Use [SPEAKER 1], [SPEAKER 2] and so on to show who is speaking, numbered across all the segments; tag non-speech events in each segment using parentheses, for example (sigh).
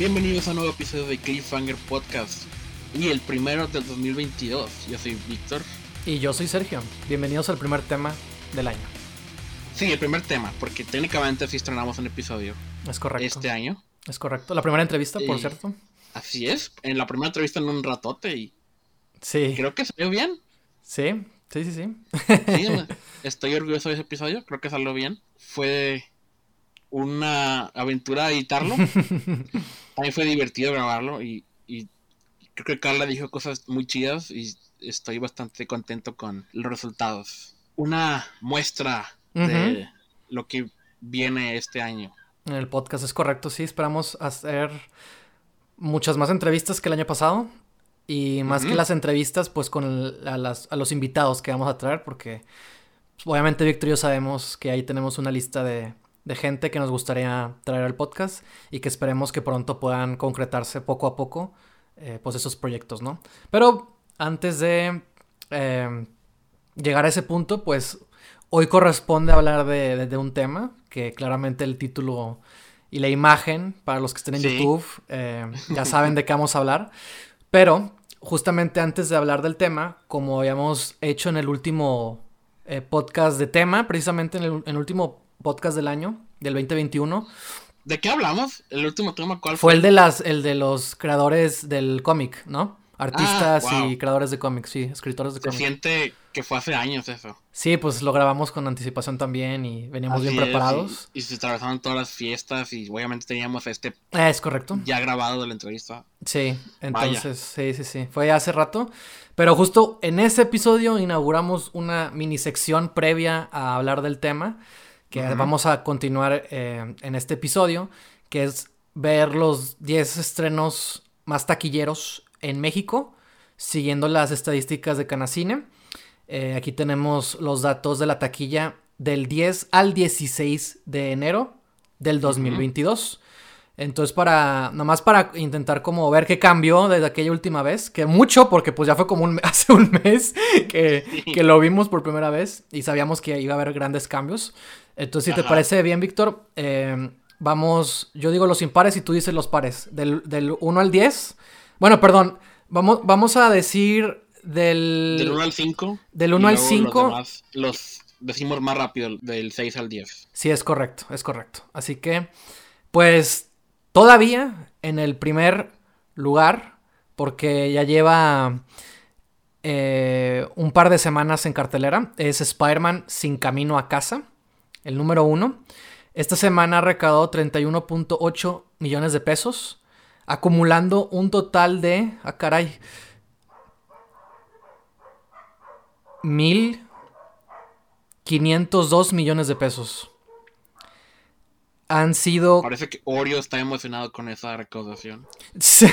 [SPEAKER 1] Bienvenidos a un nuevo episodio de Cliffhanger Podcast y el primero del 2022. Yo soy Víctor.
[SPEAKER 2] Y yo soy Sergio. Bienvenidos al primer tema del año.
[SPEAKER 1] Sí, el primer tema, porque técnicamente sí estrenamos un episodio.
[SPEAKER 2] Es correcto.
[SPEAKER 1] Este año.
[SPEAKER 2] Es correcto. La primera entrevista, por cierto.
[SPEAKER 1] Así es. En la primera entrevista en un ratote y.
[SPEAKER 2] Sí.
[SPEAKER 1] Creo que salió bien.
[SPEAKER 2] Sí, sí, sí, sí.
[SPEAKER 1] sí (laughs) estoy orgulloso de ese episodio. Creo que salió bien. Fue una aventura editarlo. (laughs) También fue divertido grabarlo y, creo que Carla dijo cosas muy chidas y estoy bastante contento con los resultados. Una muestra de lo que viene este año.
[SPEAKER 2] En el podcast es correcto, sí, esperamos hacer muchas más entrevistas que el año pasado. Y más que las entrevistas, pues con a, los invitados que vamos a traer, porque pues, obviamente Víctor y yo sabemos que ahí tenemos una lista de, de gente que nos gustaría traer al podcast y que esperemos que pronto puedan concretarse poco a poco eh, pues esos proyectos, ¿no? Pero antes de em, llegar a ese punto, pues hoy corresponde hablar de, un tema que claramente el título y la imagen para los que estén en YouTube em, (laughs) ya saben de qué vamos a hablar, pero justamente antes de hablar del tema, como habíamos hecho en el último eh, podcast de tema, precisamente en el, en el último podcast del año, del 2021.
[SPEAKER 1] ¿De qué hablamos? ¿El último tema cuál
[SPEAKER 2] fue? Fue el de, las, el de los creadores del cómic, ¿no? Artistas ah, y creadores de cómics, sí, escritores de cómics.
[SPEAKER 1] Se siente que fue hace años eso.
[SPEAKER 2] Sí, pues lo grabamos con anticipación también y veníamos bien preparados.
[SPEAKER 1] y, se atravesaron todas las fiestas y obviamente teníamos este...
[SPEAKER 2] Es correcto.
[SPEAKER 1] Ya grabado de la entrevista.
[SPEAKER 2] Sí, entonces, sí, sí, sí. Fue hace rato. Pero justo en ese episodio inauguramos una mini sección previa a hablar del tema que vamos a continuar eh, en este episodio, que es ver los 10 estrenos más taquilleros en México, siguiendo las estadísticas de Canacine. Eh, aquí tenemos los datos de la taquilla del 10 al 16 de enero del 2022. Entonces, para, nomás para intentar como ver qué cambió desde aquella última vez, que mucho, porque pues ya fue como un, (laughs) hace un mes que, que, lo vimos por primera vez y sabíamos que iba a haber grandes cambios. Entonces, si te parece bien, Víctor, eh, vamos, yo digo los impares y tú dices los pares, del, del 1 al 10. Bueno, perdón, vamos, vamos a decir del...
[SPEAKER 1] Del 1 al 5.
[SPEAKER 2] Del 1 al 5.
[SPEAKER 1] Los, los decimos más rápido, del 6 al 10.
[SPEAKER 2] Sí, es correcto, es correcto. Así que, pues Todavía en el primer lugar, porque ya lleva eh, un par de semanas en cartelera, es Spider-Man Sin Camino a Casa, el número uno. Esta semana ha recaudado 31.8 millones de pesos, acumulando un total de, ah caray, 1.502 millones de pesos han sido...
[SPEAKER 1] Parece que Oreo está emocionado con esa recaudación. (laughs)
[SPEAKER 2] sí,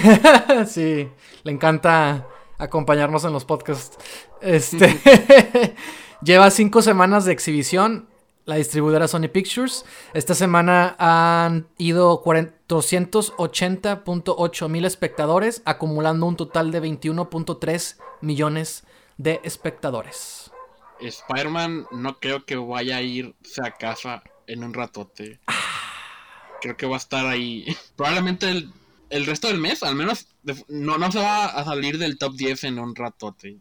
[SPEAKER 2] le encanta acompañarnos en los podcasts. Este (laughs) lleva cinco semanas de exhibición. La distribuidora Sony Pictures. Esta semana han ido 480.8 mil espectadores, acumulando un total de 21.3 millones de espectadores.
[SPEAKER 1] Spider-Man no creo que vaya a irse a casa en un ratote. Ah, creo que va a estar ahí. (laughs) Probablemente el, resto del mes, al menos, no, no se va a salir del top 10 en un ratote.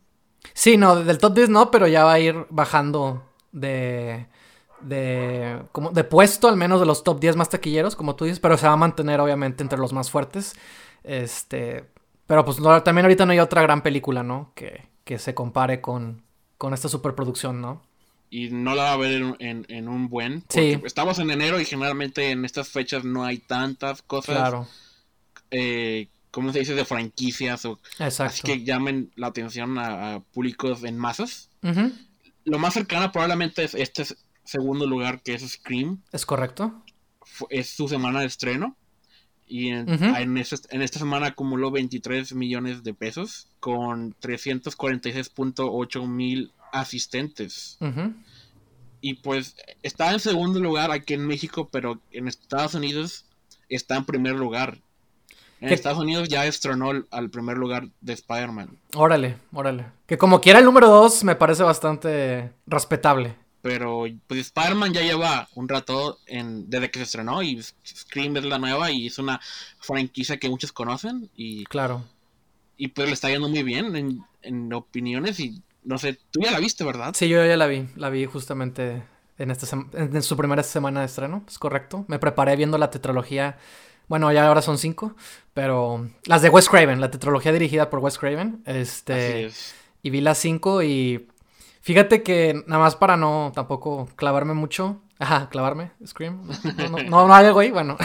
[SPEAKER 2] Sí, no, del top 10 no, pero ya va a ir bajando de. De, como de puesto, al menos de los top 10 más taquilleros, como tú dices, pero se va a mantener obviamente entre los más fuertes. Este, pero pues también ahorita no hay otra gran película, ¿no? Que, que se compare con, con esta superproducción, ¿no?
[SPEAKER 1] Y no la va a ver en, un buen. Porque Estamos en enero y generalmente en estas fechas no hay tantas cosas. Claro. Eh, ¿Cómo se dice? De franquicias. O, Así que llamen la atención a, públicos en masas. Lo más cercano probablemente es este segundo lugar que es Scream.
[SPEAKER 2] Es correcto.
[SPEAKER 1] Es su semana de estreno. Y en, en, esta semana acumuló 23 millones de pesos con 346.8 mil asistentes. Y pues está en segundo lugar aquí en México, pero en Estados Unidos está en primer lugar. En Estados Unidos ya estrenó al primer lugar de Spider-Man.
[SPEAKER 2] Órale, órale. Que como quiera el número 2 me parece bastante respetable.
[SPEAKER 1] pero pues Spider-Man ya lleva un rato en, desde que se estrenó y Scream es la nueva y es una franquicia que muchos conocen y
[SPEAKER 2] claro
[SPEAKER 1] y pues le está yendo muy bien en, en opiniones y no sé, tú ya la viste, ¿verdad?
[SPEAKER 2] Sí, yo ya la vi, la vi justamente en, esta en su primera semana de estreno, es correcto. Me preparé viendo la tetralogía, bueno, ya ahora son cinco, pero las de Wes Craven, la tetralogía dirigida por Wes Craven, este, y vi las cinco y fíjate que nada más para no tampoco clavarme mucho, Ajá, clavarme, Scream. No, no, no, ahí, bueno.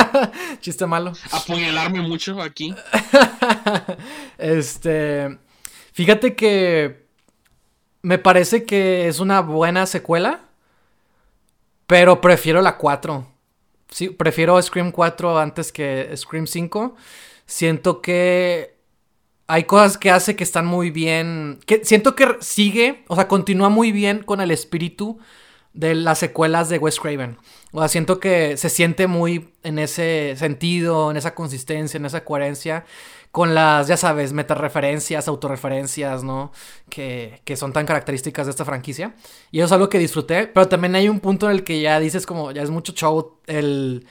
[SPEAKER 2] (laughs) Chiste malo.
[SPEAKER 1] Apuñalarme mucho aquí. (laughs)
[SPEAKER 2] este. Fíjate que. Me parece que es una buena secuela. Pero prefiero la 4. Sí, prefiero Scream 4 antes que Scream 5. Siento que hay cosas que hace que están muy bien. Que siento que sigue, o sea, continúa muy bien con el espíritu de las secuelas de Wes Craven. O sea, siento que se siente muy en ese sentido, en esa consistencia, en esa coherencia, con las, ya sabes, metareferencias, autorreferencias, ¿no? Que, que son tan características de esta franquicia. Y eso es algo que disfruté, pero también hay un punto en el que ya dices como, ya es mucho show el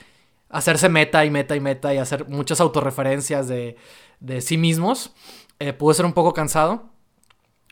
[SPEAKER 2] hacerse meta y meta y meta y hacer muchas autorreferencias de, de sí mismos. Eh, ser un poco cansado,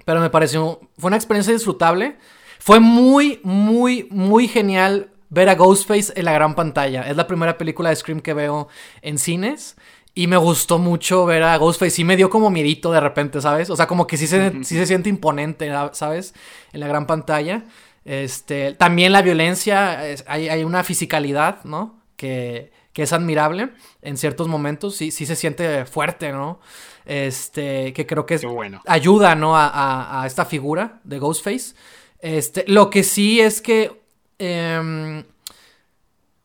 [SPEAKER 2] pero me pareció, fue una experiencia disfrutable. Fue muy, muy, muy genial ver a Ghostface en la gran pantalla. Es la primera película de Scream que veo en cines. Y me gustó mucho ver a Ghostface. Sí me dio como miedito de repente, ¿sabes? O sea, como que sí se, se siente imponente, ¿sabes? En la gran pantalla. Este, también la violencia, hay, una fisicalidad, ¿no? Que, que, es admirable en ciertos momentos. Sí, sí se siente fuerte, ¿no? Este, que creo que es, ayuda, ¿no? A, a, esta figura de Ghostface. Este, lo que sí es que em,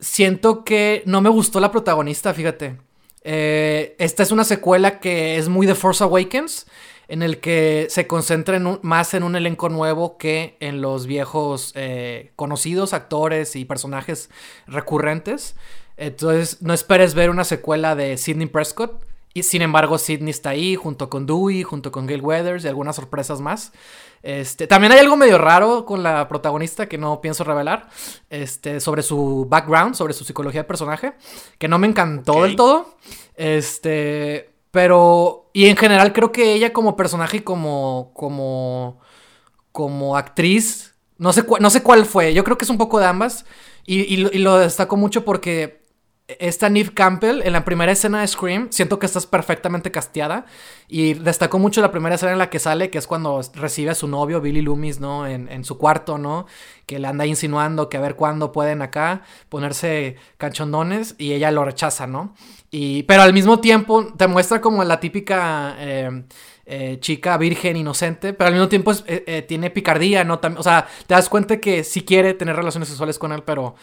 [SPEAKER 2] siento que no me gustó la protagonista, fíjate. Eh, esta es una secuela que es muy de Force Awakens, en el que se concentra más en un elenco nuevo que en los viejos eh, conocidos actores y personajes recurrentes. Entonces, no esperes ver una secuela de Sidney Prescott. Y sin embargo, Sidney está ahí junto con Dewey, junto con Gail Weathers y algunas sorpresas más. Este, también hay algo medio raro con la protagonista que no pienso revelar. Este, sobre su background, sobre su psicología de personaje. Que no me encantó del todo. Este. Pero. Y en general creo que ella como personaje y como. como. como actriz. No sé, no sé cuál fue. Yo creo que es un poco de ambas. Y, y lo destaco mucho porque esta Neve Campbell en la primera escena de Scream, siento que estás perfectamente casteada. Y destacó mucho la primera escena en la que sale, que es cuando recibe a su novio, Billy Loomis, ¿no? En, en su cuarto, ¿no? Que le anda insinuando que a ver cuándo pueden acá ponerse canchondones y ella lo rechaza, ¿no? Y, pero al mismo tiempo te muestra como la típica. Eh, eh, chica virgen, inocente, pero al mismo tiempo eh, eh, tiene picardía, ¿no? o sea, te das cuenta que sí quiere tener relaciones sexuales con él, pero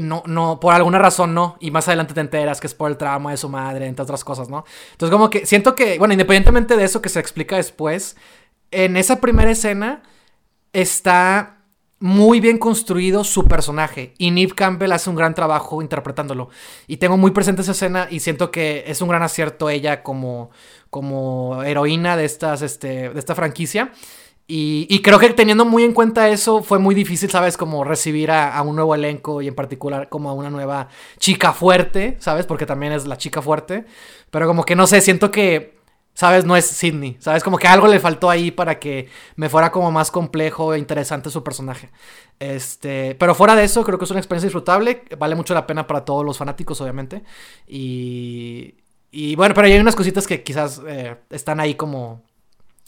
[SPEAKER 2] no, no, por alguna razón no. Y más adelante te enteras que es por el trauma de su madre, entre otras cosas, ¿no? Entonces, como que siento que, bueno, independientemente de eso que se explica después, en esa primera escena está muy bien construido su personaje y Neve Campbell hace un gran trabajo interpretándolo. Y tengo muy presente esa escena y siento que es un gran acierto ella como, como heroína de, estas, este, de esta franquicia. Y, creo que teniendo muy en cuenta eso, fue muy difícil, ¿sabes? Como recibir a, un nuevo elenco y en particular como a una nueva chica fuerte, ¿sabes? Porque también es la chica fuerte. Pero como que no sé, siento que ¿Sabes? No es Sidney. ¿Sabes? Como que algo le faltó ahí para que me fuera como más complejo e interesante su personaje. Este, pero fuera de eso, creo que es una experiencia disfrutable. Vale mucho la pena para todos los fanáticos, obviamente. Y, y bueno, pero hay unas cositas que quizás eh, están ahí como...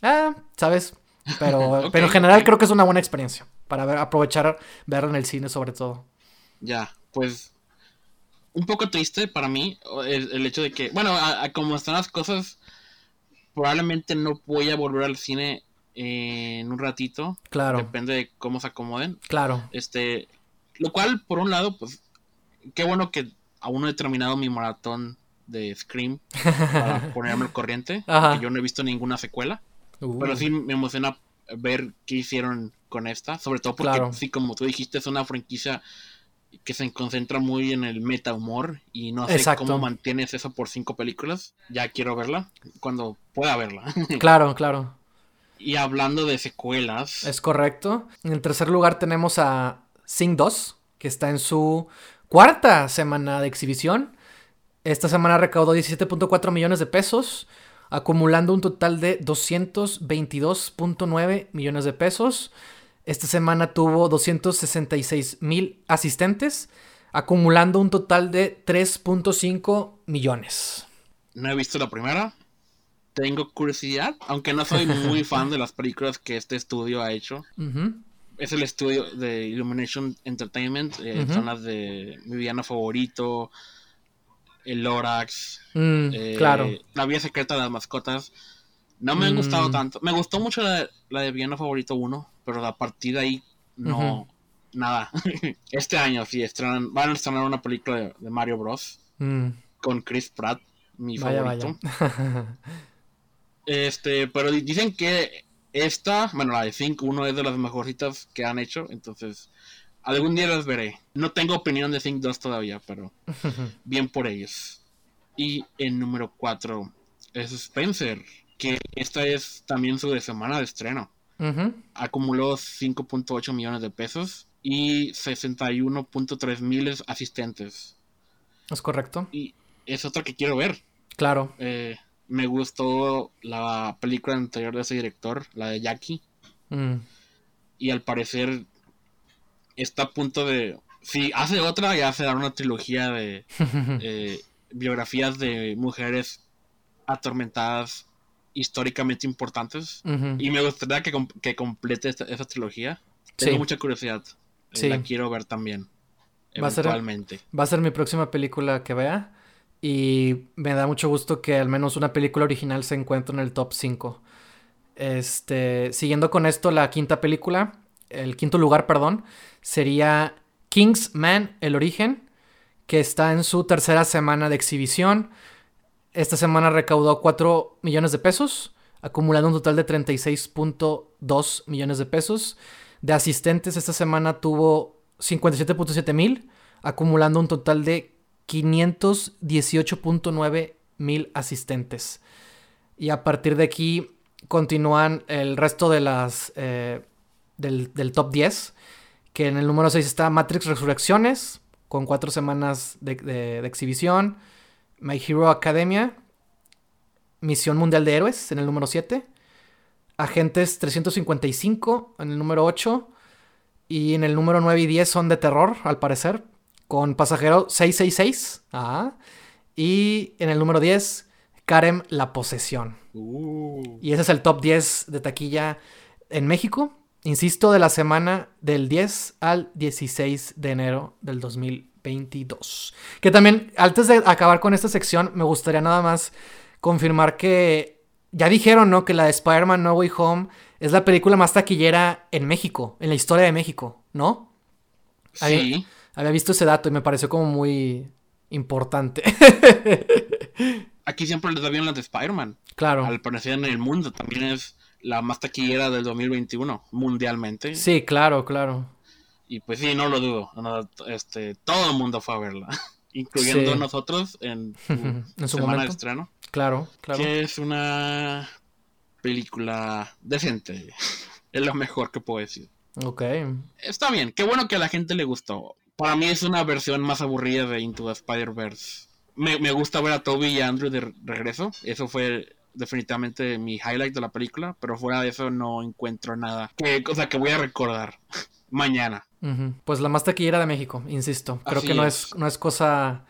[SPEAKER 2] Ah, ¿sabes? Pero, (laughs) pero en general creo que es una buena experiencia para ver, aprovechar verla en el cine sobre todo.
[SPEAKER 1] Ya, pues un poco triste para mí el, hecho de que, bueno, como están las cosas probablemente no voy a volver al cine en un ratito.
[SPEAKER 2] Claro.
[SPEAKER 1] Depende de cómo se acomoden.
[SPEAKER 2] Claro.
[SPEAKER 1] Este, lo cual, por un lado, pues, qué bueno que aún no he terminado mi maratón de Scream (laughs) para ponerme al corriente. yo no he visto ninguna secuela. Uh. Pero sí me emociona ver qué hicieron con esta. Sobre todo porque, sí, como tú dijiste, es una franquicia que se concentra muy en el meta humor y no sé cómo mantienes eso por cinco películas. Ya quiero verla cuando pueda verla. (laughs)
[SPEAKER 2] claro, claro.
[SPEAKER 1] Y hablando de secuelas.
[SPEAKER 2] Es correcto. En el tercer lugar tenemos a Sing 2, que está en su cuarta semana de exhibición. Esta semana recaudó 17.4 millones de pesos, acumulando un total de 222.9 millones de pesos. Esta semana tuvo 266 mil asistentes, acumulando un total de 3.5 millones.
[SPEAKER 1] No he visto la primera, tengo curiosidad, aunque no soy muy (laughs) fan de las películas que este estudio ha hecho. Es el estudio de Illumination Entertainment, eh, son las de mi villano favorito, el Lorax,
[SPEAKER 2] mm, eh, claro.
[SPEAKER 1] La Vía Secreta de las Mascotas. No me han gustado mm. tanto. Me gustó mucho la, de villano favorito 1, pero a partir de ahí no, nada. (laughs) este año sí estrenan, van a estrenar una película de, Mario Bros. Mm. con Chris Pratt, mi favorito. (laughs) Este, pero dicen que esta, bueno, la de Think 1 es de las mejorcitas que han hecho, entonces algún día las veré. No tengo opinión de Think 2 todavía, pero (laughs) bien por ellos. Y en número 4 es Spencer, que esta es también su de semana de estreno. Acumuló 5.8 millones de pesos y 61.3 miles asistentes.
[SPEAKER 2] Es correcto.
[SPEAKER 1] Y es otra que quiero ver.
[SPEAKER 2] Claro.
[SPEAKER 1] Eh, me gustó la película anterior de ese director, la de Jackie. Mm. Y al parecer está a punto de... Si hace otra, ya se dará una trilogía de (laughs) eh, biografías de mujeres atormentadas históricamente importantes. Y me gustaría que, complete esa trilogía. Tengo mucha curiosidad. Eh, la quiero ver también.
[SPEAKER 2] Va va a ser mi próxima película que vea. Y me da mucho gusto que al menos una película original se encuentre en el top 5. Este, siguiendo con esto, la quinta película, el quinto lugar, perdón, sería Kingsman, el origen, que está en su tercera semana de exhibición. Esta semana recaudó 4 millones de pesos, acumulando un total de 36.2 millones de pesos. De asistentes, esta semana tuvo 57.7 mil, acumulando un total de 518.9 mil asistentes. Y a partir de aquí continúan el resto de las eh, del, top 10. Que en el número 6 está Matrix Resurrecciones, con cuatro semanas de, exhibición. My Hero Academia, Misión Mundial de Héroes en el número 7. Agentes 355 en el número 8. Y en el número 9 y 10 son de terror, al parecer con pasajero 666. Y en el número 10, Karem La Posesión. Uh. Y ese es el top 10 de taquilla en México. Insisto, de la semana del 10 al 16 de enero del 2022. Que también, antes de acabar con esta sección, me gustaría nada más confirmar que ya dijeron, ¿no? Que la de Spider-Man No Way Home es la película más taquillera en México, en la historia de México, ¿no?
[SPEAKER 1] Sí
[SPEAKER 2] había visto ese dato y me pareció como muy importante.
[SPEAKER 1] Aquí siempre les da bien la de Spider-Man.
[SPEAKER 2] Claro.
[SPEAKER 1] Al parecer en el mundo también es la más taquillera del 2021, mundialmente.
[SPEAKER 2] Sí, claro, claro.
[SPEAKER 1] Y pues sí, no lo dudo. este, todo el mundo fue a verla, (laughs) incluyendo nosotros (laughs) en su, semana de estreno.
[SPEAKER 2] Claro, claro.
[SPEAKER 1] Que es una película decente. (laughs) es lo mejor que puedo decir.
[SPEAKER 2] Ok.
[SPEAKER 1] Está bien, qué bueno que a la gente le gustó. Para mí es una versión más aburrida de Into the Spider-Verse. Me, gusta ver a Toby y a Andrew de regreso. Eso fue definitivamente mi highlight de la película. Pero fuera de eso no encuentro nada. Que, cosa que voy a recordar (laughs) mañana.
[SPEAKER 2] Pues la más taquillera de México, insisto. Creo que no es. no es cosa.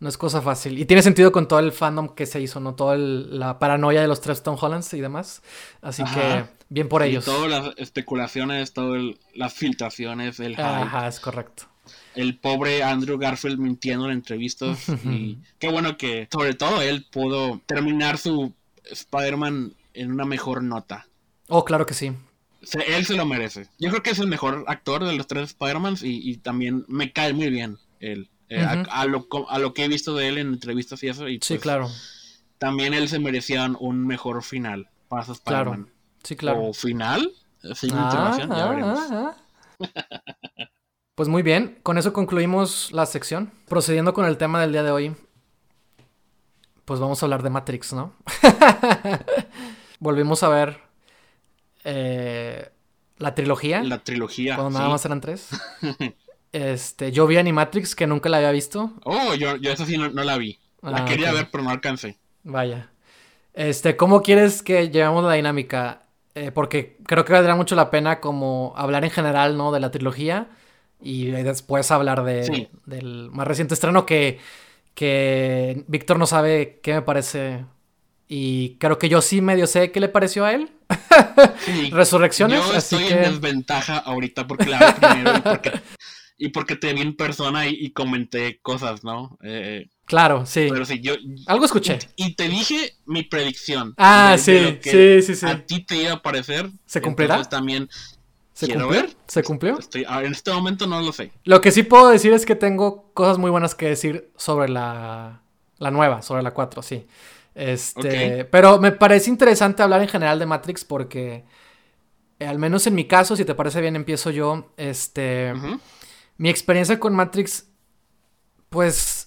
[SPEAKER 2] No es cosa fácil. Y tiene sentido con todo el fandom que se hizo, ¿no? Toda la paranoia de los tres Tom Hollands y demás. Así que bien por ellos.
[SPEAKER 1] Todas las especulaciones, todas las filtraciones, el hype.
[SPEAKER 2] Ajá, es correcto
[SPEAKER 1] el pobre Andrew Garfield mintiendo en entrevistas. (laughs) y qué bueno que, sobre todo, él pudo terminar su Spider-Man en una mejor nota.
[SPEAKER 2] Oh, claro que sí.
[SPEAKER 1] él se lo merece. Yo creo que es el mejor actor de los tres Spider-Mans y, también me cae muy bien él. Eh, a, lo, a, lo, que he visto de él en entrevistas y eso. Y
[SPEAKER 2] sí,
[SPEAKER 1] pues,
[SPEAKER 2] claro.
[SPEAKER 1] También él se merecía un mejor final para su Spider-Man.
[SPEAKER 2] Claro. Sí, claro.
[SPEAKER 1] O final, sin ah, ya ah, veremos. Ah,
[SPEAKER 2] Pues muy bien, con eso concluimos la sección. Procediendo con el tema del día de hoy, pues vamos a hablar de Matrix, ¿no? (laughs) Volvimos a ver eh, la trilogía.
[SPEAKER 1] La trilogía.
[SPEAKER 2] Cuando nada más eran tres. (laughs) este, yo vi Animatrix, que nunca la había visto.
[SPEAKER 1] Oh, yo, yo esa sí no, la vi. La ah, quería ver, pero no alcancé.
[SPEAKER 2] Vaya. Este, ¿cómo quieres que llevemos la dinámica? Eh, porque creo que valdrá mucho la pena como hablar en general, ¿no? De la trilogía y después hablar de, del más reciente estreno que, que Víctor no sabe qué me parece y creo que yo sí medio sé qué le pareció a él. (laughs) Resurrecciones.
[SPEAKER 1] Yo estoy en desventaja ahorita porque la vi primero y porque, te vi en persona y, comenté cosas, ¿no?
[SPEAKER 2] Eh, claro, sí.
[SPEAKER 1] Pero sí, yo.
[SPEAKER 2] Algo escuché.
[SPEAKER 1] Y, te dije mi predicción.
[SPEAKER 2] Ah, sí, sí, sí, sí.
[SPEAKER 1] A ti te iba a parecer.
[SPEAKER 2] ¿Se cumplirá?
[SPEAKER 1] también.
[SPEAKER 2] ¿Se cumplió? ¿Se cumplió?
[SPEAKER 1] en este momento no lo sé.
[SPEAKER 2] Lo que sí puedo decir es que tengo cosas muy buenas que decir sobre la, la nueva, sobre la 4, sí. Este, pero me parece interesante hablar en general de Matrix porque, eh, al menos en mi caso, si te parece bien, empiezo yo. Este, mi experiencia con Matrix, pues,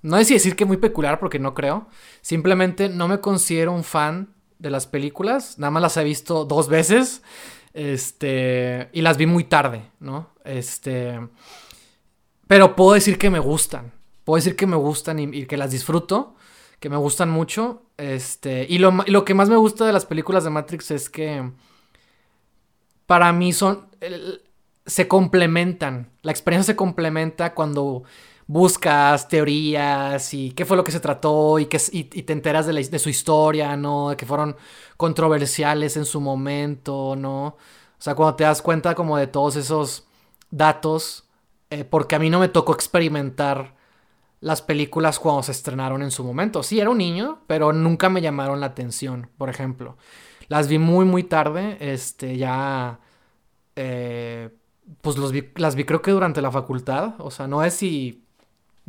[SPEAKER 2] no es decir que muy peculiar porque no creo. Simplemente no me considero un fan de las películas. Nada más las he visto dos veces. Este, y las vi muy tarde, ¿no? Este, pero puedo decir que me gustan. Puedo decir que me gustan y que las disfruto que me gustan mucho. Este, y lo, lo, que más me gusta de las películas de Matrix es que para mí son... se complementan. La experiencia se complementa cuando buscas teorías y qué fue lo que se trató y, que, y, te enteras de, su historia, ¿no? De que fueron controversiales en su momento, ¿no? O sea, cuando te das cuenta como de todos esos datos, eh, porque a mí no me tocó experimentar las películas cuando se estrenaron en su momento. Sí, era un niño, pero nunca me llamaron la atención, por ejemplo. Las vi muy, muy tarde, este, ya... Eh, pues los vi, las vi creo que durante la facultad, o sea, no es si...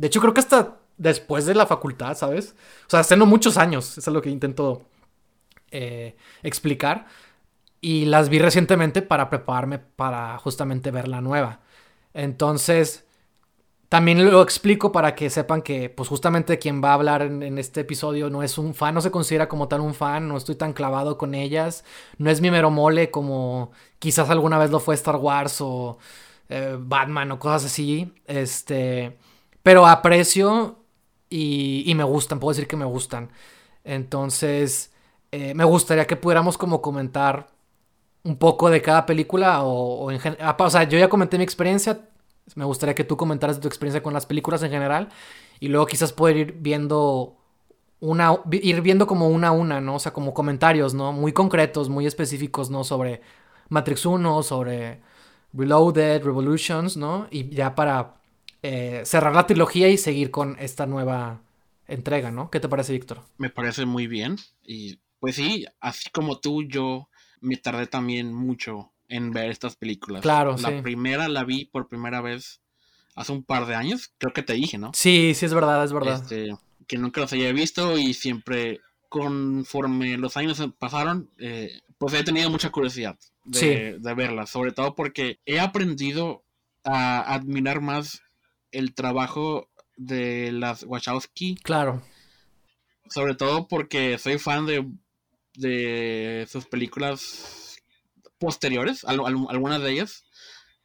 [SPEAKER 2] De hecho, creo que hasta después de la facultad, ¿sabes? O sea, hace muchos años, eso es lo que intento eh, explicar. Y las vi recientemente para prepararme para justamente ver la nueva. Entonces, también lo explico para que sepan que, pues justamente quien va a hablar en, este episodio no es un fan, no se considera como tal un fan, no estoy tan clavado con ellas, no es mi mero mole como quizás alguna vez lo fue Star Wars o eh, Batman o cosas así, este, pero aprecio y, me gustan, puedo decir que me gustan. Entonces, eh, me gustaría que pudiéramos como comentar un poco de cada película o, o en general, o sea, yo ya comenté mi experiencia, me gustaría que tú comentaras tu experiencia con las películas en general y luego quizás poder ir viendo una ir viendo como una a una, ¿no? O sea, como comentarios, ¿no? Muy concretos, muy específicos, ¿no? Sobre Matrix 1, sobre Reloaded, Revolutions, ¿no? Y ya para eh, cerrar la trilogía y seguir con esta nueva entrega, ¿no? ¿Qué te parece, Víctor?
[SPEAKER 1] Me parece muy bien. Y pues sí, así como tú, yo me tardé también mucho en ver estas películas.
[SPEAKER 2] Claro,
[SPEAKER 1] La primera la vi por primera vez hace un par de años, creo que te dije, ¿no?
[SPEAKER 2] Sí, sí, es verdad, es verdad.
[SPEAKER 1] Este, que nunca los había visto y siempre, conforme los años pasaron, eh, pues he tenido mucha curiosidad de, de verlas, sobre todo porque he aprendido a admirar más el trabajo de las Wachowski.
[SPEAKER 2] Claro.
[SPEAKER 1] Sobre todo porque soy fan de, de sus películas posteriores, algunas de ellas.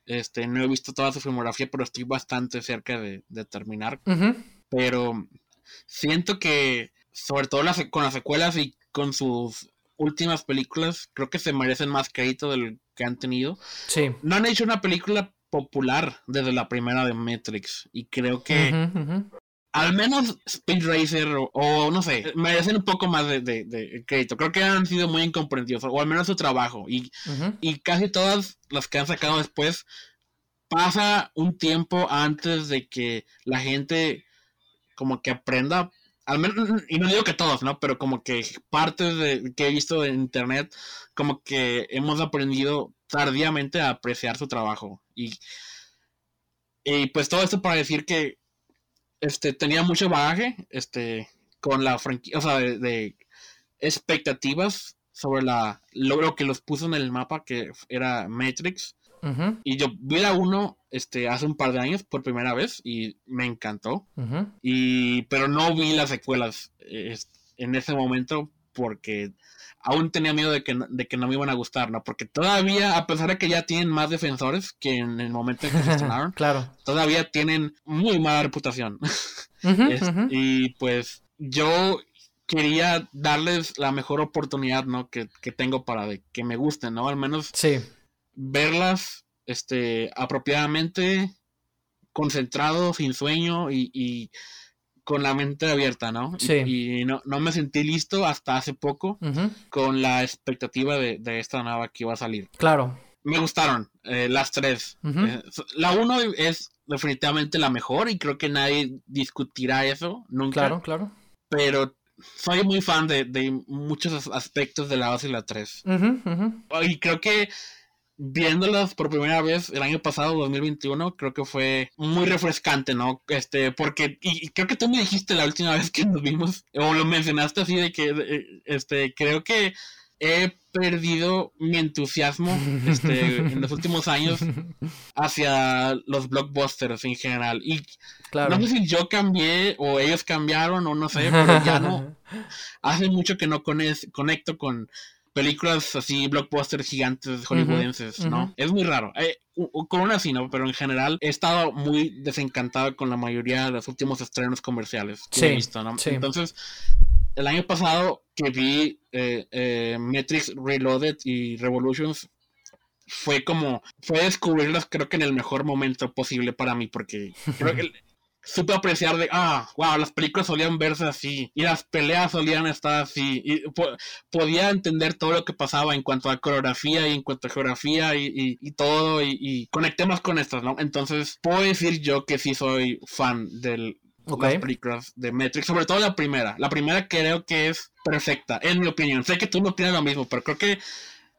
[SPEAKER 1] Este, no he visto toda su filmografía, pero estoy bastante cerca de, terminar. Pero siento que, sobre todo con las secuelas y con sus últimas películas, creo que se merecen más crédito del que han tenido.
[SPEAKER 2] Sí.
[SPEAKER 1] No han hecho una película popular desde la primera de Matrix. Y creo que al menos Speed Racer o, no sé, merecen un poco más de, crédito. Creo que han sido muy incomprendidos, o al menos su trabajo. Y, y casi todas las que han sacado después pasa un tiempo antes de que la gente como que aprenda, al menos, y no digo que todos, ¿no? Pero como que partes de que he visto en internet, como que hemos aprendido tardíamente a apreciar su trabajo. Y, y pues todo esto para decir que este, tenía mucho bagaje, este, con la franquicia, o sea, de, expectativas sobre la, lo, que los puso en el mapa, que era Matrix. Y yo vi la uno este, hace un par de años por primera vez y me encantó. y, pero no vi las secuelas en ese momento porque aún tenía miedo de que, de que no me iban a gustar, ¿no? Porque todavía, a pesar de que ya tienen más defensores que en el momento en que se (laughs) estrenaron,
[SPEAKER 2] claro.
[SPEAKER 1] todavía tienen muy mala reputación. (laughs) Y pues yo quería darles la mejor oportunidad, ¿no? Que, tengo para que me gusten, ¿no? Al menos
[SPEAKER 2] sí.
[SPEAKER 1] verlas este, apropiadamente, concentrado, sin sueño y, con la mente abierta, ¿no?
[SPEAKER 2] Sí.
[SPEAKER 1] Y, no, no, me sentí listo hasta hace poco con la expectativa de, esta nueva que iba a salir.
[SPEAKER 2] Claro.
[SPEAKER 1] Me gustaron eh, las tres. Eh, la uno es definitivamente la mejor y creo que nadie discutirá eso nunca.
[SPEAKER 2] Claro, claro.
[SPEAKER 1] Pero soy muy fan de, muchos aspectos de la base y la 3. Y creo que viéndolas por primera vez el año pasado, 2021, creo que fue muy refrescante, ¿no? Este, porque, y, creo que tú me dijiste la última vez que nos vimos, o lo mencionaste así de que, este, creo que he perdido mi entusiasmo este, (laughs) en los últimos años hacia los blockbusters en general. Y no sé si yo cambié o ellos cambiaron o no sé, pero ya no. (laughs) Hace mucho que no conecto con películas así, blockbusters gigantes hollywoodenses, ¿no? Es muy raro. Eh, con una sí, ¿no? Pero en general he estado muy desencantado con la mayoría de los últimos estrenos comerciales que he visto, ¿no? Entonces, el año pasado que vi eh, eh, Matrix Reloaded y Revolutions fue como, fue descubrirlas creo que en el mejor momento posible para mí, porque creo que supe apreciar de, ah, wow, las películas solían verse así, y las peleas solían estar así, y podía entender todo lo que pasaba en cuanto a coreografía y en cuanto a geografía y, y todo, y, y conecté más con estas, ¿no? Entonces, puedo decir yo que sí soy fan del, las películas de Matrix, sobre todo la primera. La primera creo que es perfecta, en mi opinión. Sé que tú no tienes lo mismo, pero creo que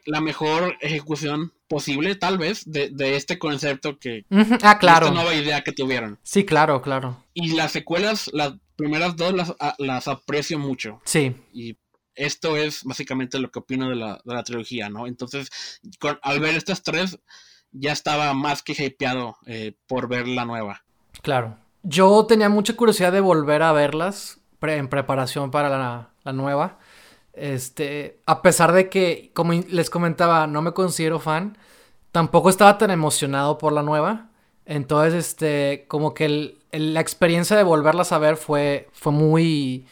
[SPEAKER 1] la mejor ejecución posible, tal vez, de, este concepto que...
[SPEAKER 2] Ah, claro.
[SPEAKER 1] Esta nueva idea que tuvieron.
[SPEAKER 2] Sí, claro, claro.
[SPEAKER 1] Y las secuelas, las primeras dos las, las aprecio mucho.
[SPEAKER 2] Sí.
[SPEAKER 1] Y esto es básicamente lo que opino de la, de la trilogía, ¿no? Entonces, al ver estas tres, ya estaba más que hypeado eh, por ver la nueva.
[SPEAKER 2] Claro. Yo tenía mucha curiosidad de volver a verlas en preparación para la, nueva. Este, a pesar de que, como les comentaba, no me considero fan, tampoco estaba tan emocionado por la nueva. Entonces, este, como que la experiencia de volverlas a ver fue, fue muy,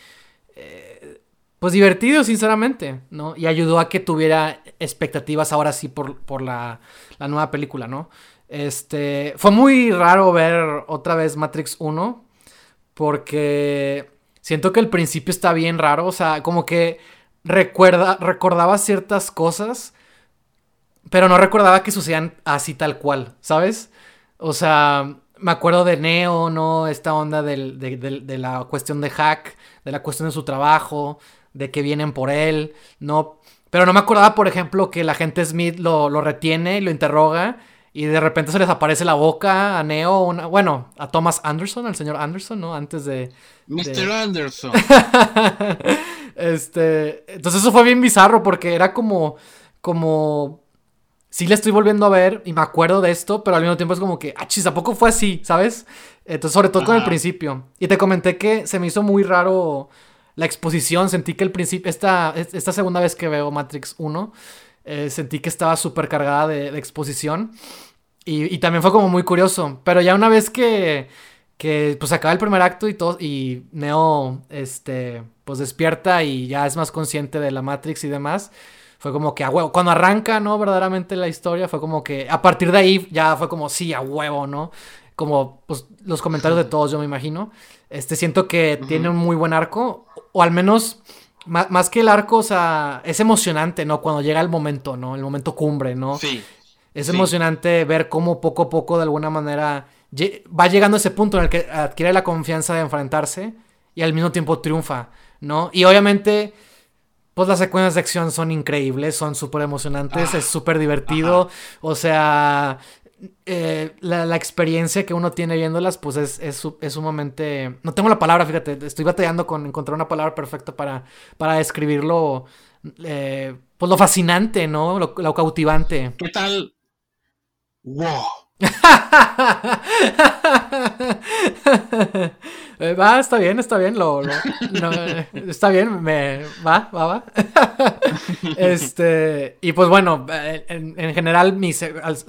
[SPEAKER 2] eh, pues divertido, sinceramente, ¿no? Y ayudó a que tuviera expectativas ahora sí por, por la, la nueva película, ¿no? Este, fue muy raro ver otra vez Matrix 1 porque siento que el principio está bien raro, o sea, como que recuerda, recordaba ciertas cosas, pero no recordaba que sucedían así tal cual, ¿sabes? O sea, me acuerdo de Neo, ¿no? Esta onda de, la cuestión de Hack, de la cuestión de su trabajo, de que vienen por él, ¿no? Pero no me acordaba, por ejemplo, que la gente Smith lo, lo retiene y lo interroga y de repente se les aparece la boca a Neo, bueno, a Thomas Anderson, al señor Anderson, ¿no? Antes de...
[SPEAKER 1] Mr. Anderson. (laughs)
[SPEAKER 2] este, entonces eso fue bien bizarro porque era como, como, sí le estoy volviendo a ver y me acuerdo de esto, pero al mismo tiempo es como que, ah, chis, ¿a poco fue así? ¿Sabes? Entonces, sobre todo con el principio. Y te comenté que se me hizo muy raro la exposición, sentí que el principio, esta, esta segunda vez que veo Matrix 1, eh, sentí que estaba súper cargada de, exposición. Y, también fue como muy curioso. Pero ya una vez que, que pues acaba el primer acto y todo, y Neo, este, pues despierta y ya es más consciente de la Matrix y demás. Fue como que a huevo. Cuando arranca, ¿no? Verdaderamente la historia, fue como que a partir de ahí ya fue como, sí, a huevo, ¿no? Como pues, los comentarios de todos, yo me imagino. Este, siento que tiene un muy buen arco, o al menos más, que el arco, o sea, es emocionante, ¿no? Cuando llega el momento, ¿no? El momento cumbre, ¿no?
[SPEAKER 1] Sí.
[SPEAKER 2] Es emocionante ver cómo poco a poco, de alguna manera, va llegando a ese punto en el que adquiere la confianza de enfrentarse y al mismo tiempo triunfa, ¿no? Y obviamente, pues las secuencias de acción son increíbles, son súper emocionantes, ah, es súper divertido, o sea, eh, la, experiencia que uno tiene viéndolas, pues es, es, sumamente... No tengo la palabra, fíjate, estoy batallando con encontrar una palabra perfecta para, para describirlo, eh, pues lo fascinante, ¿no? Lo, cautivante.
[SPEAKER 1] ¿Qué tal? ¡Wow! (laughs)
[SPEAKER 2] Eh, va, está bien, está bien, lo, eh, está bien, me va, va, va. (laughs) este, y pues bueno, eh, en, general,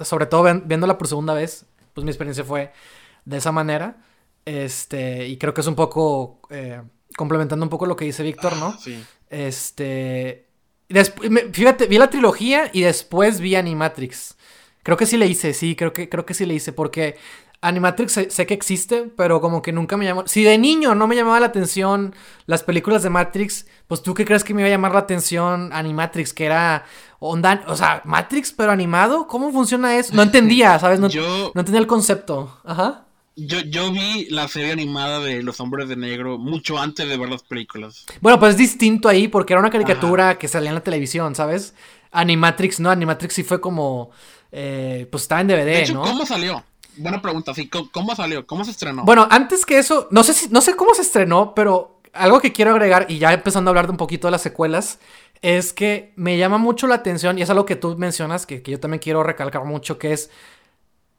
[SPEAKER 2] sobre todo viéndola por segunda vez, pues mi experiencia fue de esa manera. Este, y creo que es un poco, complementando un poco lo que dice Víctor, ¿no?
[SPEAKER 1] Sí.
[SPEAKER 2] Este, fíjate, vi la trilogía y después vi Animatrix. Creo que sí le hice, sí, creo que, creo que sí le hice, porque Animatrix sé, que existe, pero como que nunca me llamó. Si de niño no me llamaba la atención las películas de Matrix, pues tú qué crees que me iba a llamar la atención Animatrix, que era onda, o sea, Matrix pero animado, ¿cómo funciona eso? No entendía, (laughs) ¿sabes? No, no entendía el concepto. Ajá.
[SPEAKER 1] Yo, yo vi la serie animada de Los Hombres de Negro mucho antes de ver las películas.
[SPEAKER 2] Bueno, pues es distinto ahí porque era una caricatura que salía en la televisión, ¿sabes? Animatrix, no, Animatrix sí fue como, eh, pues estaba en DVD, de hecho,
[SPEAKER 1] ¿Cómo salió? Buena pregunta, sí, ¿cómo salió? ¿Cómo se estrenó?
[SPEAKER 2] Bueno, antes que eso, no sé si, no sé cómo se estrenó, pero algo que quiero agregar, y ya empezando a hablar de un poquito de las secuelas, es que me llama mucho la atención, y es algo que tú mencionas, que, que yo también quiero recalcar mucho, que es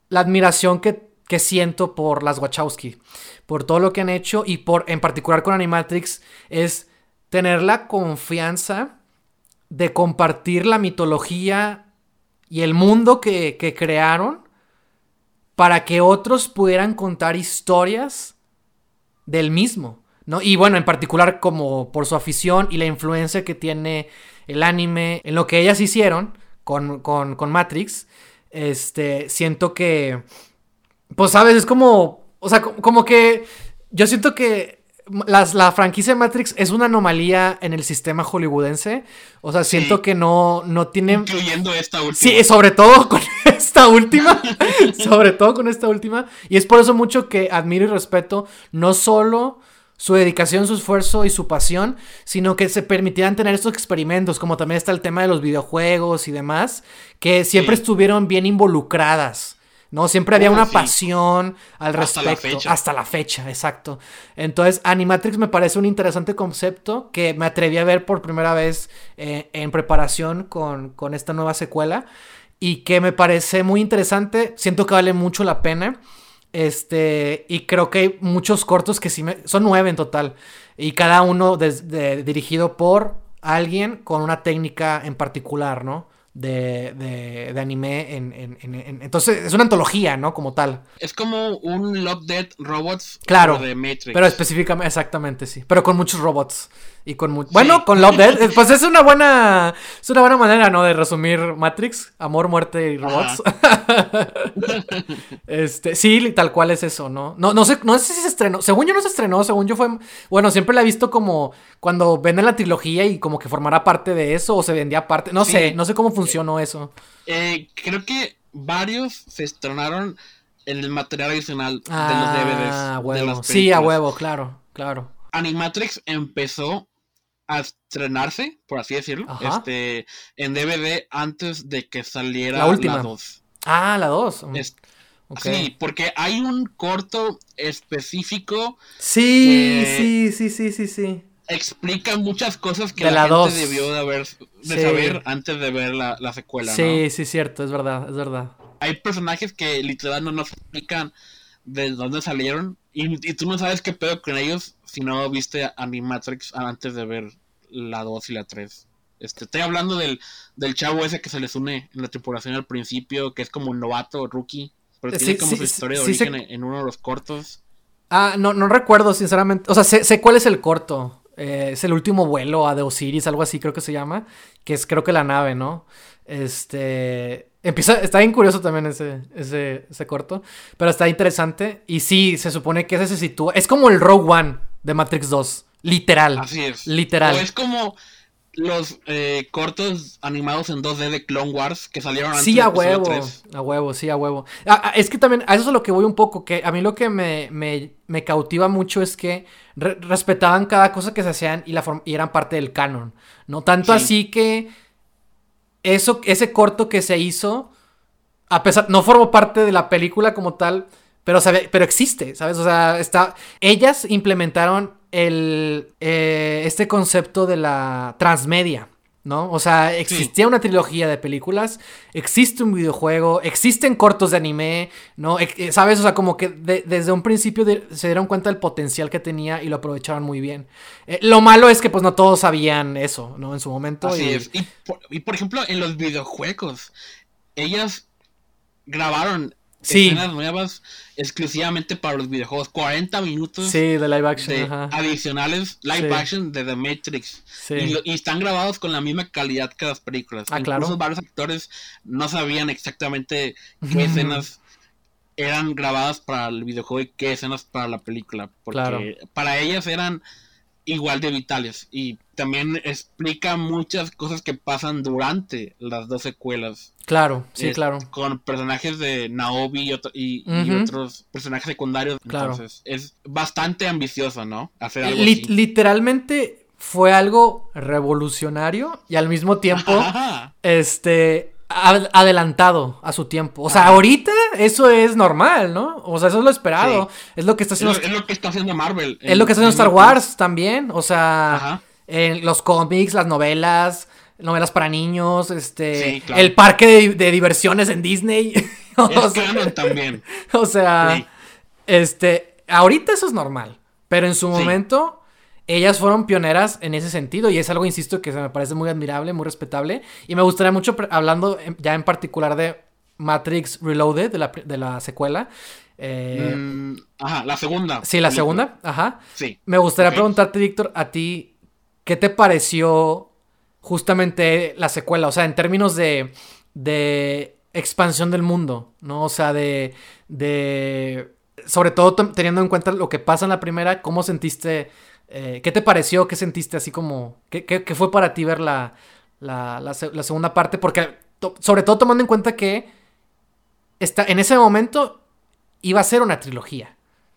[SPEAKER 2] la admiración que que siento por las Wachowski, por todo lo que han hecho y por, en particular con Animatrix, es tener la confianza de compartir la mitología y el mundo que, crearon para que otros pudieran contar historias del mismo. ¿no? Y bueno, en particular como por su afición y la influencia que tiene el anime en lo que ellas hicieron con, con, con Matrix, este, siento que pues sabes, es como, o sea, como que yo siento que la franquicia Matrix es una anomalía en el sistema hollywoodense. O sea, siento que no, no tiene...
[SPEAKER 1] Incluyendo esta última.
[SPEAKER 2] Sí, sobre todo con (laughs) esta última. sobre todo con esta última. Y es por eso mucho que admiro y respeto no solo su dedicación, su esfuerzo y su pasión, sino que se permitieran tener estos experimentos, como también está el tema de los videojuegos y demás, que siempre estuvieron bien involucradas. ¿No? Siempre había una pasión al respecto. Hasta la fecha. Hasta la fecha, exacto. Entonces, Animatrix me parece un interesante concepto que me atreví a ver por primera vez eh, en preparación con, esta nueva secuela y que me parece muy interesante. Siento que vale mucho la pena. Este, y creo que hay muchos cortos que sí me. Son nueve en total. Y cada uno dirigido por alguien con una técnica en particular, ¿no? De, de, de anime en, en, Entonces, es una antología, ¿no? Como tal.
[SPEAKER 1] Es como un Love Dead Robots
[SPEAKER 2] claro, de Matrix. Pero específicamente, exactamente, sí. Pero con muchos robots. Y con Bueno, (laughs) con Love Dead. Eh, pues es una buena. Es una buena manera, ¿no? De resumir Matrix. Amor, muerte y robots. (laughs) este, sí, tal cual es eso, ¿no? No, no sé, no sé si se estrenó. Según yo no se estrenó, según yo fue. Bueno, siempre la he visto como cuando venden la trilogía y como que formará parte de eso. O se vendía parte. No sé, no sé cómo funcionó eso.
[SPEAKER 1] Eh, creo que varios se estrenaron en el material adicional de los DVDs.
[SPEAKER 2] Ah, huevo. sí, a huevo, claro, claro.
[SPEAKER 1] Animatrix empezó a estrenarse, por así decirlo, este en DVD antes de que saliera la, última. 2.
[SPEAKER 2] Ah, la 2. Mm.
[SPEAKER 1] Sí, porque hay un corto específico.
[SPEAKER 2] Sí, sí, sí, sí, sí, sí.
[SPEAKER 1] Explica muchas cosas que la, gente debió de, haber, de saber antes de ver la, secuela.
[SPEAKER 2] Sí, sí, cierto, es verdad, es verdad.
[SPEAKER 1] Hay personajes que literalmente no nos explican de dónde salieron y, tú no sabes qué pedo con ellos si no viste Animatrix antes de ver la 2 y la 3. Este, estoy hablando del, del chavo ese que se les une en la tripulación al principio, que es como novato, rookie, pero tiene como su historia de origen en uno de los cortos.
[SPEAKER 2] Ah, no, no recuerdo, sinceramente. O sea, sé, cuál es el corto. Eh, es el último vuelo a de Osiris, algo así creo que se llama. Que es creo que la nave, ¿no? Este. Empieza, está bien curioso también ese, ese, ese, corto, pero está interesante. Y sí, se supone que ese se sitúa. Es como el Rogue One de Matrix 2. Literal.
[SPEAKER 1] Así es.
[SPEAKER 2] Literal.
[SPEAKER 1] O es como los eh, cortos animados en 2D de Clone Wars que salieron antes
[SPEAKER 2] Sí, a huevo. A huevo, sí, a huevo. Ah, ah, es que también, a eso es a lo que voy un poco. Que a mí lo que me, me, me cautiva mucho es que respetaban cada cosa que se hacían y, la y eran parte del canon. No tanto así que eso, ese corto que se hizo, a pesar, no formó parte de la película como tal, pero, pero existe, ¿sabes? O sea, está, ellas implementaron el, eh, este concepto de la transmedia. ¿no? O sea, existía una trilogía de películas, existe un videojuego, existen cortos de anime, ¿no? Eh, ¿Sabes? O sea, como que desde un principio se dieron cuenta del potencial que tenía y lo aprovecharon muy bien. Eh, lo malo es que pues no todos sabían eso, ¿no? En su momento.
[SPEAKER 1] Así es. y por ejemplo, en los videojuegos, ellas grabaron sí. escenas nuevas exclusivamente para los videojuegos. 40 minutos
[SPEAKER 2] sí, de live action.
[SPEAKER 1] adicionales live action de The Matrix. Y, están grabados con la misma calidad que las películas. Ah, Incluso varios actores no sabían exactamente qué escenas eran grabadas para el videojuego y qué escenas para la película. Porque para ellas eran igual de vitales. Y también explica muchas cosas que pasan durante las dos secuelas.
[SPEAKER 2] Claro, sí, claro.
[SPEAKER 1] Con personajes de Naobi y, otros personajes secundarios. Claro. Entonces, es bastante ambicioso, ¿no?
[SPEAKER 2] Hacer algo así. Literalmente fue algo revolucionario y al mismo tiempo, (laughs) este, adelantado a su tiempo. O sea, ahorita eso es normal, ¿no? O sea, eso es lo esperado. Es lo que está haciendo.
[SPEAKER 1] Es lo, que está haciendo Marvel.
[SPEAKER 2] Es lo que está haciendo Star Wars también. O sea, en los cómics, las novelas, novelas para niños, este, el parque de, diversiones en Disney. (laughs) (laughs)
[SPEAKER 1] o sea, también.
[SPEAKER 2] O sea, este, ahorita eso es normal. Pero en su momento ellas fueron pioneras en ese sentido y es algo, insisto, que se me parece muy admirable, muy respetable. Y me gustaría mucho, hablando ya en particular de Matrix Reloaded, de la, de la secuela.
[SPEAKER 1] Eh, mm, ajá, la segunda.
[SPEAKER 2] Sí, la segunda, ajá.
[SPEAKER 1] Sí.
[SPEAKER 2] Me gustaría preguntarte, Víctor, a ti, ¿qué te pareció justamente la secuela? O sea, en términos de, de expansión del mundo, ¿no? O sea, de, de sobre todo teniendo en cuenta lo que pasa en la primera, ¿cómo sentiste eh, ¿Qué te pareció? ¿Qué sentiste así como... ¿Qué, fue para ti ver la, la, segunda parte? Porque sobre todo tomando en cuenta que está, en ese momento iba a ser una trilogía.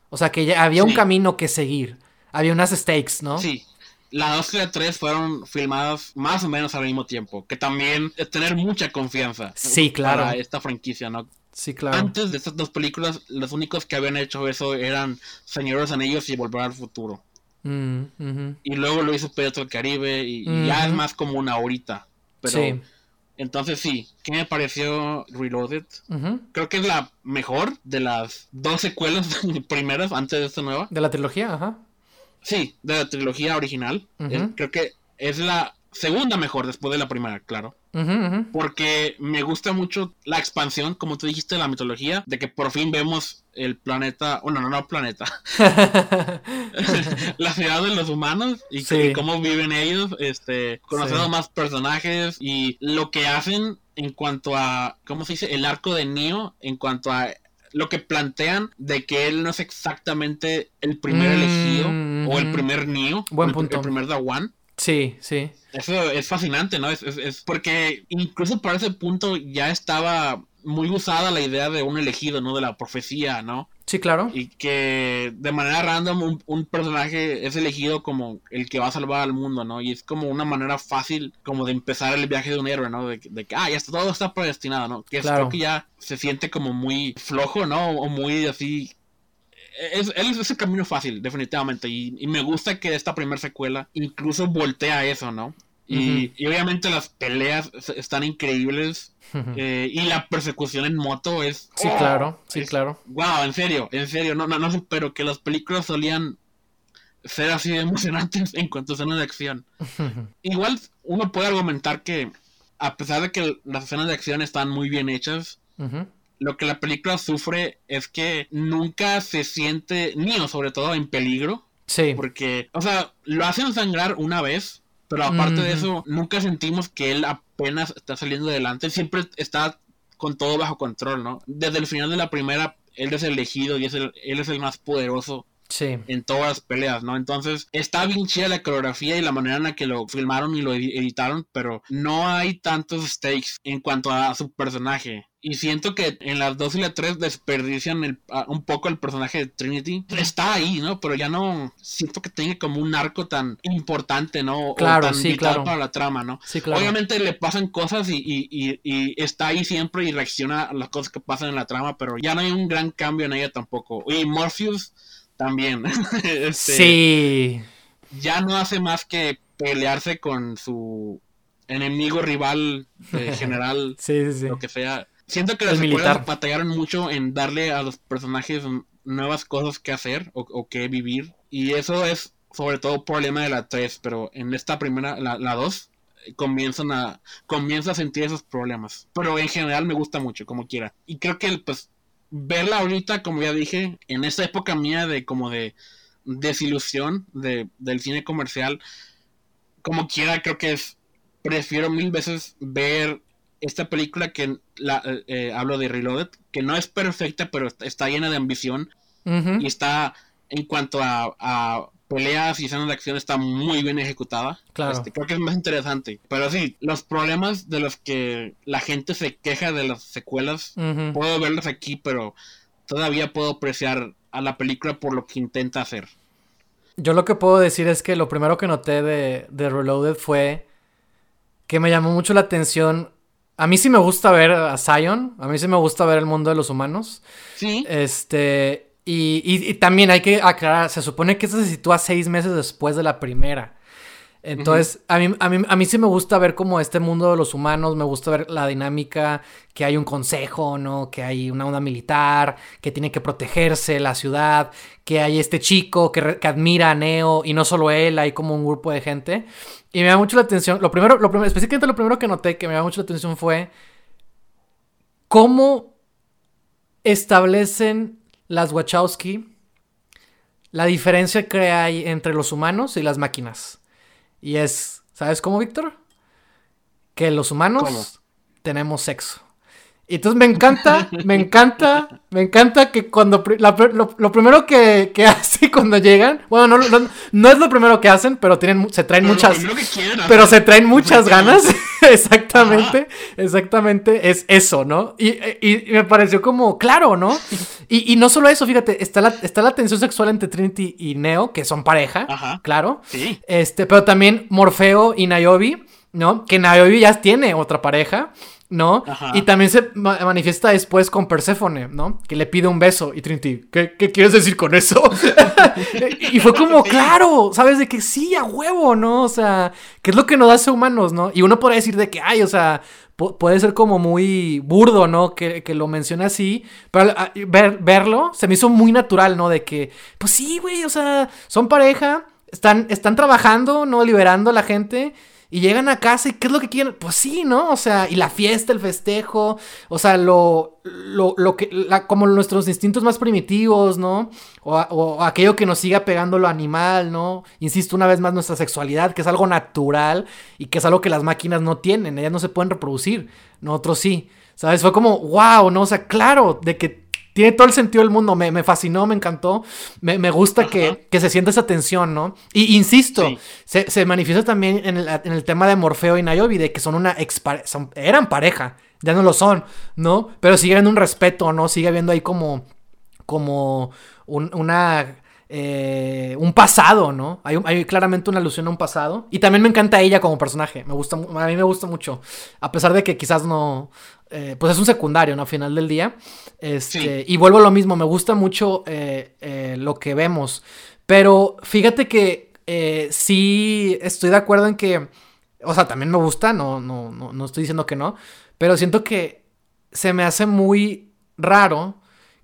[SPEAKER 2] O sea que ya había un camino que seguir. Había unas stakes, ¿no?
[SPEAKER 1] Sí. La 2 y la 3 fueron filmadas más o menos al mismo tiempo. Que también es tener mucha confianza.
[SPEAKER 2] Sí, claro.
[SPEAKER 1] Para esta franquicia, ¿no?
[SPEAKER 2] Sí, claro.
[SPEAKER 1] Antes de estas dos películas, los únicos que habían hecho eso eran Señores Anillos y Volver al Futuro.
[SPEAKER 2] Mm,
[SPEAKER 1] y luego lo hizo Pedro del Caribe y, ya es más como una horita. Pero entonces sí, ¿qué me pareció Reloaded? Creo que es la mejor de las dos secuelas (laughs) primeras antes de esta nueva.
[SPEAKER 2] De la trilogía, ajá.
[SPEAKER 1] Sí, de la trilogía original. creo que es la segunda mejor después de la primera, claro. Porque me gusta mucho la expansión, como tú dijiste, de la mitología, de que por fin vemos el planeta, bueno, no, no planeta, (laughs) (laughs) la ciudad de los humanos y, cómo viven ellos, este, conocemos más personajes y lo que hacen en cuanto a, ¿cómo se dice? El arco de Neo, en cuanto a lo que plantean de que él no es exactamente el primer elegido o el primer Neo,
[SPEAKER 2] Buen
[SPEAKER 1] el,
[SPEAKER 2] punto.
[SPEAKER 1] el primer Dawan.
[SPEAKER 2] Sí, sí.
[SPEAKER 1] Eso es fascinante, ¿no? Es, es, porque incluso para ese punto ya estaba muy usada la idea de un elegido, ¿no? De la profecía, ¿no?
[SPEAKER 2] Sí, claro.
[SPEAKER 1] Y que de manera random un, personaje es elegido como el que va a salvar al mundo, ¿no? Y es como una manera fácil como de empezar el viaje de un héroe, ¿no? De, que, ah, ya está, todo está predestinado, ¿no? Que es, creo que ya se siente como muy flojo, ¿no? O muy así es, es, el camino fácil, definitivamente. Y, me gusta que esta primera secuela incluso voltea eso, ¿no? Y, obviamente las peleas están increíbles. (laughs) Eh, y la persecución en moto es.
[SPEAKER 2] Sí, claro, sí, claro.
[SPEAKER 1] Wow, en serio, en serio. No, no, no pero que las películas solían ser así de emocionantes (laughs) en cuanto a escenas de acción. (laughs) Igual uno puede argumentar que, a pesar de que las escenas de acción están muy bien hechas, lo que la película sufre es que nunca se siente, Neo sobre todo, en peligro.
[SPEAKER 2] Sí.
[SPEAKER 1] Porque, o sea, lo hacen sangrar una vez, pero aparte de eso, nunca sentimos que él apenas está saliendo adelante. Siempre está con todo bajo control, ¿no? Desde el final de la primera, él es el elegido y es el, él es el más poderoso
[SPEAKER 2] Sí.
[SPEAKER 1] En todas las peleas, ¿no? Entonces, está bien chida la coreografía y la manera en la que lo filmaron y lo editaron, pero no hay tantos stakes en cuanto a su personaje. Y siento que en las 2 y la 3 desperdician un poco el personaje de Trinity. Está ahí, ¿no? Pero ya no siento que tenga como un arco tan importante, ¿no?
[SPEAKER 2] Claro,
[SPEAKER 1] o tan
[SPEAKER 2] sí,
[SPEAKER 1] vital
[SPEAKER 2] claro.
[SPEAKER 1] para la trama, ¿no?
[SPEAKER 2] Sí, claro.
[SPEAKER 1] Obviamente le pasan cosas y, y, y, está ahí siempre y reacciona a las cosas que pasan en la trama, pero ya no hay un gran cambio en ella tampoco. Y Morpheus también. (laughs) Este,
[SPEAKER 2] sí.
[SPEAKER 1] Ya no hace más que pelearse con su enemigo rival general, (laughs)
[SPEAKER 2] sí, sí,
[SPEAKER 1] lo que sea. Siento que las secuelas batallaron mucho en darle a los personajes nuevas cosas que hacer o, que vivir. Y eso es sobre todo problema de la 3, pero en esta primera, la, la 2, comienzan a comienza a sentir esos problemas. Pero en general me gusta mucho, como quiera. Y creo que pues verla ahorita, como ya dije, en esa época mía de como de desilusión de, del cine comercial, como quiera, creo que es, prefiero mil veces ver esta película que la, eh, hablo de Reloaded, que no es perfecta, pero está llena de ambición y está en cuanto a peleas y escenas de acción está muy bien ejecutada. Claro. Este, creo que es más interesante. Pero sí, los problemas de los que la gente se queja de las secuelas, puedo verlos aquí, pero todavía puedo apreciar a la película por lo que intenta hacer.
[SPEAKER 2] Yo lo que puedo decir es que lo primero que noté de, de Reloaded fue que me llamó mucho la atención. A mí sí me gusta ver a Zion, a mí sí me gusta ver el mundo de los humanos.
[SPEAKER 1] Sí.
[SPEAKER 2] Este, y, también hay que aclarar, se supone que esto se sitúa seis meses después de la primera. Entonces, a, mí, a, mí, a mí sí me gusta ver como este mundo de los humanos, me gusta ver la dinámica, que hay un consejo, ¿no? Que hay una onda militar, que tiene que protegerse la ciudad, que hay este chico que, admira a Neo, y no solo él, hay como un grupo de gente. Y me da mucho la atención, lo primero, lo primero, específicamente lo primero que noté que me da mucho la atención fue cómo establecen las Wachowski, la diferencia que hay entre los humanos y las máquinas. Y es, ¿sabes cómo, Víctor? Que los humanos tenemos sexo. Y entonces me encanta, me encanta, me encanta que cuando lo, primero que, que (laughs) hace cuando llegan, bueno, no, no, es lo primero que hacen, pero tienen, se traen muchas, pero se traen muchas ganas, (laughs) exactamente, exactamente, es eso, ¿no? Y, me pareció como, claro, ¿no? Y, no solo eso, fíjate, está la, está la tensión sexual entre Trinity y Neo, que son pareja, claro,
[SPEAKER 1] sí.
[SPEAKER 2] este, pero también Morfeo y Niobe, ¿no? Que Niobe ya tiene otra pareja. ¿no? Y también se manifiesta después con Perséfone, ¿no? Que le pide un beso y Trinity, ¿qué, quieres decir con eso? (laughs) (laughs) y fue como, claro, ¿sabes? De que sí, a huevo, ¿no? O sea, ¿qué es lo que nos hace humanos, ¿no? Y uno podría decir de que, ay, o sea, puede ser como muy burdo, ¿no? Que, lo mencione así, pero ver, verlo se me hizo muy natural, ¿no? De que, pues sí, güey, o sea, son pareja, están, están trabajando, ¿no? Liberando a la gente y llegan a casa y ¿qué es lo que quieren? Pues sí, ¿no? O sea, y la fiesta, el festejo, o sea, lo, lo, lo que, la, como nuestros instintos más primitivos, ¿no? O, o, aquello que nos siga pegando lo animal, ¿no? Insisto una vez más, nuestra sexualidad, que es algo natural y que es algo que las máquinas no tienen, ellas no se pueden reproducir, nosotros sí. ¿Sabes? Fue como, wow, ¿no? O sea, claro, de que tiene todo el sentido del mundo. Me, fascinó, me encantó. Me, gusta que, se sienta esa tensión, ¿no? Y insisto, se, manifiesta también en el, tema de Morfeo y Niobe, de que son una ex eran pareja, ya no lo son, ¿no? Pero sigue habiendo un respeto, ¿no? Sigue habiendo ahí como, como una eh, un pasado, ¿no? Hay, hay, claramente una alusión a un pasado. Y también me encanta ella como personaje. Me gusta, a mí me gusta mucho. A pesar de que quizás no. Eh, pues es un secundario, ¿no? Al final del día. Este, Y vuelvo a lo mismo. Me gusta mucho eh, lo que vemos. Pero fíjate que sí estoy de acuerdo en que. O sea, también me gusta. No, no, no, no estoy diciendo que no. Pero siento que se me hace muy raro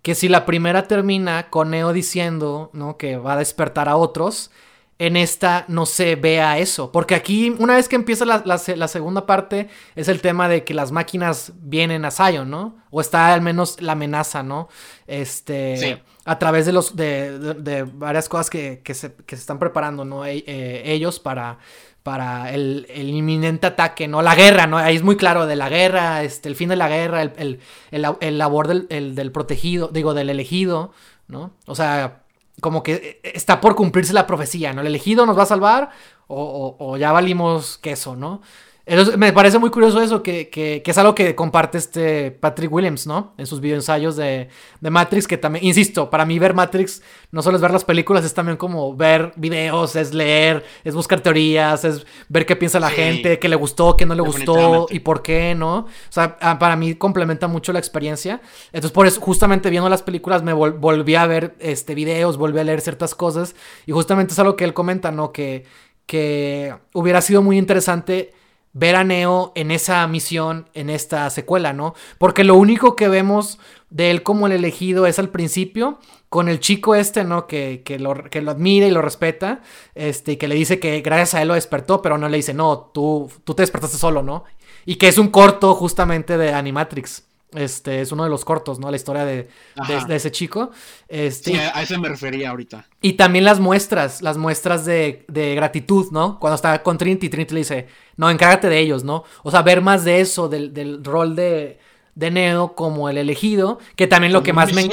[SPEAKER 2] que si la primera termina con Neo diciendo, ¿no? Que va a despertar a otros, en esta no se vea eso. Porque aquí, una vez que empieza la, segunda parte, es el tema de que las máquinas vienen a Zion, ¿no? O está al menos la amenaza, ¿no? Este. A través de los. de, varias cosas que, se, están preparando, ¿no? E, eh, ellos para para el, inminente ataque, ¿no? La guerra, ¿no? Ahí es muy claro de la guerra, este, el fin de la guerra, el, el, labor del, del, protegido, digo, del elegido, ¿no? O sea, como que está por cumplirse la profecía, ¿no? El elegido nos va a salvar o, o ya valimos queso, ¿no? Me parece muy curioso eso, que, que, que, es algo que comparte este Patrick Williams, ¿no? En sus videoensayos de, de Matrix, que también, insisto, para mí ver Matrix no solo es ver las películas, es también como ver videos, es leer, es buscar teorías, es ver qué piensa la gente, qué le gustó, qué no le gustó y por qué, ¿no? O sea, para mí complementa mucho la experiencia. Entonces, por eso, justamente viendo las películas, me volví a ver este, videos, volví a leer ciertas cosas, y justamente es algo que él comenta, ¿no? Que, que hubiera sido muy interesante ver a Neo en esa misión, en esta secuela, ¿no? Porque lo único que vemos de él como el elegido es al principio, con el chico este, ¿no? Que, que, lo, que lo admira y lo respeta, este, y que le dice que gracias a él lo despertó, pero no le dice, no, tú, tú te despertaste solo, ¿no? Y que es un corto justamente de Animatrix. Este es uno de los cortos, ¿no? La historia de, de, ese chico. Este,
[SPEAKER 1] sí, a eso me refería ahorita.
[SPEAKER 2] Y también las muestras, las muestras de, de, gratitud, ¿no? Cuando está con Trinity, Trinity le dice, no, encárgate de ellos, ¿no? O sea, ver más de eso, del, del rol de, de Neo como el elegido, que también lo que más me...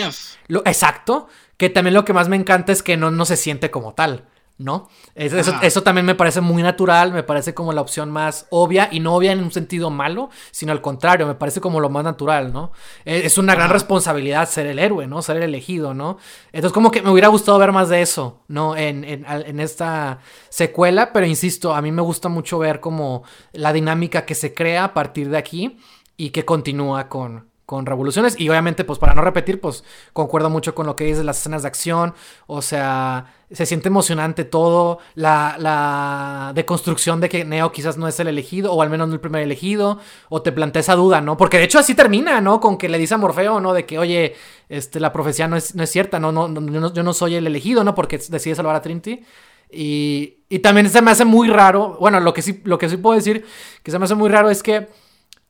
[SPEAKER 2] Lo, exacto, que también lo que más me encanta es que no, no se siente como tal. ¿No? Eso, también me parece muy natural, me parece como la opción más obvia y no obvia en un sentido malo, sino al contrario, me parece como lo más natural, ¿no? E, es una gran responsabilidad ser el héroe, ¿no? Ser el elegido, ¿no? Entonces como que me hubiera gustado ver más de eso, ¿no? En, en esta secuela, pero insisto, a mí me gusta mucho ver como la dinámica que se crea a partir de aquí y que continúa con, con revoluciones. Y obviamente, pues para no repetir, pues concuerdo mucho con lo que dices las escenas de acción. O sea, se siente emocionante todo. La, la deconstrucción de que Neo quizás no es el elegido, o al menos no el primer elegido. O te plantea esa duda, ¿no? Porque de hecho así termina, ¿no? Con que le dice a Morfeo, ¿no? De que, oye, este, la profecía no es, no es cierta, ¿no? No, yo no soy el elegido, ¿no? Porque decide salvar a Trinity. Y, y también se me hace muy raro. Bueno, lo que sí, lo que sí puedo decir que se me hace muy raro es que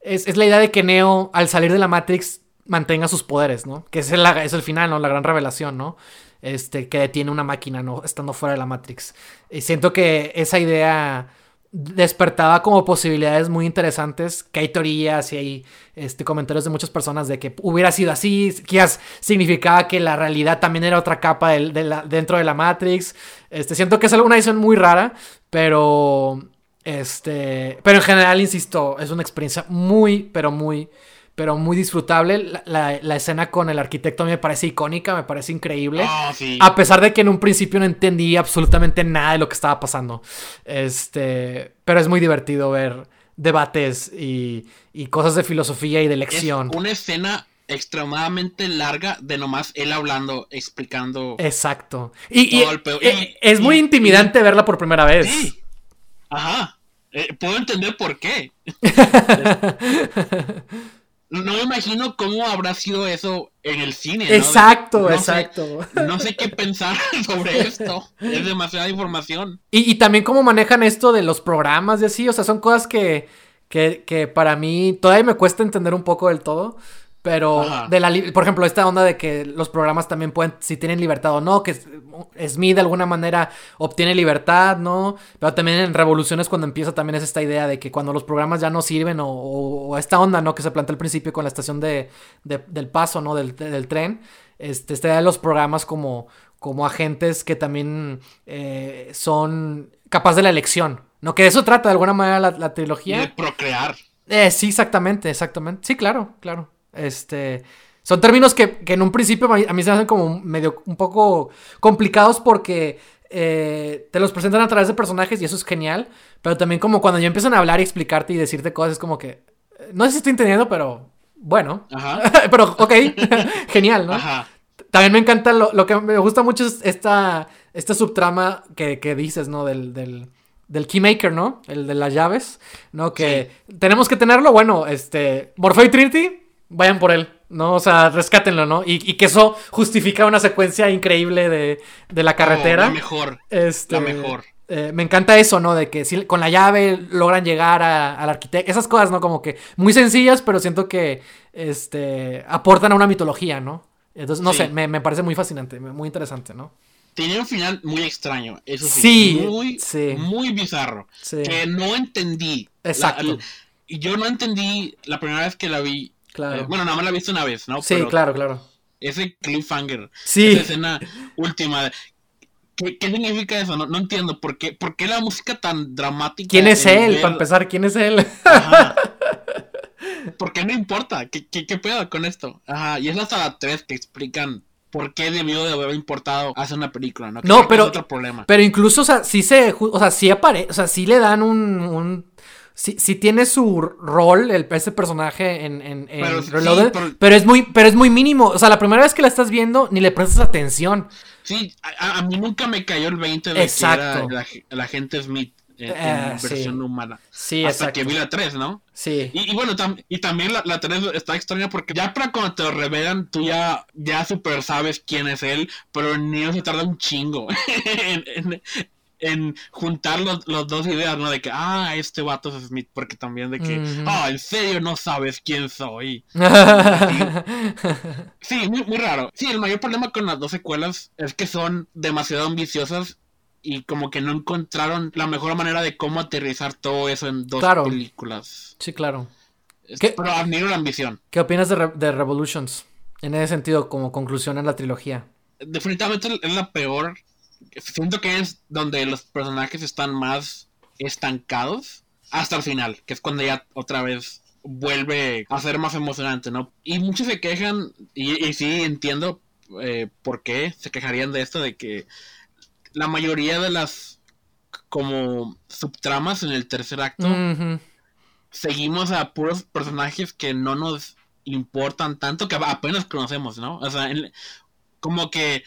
[SPEAKER 2] es, la idea de que Neo, al salir de la Matrix, mantenga sus poderes, ¿no? Que es el, es el final, ¿no? La gran revelación, ¿no? Este, que detiene una máquina, ¿no? Estando fuera de la Matrix. Y siento que esa idea despertaba como posibilidades muy interesantes, que hay teorías y hay este, comentarios de muchas personas de que hubiera sido así, que significaba que la realidad también era otra capa dentro de la Matrix. Este, siento que es una edición muy rara, pero este, pero en general, insisto, es una experiencia muy, pero muy, pero muy disfrutable. La, escena con el arquitecto a mí me parece icónica, me parece increíble. Ah, a pesar de que en un principio no entendí absolutamente nada de lo que estaba pasando. Este, pero es muy divertido ver debates y, y cosas de filosofía y de lección.
[SPEAKER 1] una escena extremadamente larga de nomás él hablando, explicando.
[SPEAKER 2] Exacto. Y, es muy intimidante verla por primera vez. Sí.
[SPEAKER 1] Ajá. Eh, puedo entender por qué. (laughs) (laughs) no me imagino cómo habrá sido eso en el cine.
[SPEAKER 2] Exacto, exacto.
[SPEAKER 1] no sé qué pensar (laughs) sobre esto. Es demasiada información.
[SPEAKER 2] Y, también cómo manejan esto de los programas y así. O sea, son cosas que, que, que para mí todavía me cuesta entender un poco del todo. Pero, de la, por ejemplo, esta onda de que los programas también pueden, si tienen libertad o no, que Smith de alguna manera obtiene libertad, ¿no? Pero también en Revoluciones cuando empieza también es esta idea de que cuando los programas ya no sirven o, esta onda, ¿no? Que se plantea al principio con la estación de, del paso, ¿no? Del, tren. Este, esta idea de los programas como, como agentes que también eh, son capaces de la elección, ¿no? Que de eso trata de alguna manera la, trilogía.
[SPEAKER 1] de procrear.
[SPEAKER 2] Eh, sí, exactamente, exactamente. Sí, claro, claro. Este. Son términos que, en un principio a mí se hacen como medio un poco complicados porque eh, te los presentan a través de personajes y eso es genial. Pero también como cuando ya empiezan a hablar y explicarte y decirte cosas es como que... Eh, no sé si estoy entendiendo, pero bueno. Ajá. (laughs) pero ok, (laughs) genial, ¿no? Ajá. También me encanta lo, que me gusta mucho es esta, esta subtrama que, dices, ¿no? Del, del, del Keymaker, ¿no? El de las llaves, ¿no? Que tenemos que tenerlo, bueno, este... Morphe y Trinity vayan por él, ¿no? O sea, rescátenlo, ¿no? Y, que eso justifica una secuencia increíble de, la carretera.
[SPEAKER 1] la mejor. Este, la mejor.
[SPEAKER 2] Eh, me encanta eso, ¿no? De que si con la llave logran llegar al arquitecto. Esas cosas, ¿no? Como que muy sencillas, pero siento que este, aportan a una mitología, ¿no? Entonces, no sé, me, parece muy fascinante, muy interesante, ¿no?
[SPEAKER 1] Tiene un final muy extraño, eso sí. muy, muy bizarro. Que no entendí. Exacto. Y yo no entendí la primera vez que la vi Claro. Eh, bueno, nada más la he visto una vez, ¿no?
[SPEAKER 2] Sí, claro, claro.
[SPEAKER 1] Ese cliffhanger. Sí. Esa escena última. ¿Qué, significa eso? No, entiendo. ¿Por qué, ¿Por qué la música tan dramática?
[SPEAKER 2] ¿Quién es él? Para empezar, ¿quién es él?
[SPEAKER 1] Ajá. (laughs) ¿Por qué no importa? ¿Qué, qué, pedo con esto? Ajá. Y es hasta la 3 que explican por qué debió de haber importado hacer una película, ¿no?
[SPEAKER 2] no, pero. otro problema. Pero incluso, o sea, sí se. O sea, sí aparece. O sea, sí le dan un si tiene su rol, el, ese personaje en, en, pero, Reloaded, pero... es muy, pero es muy mínimo. O sea, la primera vez que la estás viendo, ni le prestas atención.
[SPEAKER 1] Sí, a, mí nunca me cayó el 20 de Exacto. que era la, gente Smith. en, eh, versión humana. Sí, Hasta que vi la 3, ¿no? Sí. Y, bueno, y también la, la 3 está extraña porque ya para cuando te lo revelan, tú ya, ya super sabes quién es él, pero ni se tarda un chingo (laughs) en, en juntar los, dos ideas, ¿no? De que, ah, este vato es Smith, porque también de que, ah, en serio no sabes quién soy. (laughs) sí, muy, muy raro. Sí, el mayor problema con las dos secuelas es que son demasiado ambiciosas y como que no encontraron la mejor manera de cómo aterrizar todo eso en dos películas.
[SPEAKER 2] Sí, claro.
[SPEAKER 1] pero admiro la ambición.
[SPEAKER 2] ¿Qué opinas de, de Revolutions? En ese sentido, como conclusión en la trilogía.
[SPEAKER 1] Definitivamente es la peor siento que es donde los personajes están más estancados hasta el final, que es cuando ya otra vez vuelve a ser más emocionante, ¿no? Y muchos se quejan, y, sí entiendo eh, por qué se quejarían de esto, de que la mayoría de las como subtramas en el tercer acto seguimos a puros personajes que no nos importan tanto, que apenas conocemos, ¿no? O sea, como que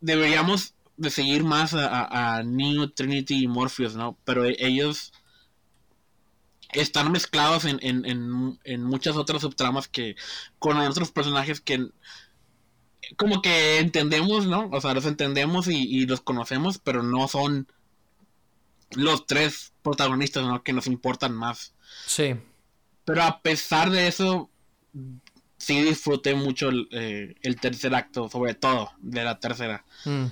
[SPEAKER 1] deberíamos de seguir más a, a, Neo, Trinity y Morpheus, ¿no? Pero e, ellos están mezclados en, en, en, muchas otras subtramas que con otros personajes que como que entendemos, ¿no? O sea, los entendemos y, los conocemos, pero no son los tres protagonistas, ¿no? Que nos importan más. Sí. Pero a pesar de eso, sí disfruté mucho el, eh, el tercer acto, sobre todo de la tercera. Mm.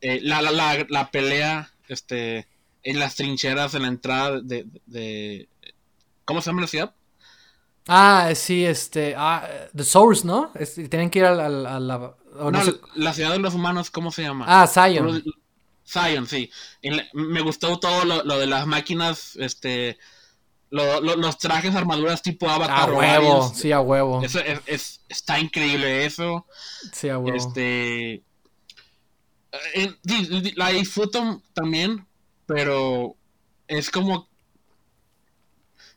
[SPEAKER 1] Eh, la, la, la, pelea este, en las trincheras en la entrada de, de, ¿Cómo se llama la ciudad?
[SPEAKER 2] Ah, sí, este. Ah, The Source, ¿no? tienen que ir a, la.
[SPEAKER 1] no, la ciudad de los humanos, ¿cómo se llama?
[SPEAKER 2] Ah, Zion.
[SPEAKER 1] Zion, sí. me gustó todo lo, lo, de las máquinas, este. Lo, los trajes, armaduras tipo Avatar.
[SPEAKER 2] A huevo, sí, a huevo.
[SPEAKER 1] Eso es, está increíble eso.
[SPEAKER 2] Sí, a huevo.
[SPEAKER 1] Este la disfruto también, pero es como.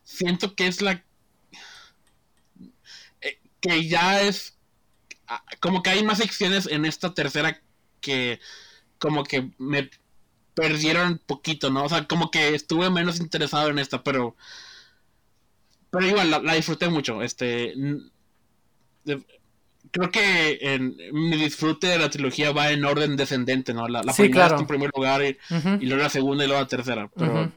[SPEAKER 1] Siento que es la. Eh, que ya es. Ah, como que hay más secciones en esta tercera que. Como que me perdieron poquito, ¿no? O sea, como que estuve menos interesado en esta, pero. Pero igual, la disfruté mucho. Este creo que en, mi disfrute de la trilogía va en orden descendente, ¿no? La, primera está en primer lugar y, luego la segunda y luego la tercera. Pero,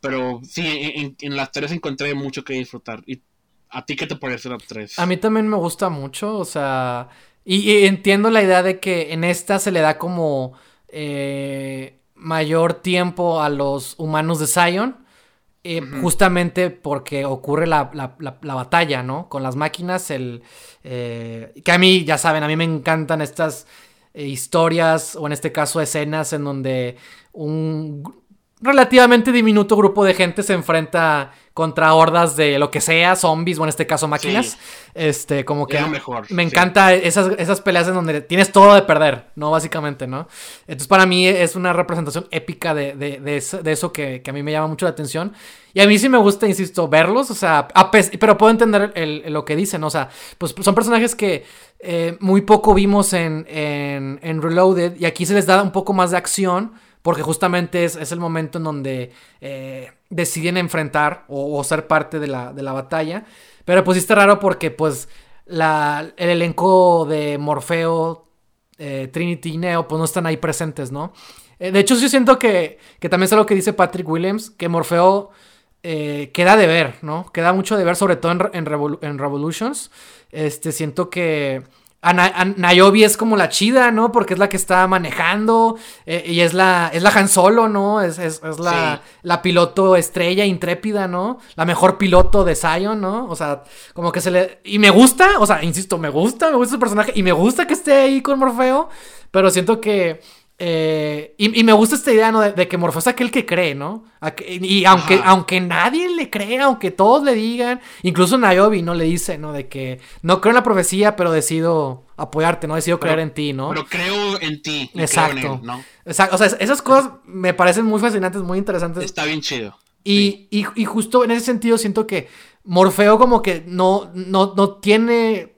[SPEAKER 1] pero sí, en, las tres encontré mucho que disfrutar. ¿Y a ti qué te parece la tres?
[SPEAKER 2] A mí también me gusta mucho, o sea, y, entiendo la idea de que en esta se le da como eh, mayor tiempo a los humanos de Zion. Eh, justamente porque ocurre la, batalla, ¿no? Con las máquinas, el... Eh, que a mí, ya saben, a mí me encantan estas eh, historias, o en este caso escenas, en donde un relativamente diminuto grupo de gente se enfrenta contra hordas de lo que sea, zombies o en este caso máquinas. Este, como que
[SPEAKER 1] mejor,
[SPEAKER 2] me encanta esas, esas peleas en donde tienes todo de perder, ¿no? Básicamente, ¿no? Entonces para mí es una representación épica de, de, eso, que, a mí me llama mucho la atención. Y a mí sí me gusta, insisto, verlos, o sea, pero puedo entender lo que dicen, o sea, pues son personajes que eh, muy poco vimos en, en, en Reloaded y aquí se les da un poco más de acción porque justamente es, es el momento en donde eh, deciden enfrentar o, ser parte de la, de la, batalla. Pero pues está raro porque pues la, el elenco de Morfeo, eh, Trinity y Neo pues no están ahí presentes, ¿no? Eh, de hecho yo siento que, que también es algo que dice Patrick Williams, que Morfeo queda de ver, ¿no? Queda mucho de ver, sobre todo en, en, en Revolutions. Este, siento que Nayobi es como la chida, ¿no? Porque es la que está manejando eh, y es la, es la Han Solo, ¿no? Es, es, la, la, piloto estrella intrépida, ¿no? La mejor piloto de Zion, ¿no? O sea, como que se le... Y me gusta, o sea, insisto, me gusta, me gusta su personaje y me gusta que esté ahí con Morfeo, pero siento que eh, y, me gusta esta idea, ¿no? De, que Morfeo es aquel que cree, ¿no? y aunque, aunque nadie le crea, aunque todos le digan, incluso Nayobi, ¿no? Le dice, ¿no? De que no creo en la profecía, pero decido apoyarte, ¿no? Decido creer en ti, ¿no?
[SPEAKER 1] Pero creo en ti.
[SPEAKER 2] Exacto. Exacto. O sea, esas cosas me parecen muy fascinantes, muy interesantes.
[SPEAKER 1] Está bien chido.
[SPEAKER 2] Y, y, justo en ese sentido siento que Morfeo como que no, no, no tiene...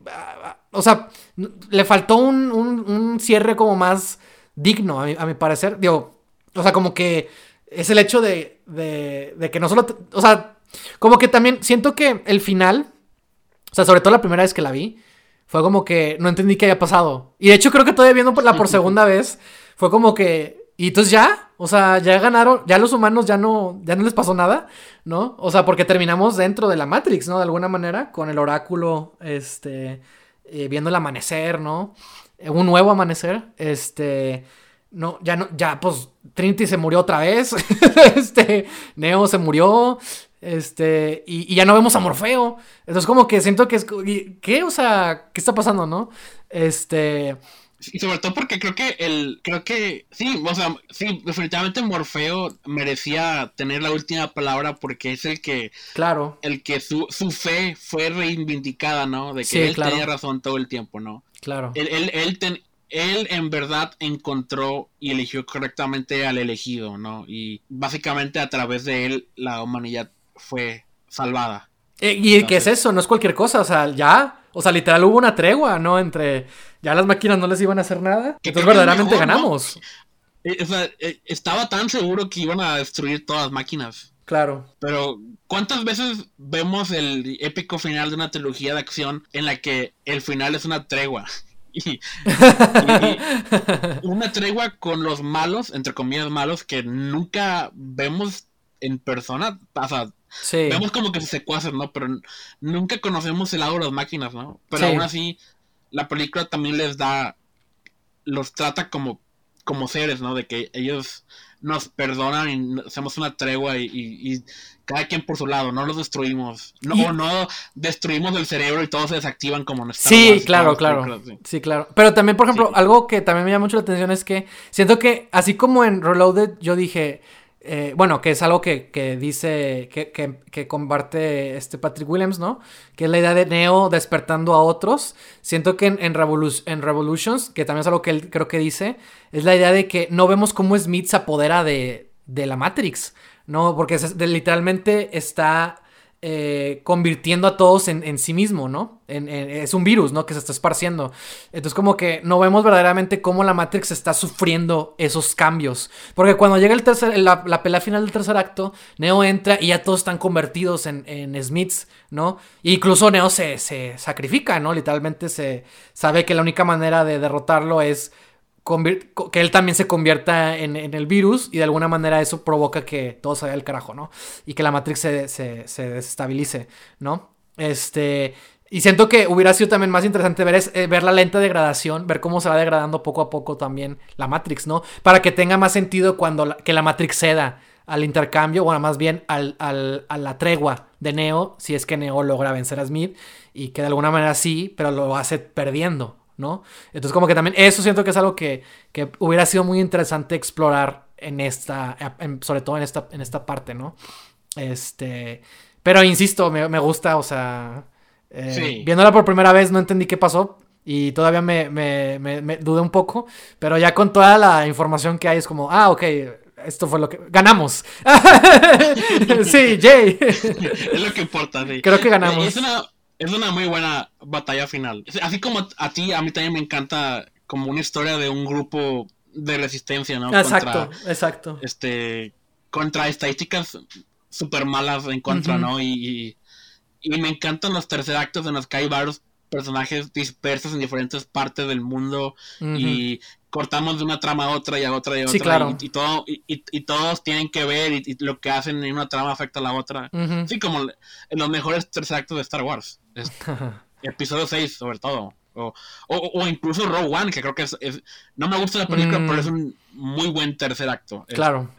[SPEAKER 2] O sea, le faltó un, un cierre como más digno, a mi, parecer. Digo, o sea, como que es el hecho de, de, de que no solo, o sea, como que también siento que el final, o sea, sobre todo la primera vez que la vi, fue como que no entendí qué había pasado. Y de hecho creo que todavía viéndola por (laughs) segunda vez, fue como que, y entonces ya, o sea, ya ganaron, ya los humanos ya no, ya no les pasó nada, ¿no? O sea, porque terminamos dentro de la Matrix, ¿no? De alguna manera, con el oráculo, este, eh, viendo el amanecer, ¿no? Un nuevo amanecer, este, no, ya no, ya, pues, Trinity se murió otra vez, (laughs) este, Neo se murió, este, y, ya no vemos a Morfeo. Entonces, como que siento que es. ¿Qué? O sea, ¿qué está pasando, no? Este.
[SPEAKER 1] Y sobre todo porque creo que el. Creo que. Sí, o sea, sí, definitivamente Morfeo merecía tener la última palabra porque es el que.
[SPEAKER 2] Claro.
[SPEAKER 1] El que su, su fe fue reivindicada, ¿no? De que él tenía razón todo el tiempo, ¿no?
[SPEAKER 2] Claro.
[SPEAKER 1] Él, él, él, él en verdad encontró y eligió correctamente al elegido, ¿no? Y básicamente a través de él la humanidad fue salvada.
[SPEAKER 2] Eh, ¿Y qué es eso? No es cualquier cosa, o sea, ya, o sea, literal hubo una tregua, ¿no? Entre ya las máquinas no les iban a hacer nada. Entonces verdaderamente ganamos.
[SPEAKER 1] Eh, o sea, eh, estaba tan seguro que iban a destruir todas las máquinas.
[SPEAKER 2] Claro.
[SPEAKER 1] Pero, ¿cuántas veces vemos el épico final de una trilogía de acción en la que el final es una tregua? (laughs) y, una tregua con los malos, entre comillas malos, que nunca vemos en persona. O sea, Vemos como que se secuacen, ¿no? Pero nunca conocemos el lado de las máquinas, ¿no? Pero aún así, la película también les da. Los trata como, como seres, ¿no? De que ellos nos perdonan y hacemos una tregua y, cada quien por su lado, no los destruimos. No, O no destruimos el cerebro y todos se desactivan como
[SPEAKER 2] en Sí, claro, claro. Sí. claro. Pero también, por ejemplo, algo que también me llama mucho la atención es que siento que, así como en Reloaded, yo dije eh, bueno, que es algo que, dice, que, que, comparte este Patrick Williams, ¿no? Que es la idea de Neo despertando a otros. Siento que en, en, Revolutions, que también es algo que él creo que dice, es la idea de que no vemos cómo Smith se apodera de, de la Matrix, ¿no? Porque literalmente está eh, convirtiendo a todos en, sí mismo, ¿no? es un virus, ¿no? Que se está esparciendo. Entonces como que no vemos verdaderamente cómo la Matrix está sufriendo esos cambios. Porque cuando llega el tercer, la, pelea final del tercer acto, Neo entra y ya todos están convertidos en, Smiths, ¿no? E incluso Neo se, se sacrifica, ¿no? Literalmente se sabe que la única manera de derrotarlo es que él también se convierta en, el virus y de alguna manera eso provoca que todo se vaya al carajo, ¿no? Y que la Matrix se, se, desestabilice, ¿no? Este... Y siento que hubiera sido también más interesante eh, ver la lenta degradación, ver cómo se va degradando poco a poco también la Matrix, ¿no? Para que tenga más sentido cuando que la Matrix ceda al intercambio, bueno, más bien al, a la tregua de Neo, si es que Neo logra vencer a Smith, y que de alguna manera sí, pero lo hace perdiendo, ¿no? Entonces como que también eso siento que es algo que, hubiera sido muy interesante explorar en esta, sobre todo en esta, en esta parte, ¿no? Este, pero insisto, me, gusta, o sea, eh, viéndola por primera vez no entendí qué pasó y todavía me, me, me, dudé un poco, pero ya con toda la información que hay es como, ah, ok, esto fue lo que ganamos. (laughs) sí, Jay. (laughs)
[SPEAKER 1] es lo que importa, sí.
[SPEAKER 2] Creo que ganamos.
[SPEAKER 1] Es una muy buena batalla final. Así como a ti, a mí también me encanta como una historia de un grupo de resistencia, ¿no?
[SPEAKER 2] Exacto, exacto.
[SPEAKER 1] Este, contra estadísticas súper malas en contra, ¿no? Y, y, me encantan los tercer actos en los que hay varios personajes dispersos en diferentes partes del mundo y cortamos de una trama a otra y a otra y a otra. y, todo, y, todos tienen que ver y, lo que hacen en una trama afecta a la otra. Sí, como en los mejores tres actos de Star Wars. (laughs) episodio 6, sobre todo. O, o, incluso Rogue One, que creo que es, No me gusta la película, pero es mm. un muy buen tercer acto.
[SPEAKER 2] Claro.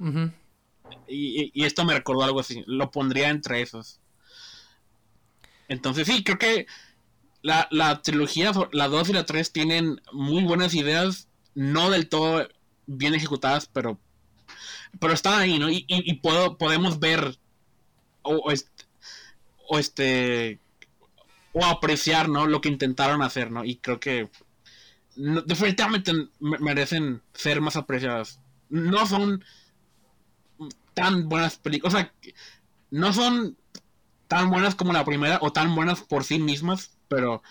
[SPEAKER 1] y, esto me recordó algo así. Lo pondría entre esos. Entonces, sí, creo que la, la trilogía, la 2 y la 3 tienen muy buenas ideas no del todo bien ejecutadas, pero, pero están ahí, ¿no? Y, puedo, podemos ver o, o este o apreciar, ¿no? Lo que intentaron hacer, ¿no? Y creo que definitivamente merecen ser más apreciadas. No son tan buenas películas, o sea, no son tan buenas como la primera o tan buenas por sí mismas, pero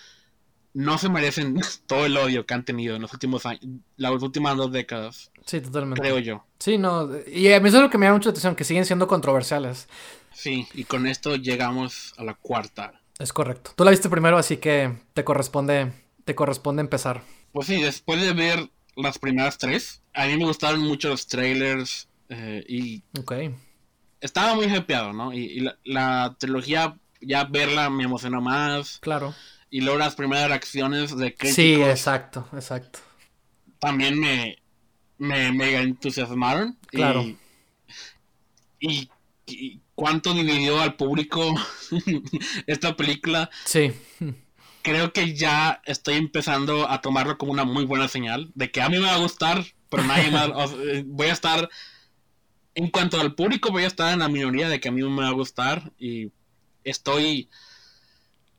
[SPEAKER 1] no se merecen (laughs) todo el odio que han tenido en los últimos años, las últimas dos décadas.
[SPEAKER 2] Sí, totalmente.
[SPEAKER 1] Creo yo.
[SPEAKER 2] Sí, no, y a mí eso es lo que me llama mucha atención, que siguen siendo controversiales.
[SPEAKER 1] Sí, y con esto llegamos a la cuarta.
[SPEAKER 2] Es correcto. Tú la viste primero, así que te corresponde, te corresponde empezar.
[SPEAKER 1] Pues sí, después de ver las primeras tres, a mí me gustaron mucho los trailers eh, y...
[SPEAKER 2] Ok.
[SPEAKER 1] Estaba muy hypeado, ¿no? Y, la, la, trilogía, ya verla me emocionó más.
[SPEAKER 2] Claro.
[SPEAKER 1] Y luego las primeras reacciones de
[SPEAKER 2] críticos. Sí, exacto, exacto.
[SPEAKER 1] También me, me mega entusiasmaron.
[SPEAKER 2] Claro.
[SPEAKER 1] Y, y, cuánto dividió al público (laughs) esta película.
[SPEAKER 2] Sí.
[SPEAKER 1] Creo que ya estoy empezando a tomarlo como una muy buena señal de que a mí me va a gustar, pero nadie más. voy a estar. En cuanto al público, voy a estar en la minoría de que a mí me va a gustar y estoy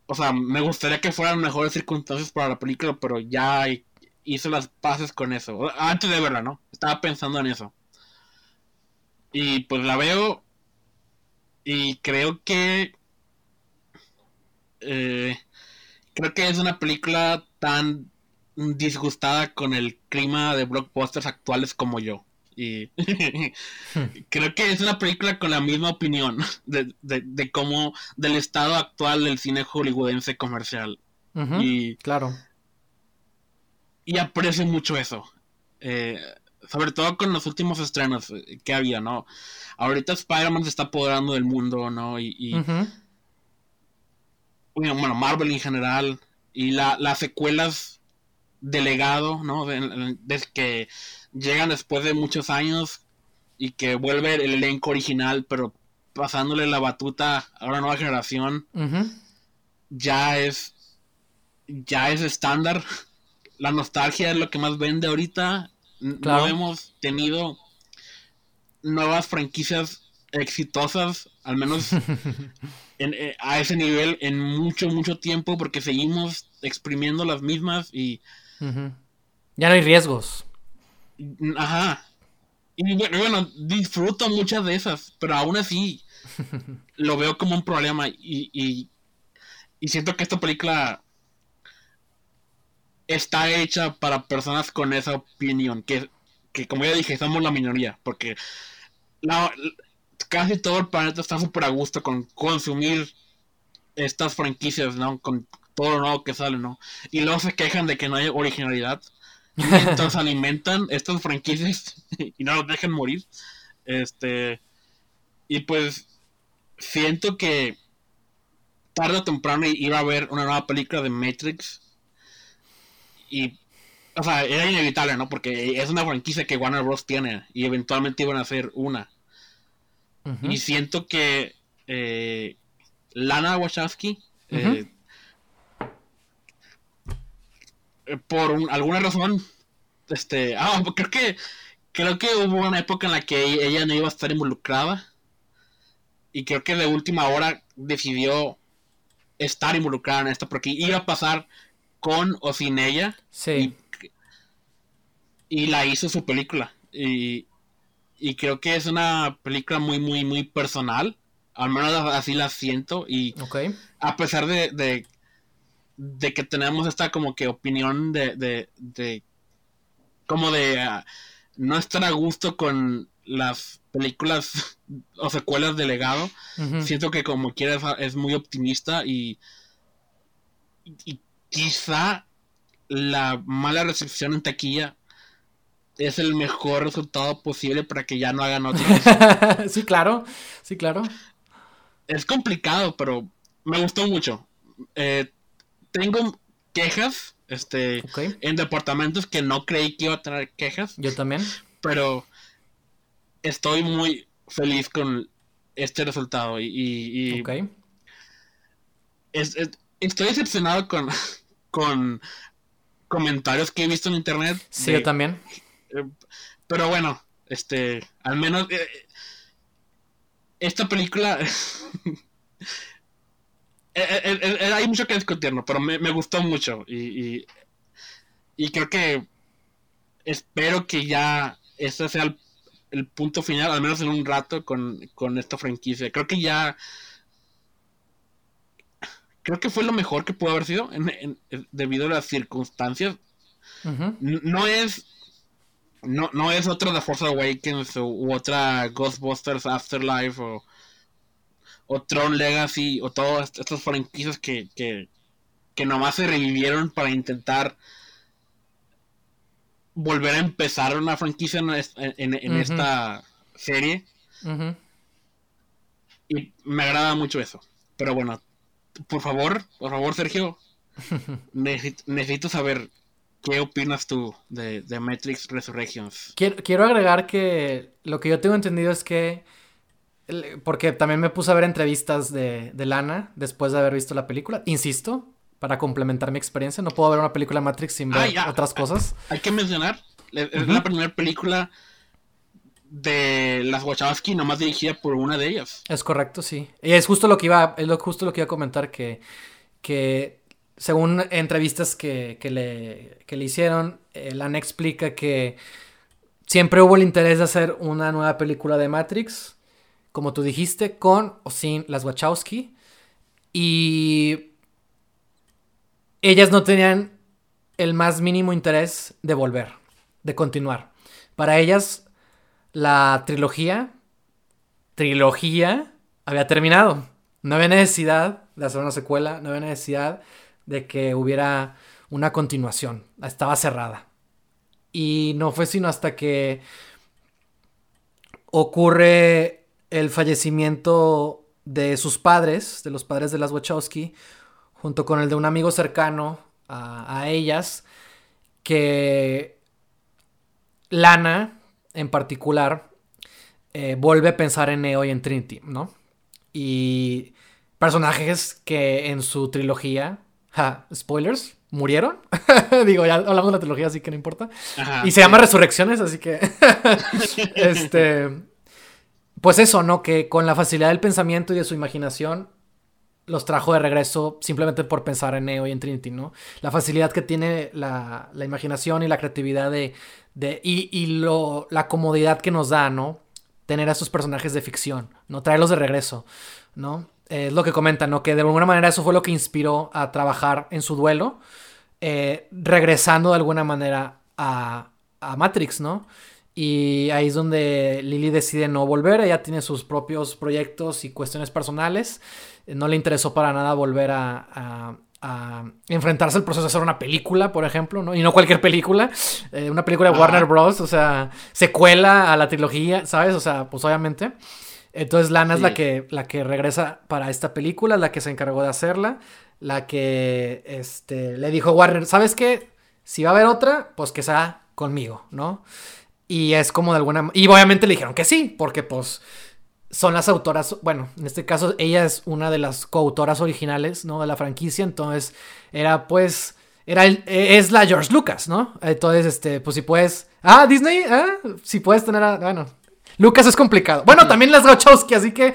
[SPEAKER 1] o sea, me gustaría que fueran mejores circunstancias para la película, pero ya hice las paces con eso. Antes de verla, ¿no? Estaba pensando en eso. Y pues la veo y creo que... Eh, creo que es una película tan disgustada con el clima de blockbusters actuales como yo. Y (laughs) creo que es una película con la misma opinión (laughs) de, de, cómo, del estado actual del cine hollywoodense comercial. y,
[SPEAKER 2] claro.
[SPEAKER 1] Y aprecio mucho eso. Eh, sobre todo con los últimos estrenos que había, ¿no? Ahorita Spider-Man se está apoderando del mundo, ¿no? Y, bueno, Marvel en general. Y la, las secuelas de legado, ¿no? Desde que llegan después de muchos años y que vuelve el elenco original, pero pasándole la batuta a una nueva generación, ya es ya es estándar. La nostalgia es lo que más vende ahorita. No hemos tenido nuevas franquicias exitosas, al menos (laughs) eh, a ese nivel, en mucho, mucho tiempo, porque seguimos exprimiendo las mismas y...
[SPEAKER 2] Ya no hay riesgos.
[SPEAKER 1] Ajá. Y bueno, disfruto muchas de esas, pero aún así (laughs) lo veo como un problema y, y, siento que esta película está hecha para personas con esa opinión, que, que como ya dije, somos la minoría, porque casi todo el planeta está súper a gusto con consumir estas franquicias, ¿no? Con todo lo nuevo que sale, ¿no? Y luego se quejan de que no hay originalidad (laughs) mientras alimentan estas franquicias (laughs) y no los dejan morir. Este. Y pues siento que tarde o temprano iba a haber una nueva película de Matrix. Y. O sea, era inevitable, ¿no? Porque es una franquicia que Warner Bros. tiene. Y eventualmente iban a hacer una. Y siento que. Eh, Lana Wachowski. Eh, por alguna razón, este, ah, creo que creo que hubo una época en la que ella no iba a estar involucrada y creo que de última hora decidió estar involucrada en esto porque iba a pasar con o sin ella.
[SPEAKER 2] Sí.
[SPEAKER 1] Y, la hizo su película y, y creo que es una película muy muy muy personal, al menos así la siento y a pesar de de que tenemos esta como que opinión de, de, de como de ah, no estar a gusto con las películas (laughs) o secuelas de legado. Siento que como quieras es muy optimista y, y quizá la mala recepción en taquilla es el mejor resultado posible para que ya no hagan otras. (laughs)
[SPEAKER 2] sí, claro, sí, claro.
[SPEAKER 1] Es complicado, pero me gustó mucho. Eh, tengo quejas este en departamentos que no creí que iba a tener quejas.
[SPEAKER 2] Yo también.
[SPEAKER 1] Pero estoy muy feliz con este resultado y, y, estoy decepcionado con, (laughs) con comentarios que he visto en internet.
[SPEAKER 2] Sí, yo también.
[SPEAKER 1] Eh, pero bueno, este, al menos eh, esta película (laughs) Eh, eh, eh, hay mucho que discutir, pero me, gustó mucho y, y, creo que espero que ya ese sea el, punto final, al menos en un rato con, esta franquicia. Creo que ya creo que fue lo mejor que pudo haber sido debido a las circunstancias. No es no, no es otra The Force Awakens u otra Ghostbusters Afterlife o, o Tron Legacy o todas estas franquicias que, que, que nomás se revivieron para intentar volver a empezar una franquicia en, esta serie. Y me agrada mucho eso. Pero bueno, por favor, por favor, Sergio, (laughs) necesito, saber qué opinas tú de, de Matrix Resurrections.
[SPEAKER 2] Quiero, quiero agregar que lo que yo tengo entendido es que porque también me puse a ver entrevistas de, de, Lana después de haber visto la película. Insisto, para complementar mi experiencia, no puedo ver una película Matrix sin ver ah, otras cosas.
[SPEAKER 1] Hay que mencionar, es la primera película de las Wachowski nomás dirigida por una de ellas.
[SPEAKER 2] Es correcto, sí. Y es justo lo que iba, es lo, justo lo que iba a comentar, que, que según entrevistas que, que, le, que le hicieron, Lana explica que siempre hubo el interés de hacer una nueva película de Matrix, como tú dijiste, con o sin las Wachowski. Y ellas no tenían el más mínimo interés de volver, de continuar. Para ellas la trilogía, trilogía, había terminado. No había necesidad de hacer una secuela, no había necesidad de que hubiera una continuación. Estaba cerrada. Y no fue sino hasta que ocurre el fallecimiento de sus padres, de los padres de las Wachowski, junto con el de un amigo cercano a, a ellas, que Lana, en particular eh, vuelve a pensar en Neo y en Trinity, ¿no? Y personajes que en su trilogía, spoilers, murieron. (laughs) Digo, ya hablamos de la trilogía, así que no importa. y se llama Resurrecciones, así que. (laughs) este. Pues eso, ¿no? Que con la facilidad del pensamiento y de su imaginación los trajo de regreso simplemente por pensar en Neo y en Trinity, ¿no? La facilidad que tiene la, imaginación y la creatividad de, y, la comodidad que nos da, ¿no? Tener a esos personajes de ficción, ¿no? Traerlos de regreso, ¿no? es lo que comentan, ¿no? Que de alguna manera eso fue lo que inspiró a trabajar en su duelo, eh, regresando de alguna manera a Matrix, ¿no? Y ahí es donde Lily decide no volver, ella tiene sus propios proyectos y cuestiones personales, no le interesó para nada volver a, enfrentarse al proceso de hacer una película, por ejemplo, ¿no? Y no cualquier película, eh, una película de Warner Bros., o sea, secuela a la trilogía, ¿sabes? O sea, pues obviamente. Entonces Lana es la que, la que regresa para esta película, la que se encargó de hacerla, la que este, le dijo a Warner, ¿sabes qué? Si va a haber otra, pues que sea conmigo, ¿no? Y es como de alguna... Y obviamente le dijeron que sí, porque pues son las autoras, bueno, en este caso ella es una de las coautoras originales, ¿no? De la franquicia, entonces era pues, era el, es la George Lucas, ¿no? Entonces, este, pues si puedes, ah, Disney, ah, si puedes tener, a, bueno, Lucas es complicado. Bueno, también las Wachowski, así que,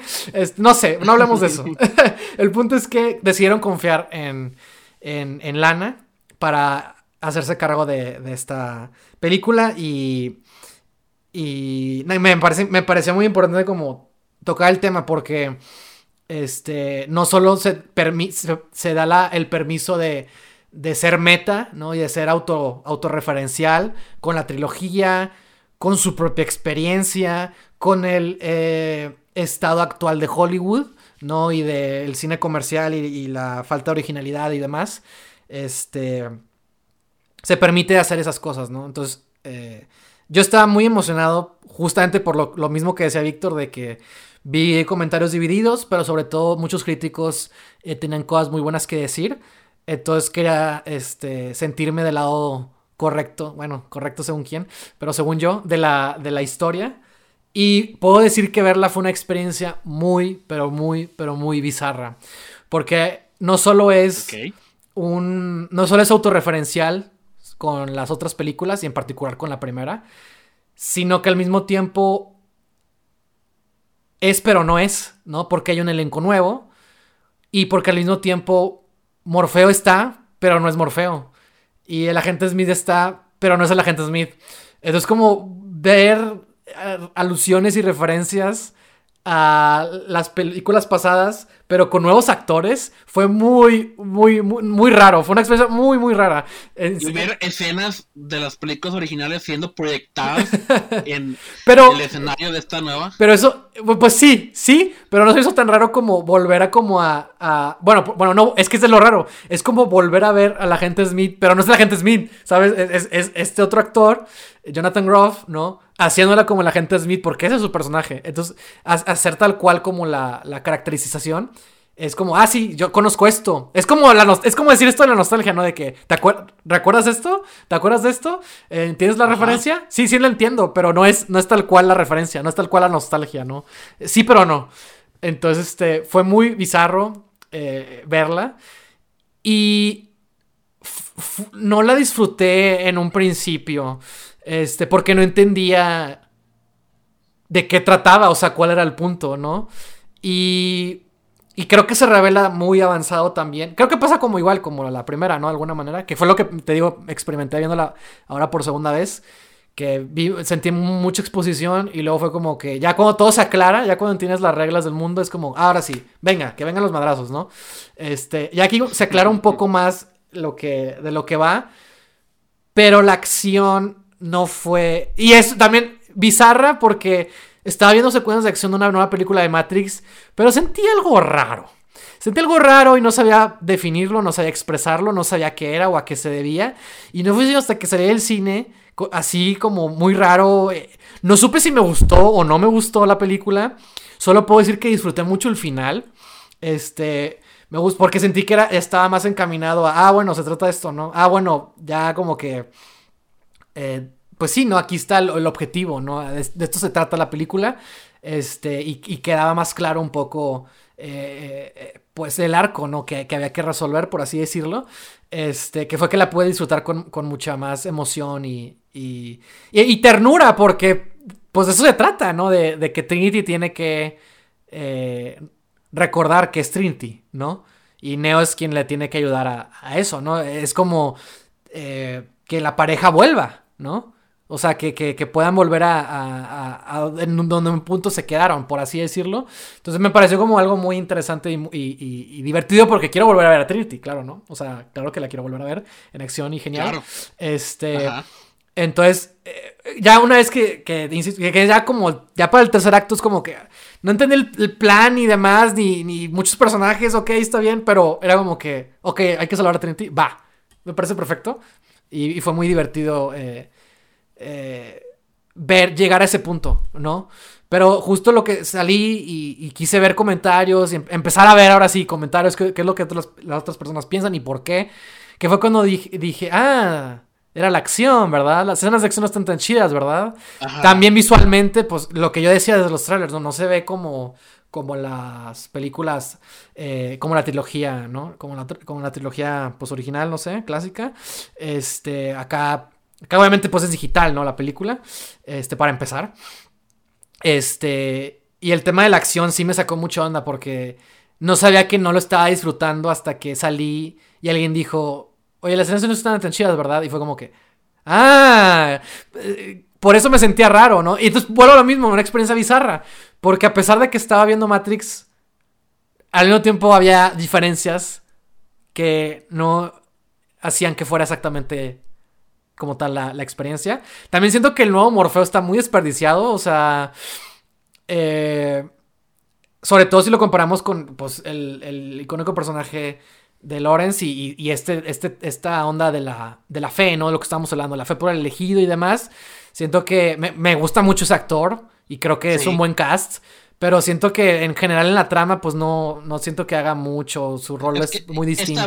[SPEAKER 2] no sé, no hablemos de eso. (laughs) el punto es que decidieron confiar en, en, en Lana para hacerse cargo de, esta película y... Y me, parece, me parecía muy importante como tocar el tema porque este, no solo se, se, da el permiso de, de, ser meta, ¿no? Y de ser auto, autorreferencial con la trilogía, con su propia experiencia, con el eh, estado actual de Hollywood, ¿no? Y del cine comercial y, la falta de originalidad y demás. Este, se permite hacer esas cosas, ¿no? Entonces, eh, yo estaba muy emocionado justamente por lo, lo mismo que decía Víctor de que Vi comentarios divididos, pero sobre todo muchos críticos eh, tenían cosas muy buenas que decir. Entonces quería este, sentirme del lado correcto, bueno, correcto según quién, pero según yo, de la, de la historia. Y puedo decir que verla fue una experiencia muy, pero muy, pero muy bizarra. Porque no solo es un. No solo es autorreferencial con las otras películas y en particular con la primera, sino que al mismo tiempo es pero no es, ¿no? Porque hay un elenco nuevo y porque al mismo tiempo Morfeo está, pero no es Morfeo. Y el agente Smith está, pero no es el agente Smith. Entonces como ver eh, alusiones y referencias a las películas pasadas, pero con nuevos actores, fue muy, muy, muy, raro. Fue una experiencia muy, muy rara.
[SPEAKER 1] Y ver escenas de las películas originales siendo proyectadas (laughs) en el escenario de esta nueva.
[SPEAKER 2] Pero eso, pues sí, sí, pero no se hizo tan raro como volver a como a, bueno, bueno, no, es que es de lo raro. Es como volver a ver a la gente Smith, pero no es la gente Smith, ¿sabes? Es, es este otro actor, Jonathan Groff, ¿no? Haciéndola como la gente Smith, porque ese es su personaje. Entonces, hacer tal cual como la, la caracterización. Es como, ah, sí, yo conozco esto. Es como, la es como decir esto de la nostalgia, ¿no? De que, ¿te ¿recuerdas esto? ¿Te acuerdas de esto? Eh, ¿Entiendes la referencia? Sí, sí lo entiendo, pero no es, no es tal cual la referencia, no es tal cual la nostalgia, ¿no? Sí, pero no. Entonces, este, fue muy bizarro eh, verla. Y no la disfruté en un principio. Este, porque no entendía de qué trataba, o sea, cuál era el punto, ¿no? Y, y creo que se revela muy avanzado también. Creo que pasa como igual, como la primera, ¿no? De alguna manera, que fue lo que te digo, experimenté viéndola ahora por segunda vez. Que sentí mucha exposición y luego fue como que ya cuando todo se aclara, ya cuando tienes las reglas del mundo, es como, ahora sí, venga, que vengan los madrazos, ¿no? Este, y aquí se aclara un poco más lo que, de lo que va, pero la acción no fue. Y es también bizarra porque estaba viendo secuencias de acción de una nueva película de Matrix, pero sentí algo raro. Sentí algo raro y no sabía definirlo, no sabía expresarlo, no sabía qué era o a qué se debía. Y no fue hasta que salí del cine, así como muy raro. Eh, no supe si me gustó o no me gustó la película. Solo puedo decir que disfruté mucho el final. Este, me gustó porque sentí que era, estaba más encaminado a, ah, bueno, se trata de esto, ¿no? Ah, bueno, ya como que eh, pues sí, ¿no? Aquí está el, objetivo, ¿no? De, esto se trata la película. Este, y, quedaba más claro un poco, eh, eh, pues, el arco, ¿no? Que, había que resolver, por así decirlo. Este, que fue que la pude disfrutar con, mucha más emoción y, y, ternura, porque, pues, de eso se trata, ¿no? De, que Trinity tiene que recordar que es Trinity, ¿no? Y Neo es quien le tiene que ayudar a eso, ¿no? Es como que la pareja vuelva, ¿no? O sea, que, puedan volver a, en donde un punto se quedaron, por así decirlo. Entonces me pareció como algo muy interesante y, divertido porque quiero volver a ver a Trinity, claro, ¿no? O sea, claro que la quiero volver a ver en acción y genial. Claro. Este. Entonces, eh, ya una vez que, que, ya como, ya para el tercer acto es como que no entendí el, plan y demás, ni, ni, muchos personajes, ok, está bien, pero era como que, ok, hay que salvar a Trinity, va, me parece perfecto. Y, fue muy divertido eh, eh, ver, llegar a ese punto, ¿no? Pero justo lo que salí y, quise ver comentarios y em, empezar a ver ahora sí comentarios, qué, es lo que las otras personas piensan y por qué. Que fue cuando dije, ah, era la acción, ¿verdad? Las escenas de acción no están tan chidas, ¿verdad? También visualmente, pues lo que yo decía desde los trailers, ¿no? No se ve como, como las películas, eh, como la trilogía, ¿no? Como la, como la trilogía, pues original, no sé, clásica. Este, acá, acá obviamente pues es digital, ¿no? La película, este, para empezar. Este, y el tema de la acción sí me sacó mucha onda porque no sabía que no lo estaba disfrutando hasta que salí y alguien dijo, oye, las escenas no están tan chidas, ¿verdad? Y fue como que, ah, eh, por eso me sentía raro, ¿no? Y entonces vuelvo a lo mismo, una experiencia bizarra. Porque a pesar de que estaba viendo Matrix, al mismo tiempo había diferencias que no hacían que fuera exactamente como tal la, experiencia. También siento que el nuevo Morfeo está muy desperdiciado, o sea... Eh, sobre todo si lo comparamos con pues, el, icónico personaje de Lawrence y, este, este, esta onda de la, de la fe, ¿no? De lo que estamos hablando, la fe por el elegido y demás. Siento que me, gusta mucho ese actor y creo que es un buen cast. Pero siento que en general en la trama, pues no, no siento que haga mucho. Su rol es, muy distinto.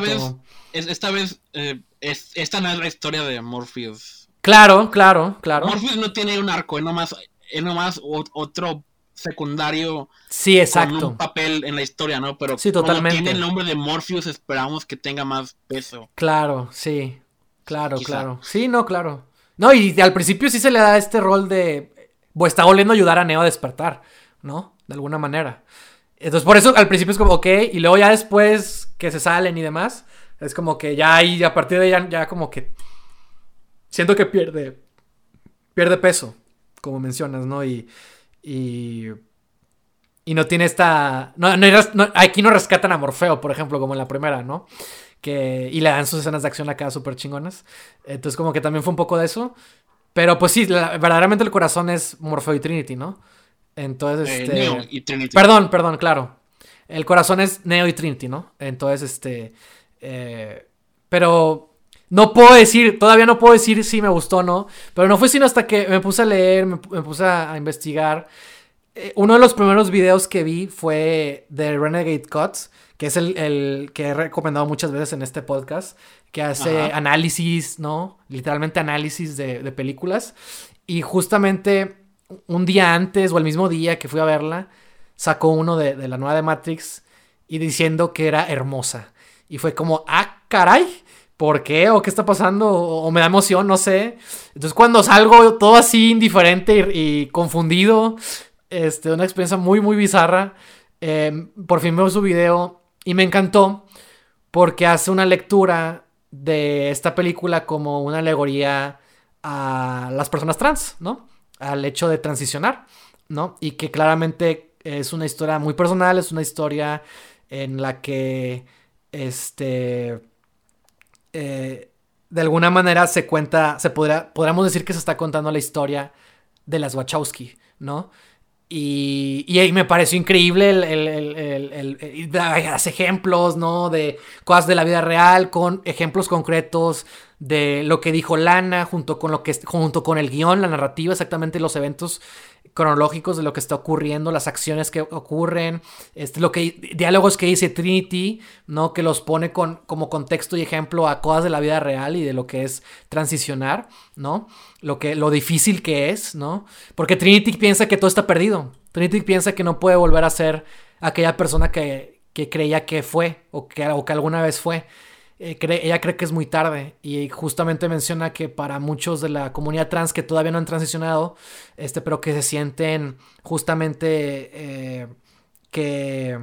[SPEAKER 1] Esta vez, eh, es, esta no es la historia de Morpheus.
[SPEAKER 2] Claro, claro, claro.
[SPEAKER 1] Morpheus no tiene un arco, es nomás, es nomás otro secundario.
[SPEAKER 2] Sí, exacto.
[SPEAKER 1] Con un papel en la historia, ¿no? Pero
[SPEAKER 2] sí, totalmente.
[SPEAKER 1] tiene el nombre de Morpheus, esperamos que tenga más peso.
[SPEAKER 2] Claro, sí. Claro, claro. Sí, no, claro. No, y al principio sí se le da este rol de. Pues está volviendo a ayudar a Neo a despertar, ¿no? De alguna manera. Entonces, por eso al principio es como, ok, y luego ya después que se salen y demás, es como que ya ahí, a partir de ahí, ya, como que. Siento que pierde. Pierde peso, como mencionas, ¿no? Y. Y. Y no tiene esta. No, aquí no rescatan a Morfeo, por ejemplo, como en la primera, ¿no? Que, y le dan sus escenas de acción acá súper chingonas. Entonces, como que también fue un poco de eso. Pero pues sí, verdaderamente el corazón es Morfeo y Trinity, ¿no? Entonces, eh, este. Neo y Trinity. Perdón, perdón, claro. El corazón es Neo y Trinity, ¿no? Entonces, este. Eh, pero no puedo decir, todavía no puedo decir si me gustó o no, pero no fue sino hasta que me puse a leer, me, puse a, investigar. Eh, uno de los primeros videos que vi fue de Renegade Cuts, que es el, que he recomendado muchas veces en este podcast, que hace análisis, ¿no? Literalmente análisis de, películas. Y justamente un día antes o el mismo día que fui a verla, sacó uno de, de la nueva de Matrix y diciendo que era hermosa. Y fue como, ah, caray. ¿por qué? ¿O qué está pasando? ¿O, me da emoción? No sé. Entonces cuando salgo todo así indiferente y, confundido, este, una experiencia muy, muy bizarra, em, por fin veo su video y me encantó porque hace una lectura de esta película como una alegoría a las personas trans, ¿no? Al hecho de transicionar, ¿no? Y que claramente es una historia muy personal, es una historia en la que, este, eh, de alguna manera se cuenta, se podrá, podríamos decir que se está contando la historia de las Wachowski, ¿no? Y, y, me pareció increíble el, el, el, ejemplos, ¿no? De cosas de la vida real, con ejemplos concretos de lo que dijo Lana, junto con lo que junto con el guion, la narrativa, exactamente los eventos cronológicos de lo que está ocurriendo, las acciones que ocurren, este, lo que, diálogos que dice Trinity, ¿no? Que los pone con, como contexto y ejemplo a cosas de la vida real y de lo que es transicionar, ¿no? Lo, que, lo difícil que es, ¿no? Porque Trinity piensa que todo está perdido. Trinity piensa que no puede volver a ser aquella persona que, que creía que fue o que, o que alguna vez fue. Eh, ella cree que es muy tarde y justamente menciona que para muchos de la comunidad trans que todavía no han transicionado, este, pero que se sienten justamente eh, que,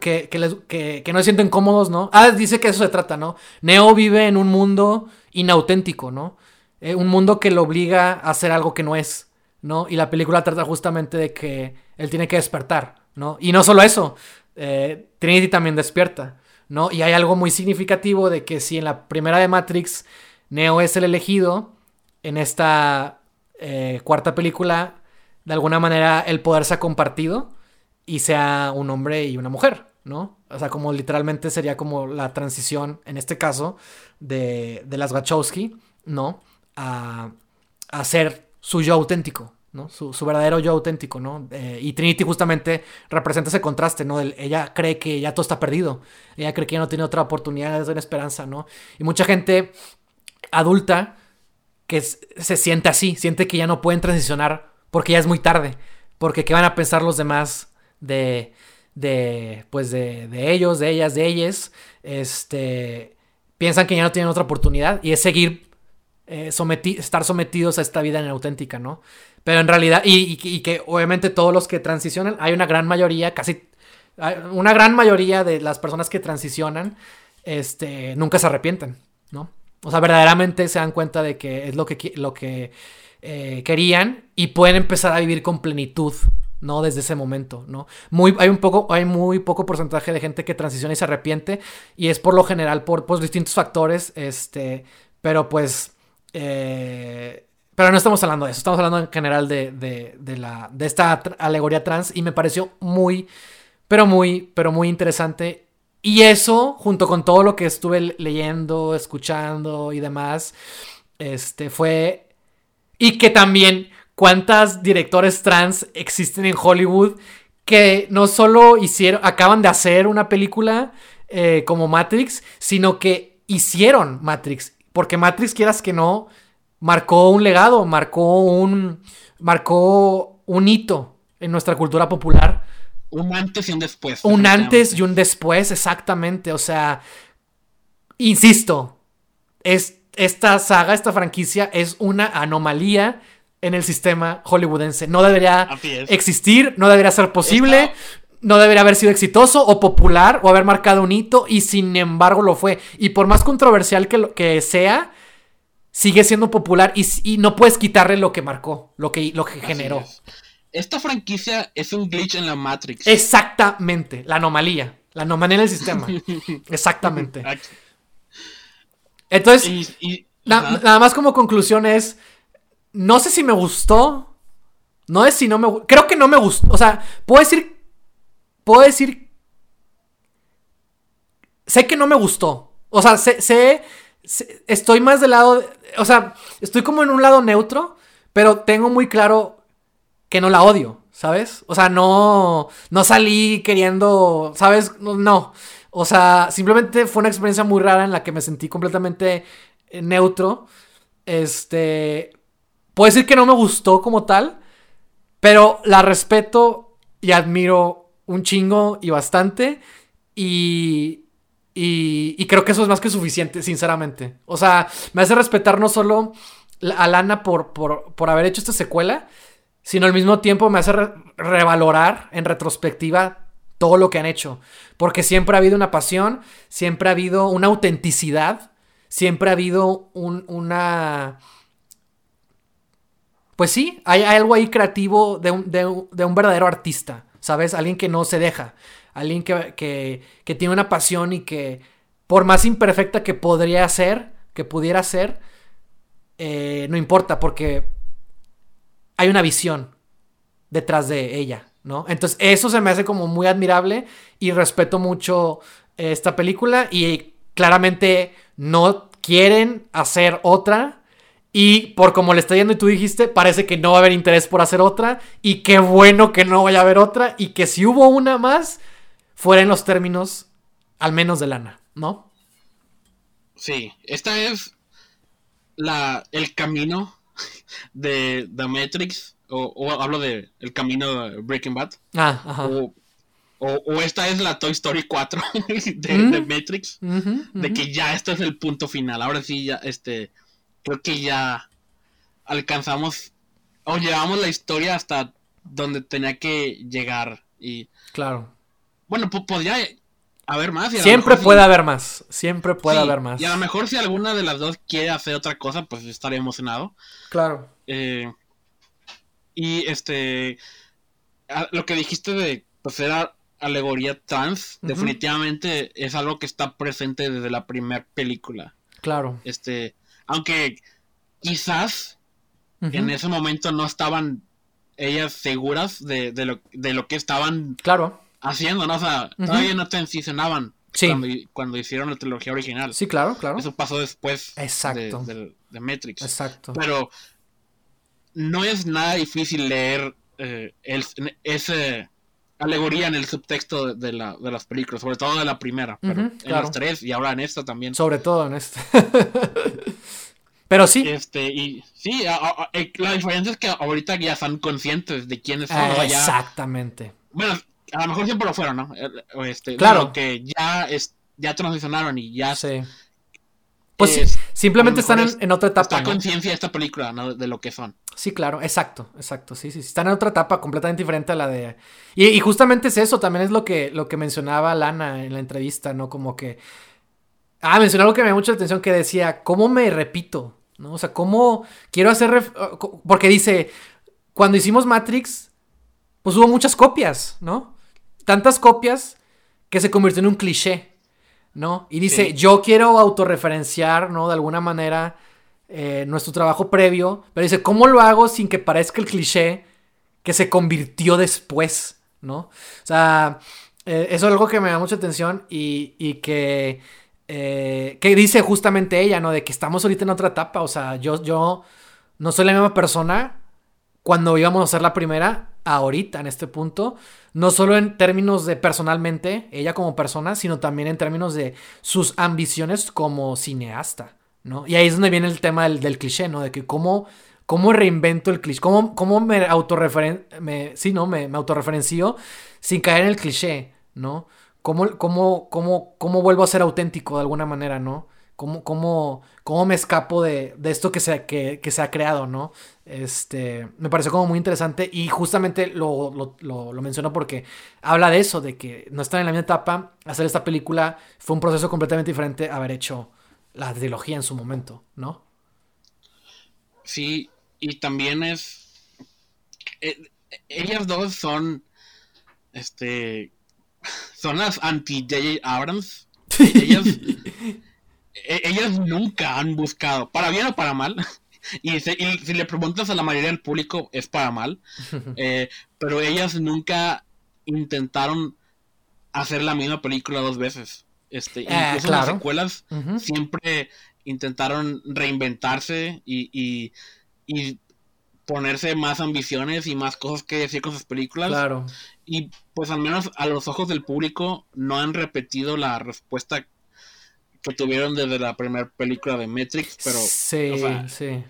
[SPEAKER 2] que, que, no se sienten cómodos, ¿no? Ah, dice que eso se trata, ¿no? Neo vive en un mundo inauténtico, ¿no? Eh, un mundo que lo obliga a hacer algo que no es, ¿no? Y la película trata justamente de que él tiene que despertar, ¿no? Y no solo eso, Trinity también despierta. ¿No? Y hay algo muy significativo de que si en la primera de Matrix Neo es el elegido, en esta eh, cuarta película, de alguna manera el poder se ha compartido y sea un hombre y una mujer, ¿no? O sea, como literalmente sería como la transición, en este caso, de, de las Wachowski, ¿no? A, a ser su yo auténtico, su, verdadero yo auténtico, ¿no? Eh, y Trinity justamente representa ese contraste, ¿no? ella cree que ya todo está perdido. Ella cree que ya no tiene otra oportunidad, es una esperanza, ¿no? Y mucha gente adulta que se siente así, siente que ya no pueden transicionar porque ya es muy tarde. Porque qué van a pensar los demás de, de pues de, de ellos, de ellas, de ellas. Este, piensan que ya no tienen otra oportunidad y es seguir eh, estar sometidos a esta vida inauténtica, ¿no? Pero en realidad, y, que obviamente todos los que transicionan, hay una gran mayoría, casi, una gran mayoría de las personas que transicionan, este, nunca se arrepienten, ¿no? O sea, verdaderamente se dan cuenta de que es lo que, lo que eh, querían y pueden empezar a vivir con plenitud, ¿no? Desde ese momento, ¿no? Muy, hay un poco, hay muy poco porcentaje de gente que transiciona y se arrepiente y es por lo general por pues, distintos factores, este, pero pues, eh, pero no estamos hablando de eso, estamos hablando en general de, la, de esta alegoría trans y me pareció muy, pero muy, pero muy interesante. Y eso, junto con todo lo que estuve leyendo, escuchando y demás, este fue... Y que también cuántas directores trans existen en Hollywood que no solo hicieron, acaban de hacer una película eh, como Matrix, sino que hicieron Matrix. Porque Matrix, quieras que no, marcó un legado, marcó un, marcó un hito en nuestra cultura popular.
[SPEAKER 1] Un antes y un después.
[SPEAKER 2] Un antes y un después, exactamente. O sea, insisto, es, esta saga, esta franquicia es una anomalía en el sistema hollywoodense. No debería existir, no debería ser posible. No debería haber sido exitoso o popular o haber marcado un hito y sin embargo lo fue. Y por más controversial que, que sea, sigue siendo popular y, no puedes quitarle lo que marcó, lo que, lo que generó.
[SPEAKER 1] esta franquicia es un glitch en la Matrix.
[SPEAKER 2] Exactamente, la anomalía. La anomalía en el sistema. (laughs) Exactamente. Entonces, nada más como conclusión es, no sé si me gustó, no es si no me creo que no me gustó, o sea, puedo decir, puedo decir, sé que no me gustó, o sea, sé, sé, estoy más del lado, o sea, estoy como en un lado neutro, pero tengo muy claro que no la odio, ¿sabes? O sea, no, no salí queriendo, ¿sabes? No, o sea, simplemente fue una experiencia muy rara en la que me sentí completamente eh, neutro. Este, puedo decir que no me gustó como tal, pero la respeto y admiro un chingo y bastante. Y, y, creo que eso es más que suficiente, sinceramente. O sea, me hace respetar no solo a Lana por, por, haber hecho esta secuela, sino al mismo tiempo me hace revalorar en retrospectiva todo lo que han hecho. Porque siempre ha habido una pasión, siempre ha habido una autenticidad, siempre ha habido una pues sí, hay, algo ahí creativo de un, verdadero artista, ¿sabes? Alguien que no se deja, alguien que, tiene una pasión y que, por más imperfecta que podría ser, que pudiera ser, eh, no importa, porque hay una visión detrás de ella, ¿no? Entonces, eso se me hace como muy admirable y respeto mucho esta película y claramente no quieren hacer otra y por como le está yendo y tú dijiste, parece que no va a haber interés por hacer otra. Y qué bueno que no vaya a haber otra. Y que si hubo una más, fuera en los términos al menos de lana, ¿no?
[SPEAKER 1] Sí, esta es la, el camino (laughs) de The Matrix. O, hablo de el camino de Breaking Bad. Ah, ajá. O, o, esta es la Toy Story 4 (laughs) de, mm. Matrix. De que ya esto es el punto final. Ahora sí, ya este creo que ya alcanzamos o llevamos la historia hasta donde tenía que llegar y
[SPEAKER 2] claro
[SPEAKER 1] bueno pues podría haber más
[SPEAKER 2] siempre puede haber más siempre puede haber más.
[SPEAKER 1] y a lo mejor si alguna de las dos quiere hacer otra cosa pues estaré emocionado.
[SPEAKER 2] Claro.
[SPEAKER 1] Eh, y este lo que dijiste de pues era alegoría trans definitivamente es algo que está presente desde la primera película.
[SPEAKER 2] Claro.
[SPEAKER 1] Este aunque quizás en ese momento no estaban ellas seguras de, lo, de lo que estaban
[SPEAKER 2] claro.
[SPEAKER 1] Haciendo, ¿no? O sea, todavía no transicionaban cuando, hicieron la trilogía original.
[SPEAKER 2] Sí, claro, claro.
[SPEAKER 1] Eso pasó después
[SPEAKER 2] Exacto.
[SPEAKER 1] De, de, Matrix.
[SPEAKER 2] Exacto.
[SPEAKER 1] Pero no es nada difícil leer eh, el, ese alegoría en el subtexto de, la, de las películas, sobre todo de la primera, pero en las tres y ahora en esta también.
[SPEAKER 2] Sobre todo en esta. (laughs) pero sí.
[SPEAKER 1] Este, y sí, eh, la diferencia es que ahorita ya están conscientes de quiénes son.
[SPEAKER 2] exactamente.
[SPEAKER 1] Bueno, a lo mejor siempre lo fueron, ¿no? Este,
[SPEAKER 2] claro.
[SPEAKER 1] Que ya, es, ya transicionaron y ya
[SPEAKER 2] sí. Pues simplemente están en, otra etapa.
[SPEAKER 1] Está conciencia de esta película, ¿no? De lo que son.
[SPEAKER 2] Sí, claro, exacto, exacto. Sí, sí, Están en otra etapa completamente diferente a la de. Y, justamente es eso, también es lo que, lo que mencionaba Lana en la entrevista, ¿no? Como que. Ah, mencionó algo que me da mucha atención que decía, ¿cómo me repito? ¿No? O sea, ¿cómo quiero hacer. Porque dice, cuando hicimos Matrix, pues hubo muchas copias, ¿no? Tantas copias que se convirtió en un cliché. ¿no? Y dice, yo quiero autorreferenciar, ¿no? De alguna manera eh, nuestro trabajo previo, pero dice, ¿cómo lo hago sin que parezca el cliché que se convirtió después, ¿no? O sea, eh, eso es algo que me da mucha atención y, y que, eh, que dice justamente ella, ¿no? De que estamos ahorita en otra etapa, o sea, yo, yo no soy la misma persona cuando íbamos a hacer la primera, ahorita, en este punto, no solo en términos de personalmente, ella como persona, sino también en términos de sus ambiciones como cineasta, ¿no? Y ahí es donde viene el tema del, cliché, ¿no? De que cómo, cómo reinvento el cliché, cómo, cómo me autorreferen... Me, sí, ¿no? Me, me autorreferencio sin caer en el cliché, ¿no? Cómo, cómo, cómo, cómo vuelvo a ser auténtico de alguna manera, ¿no? ¿Cómo, cómo, cómo me escapo de, de esto que se, que, que se ha creado, ¿no? Este, me pareció como muy interesante y justamente lo, lo, lo, menciono porque habla de eso, de que no están en la misma etapa. Hacer esta película fue un proceso completamente diferente a haber hecho la trilogía en su momento, ¿no?
[SPEAKER 1] Sí, y también es... Eh, ellas dos son, este, son las anti-J.J. Abrams. (laughs) Ellas, ellas nunca han buscado, para bien o para mal, (laughs) y, si le preguntas a la mayoría del público es para mal, (laughs) eh, pero ellas nunca intentaron hacer la misma película dos veces. Este, eh, incluso las secuelas siempre intentaron reinventarse y, y, ponerse más ambiciones y más cosas que decir con sus películas.
[SPEAKER 2] Claro.
[SPEAKER 1] Y pues al menos a los ojos del público no han repetido la respuesta que tuvieron desde la primera película de Matrix, pero
[SPEAKER 2] sí, sí.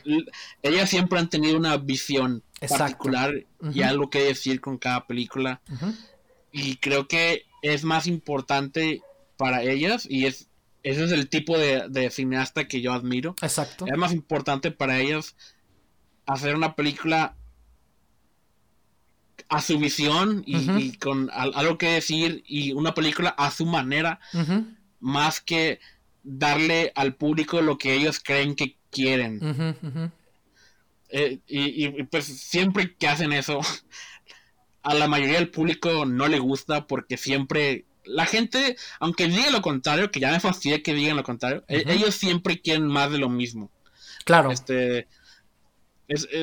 [SPEAKER 1] ellas siempre han tenido una visión particular y algo que decir con cada película. Y creo que es más importante para ellas y es ese es el tipo de, cineasta que yo admiro.
[SPEAKER 2] Exacto.
[SPEAKER 1] Es más importante para ellas hacer una película a su visión y, con algo que decir y una película a su manera, más que darle al público lo que ellos creen que quieren. Eh, y, pues siempre que hacen eso, (laughs) a la mayoría del público no le gusta porque siempre la gente, aunque diga lo contrario, que ya me fastidia que digan lo contrario, e, ellos siempre quieren más de lo mismo.
[SPEAKER 2] Claro.
[SPEAKER 1] Este,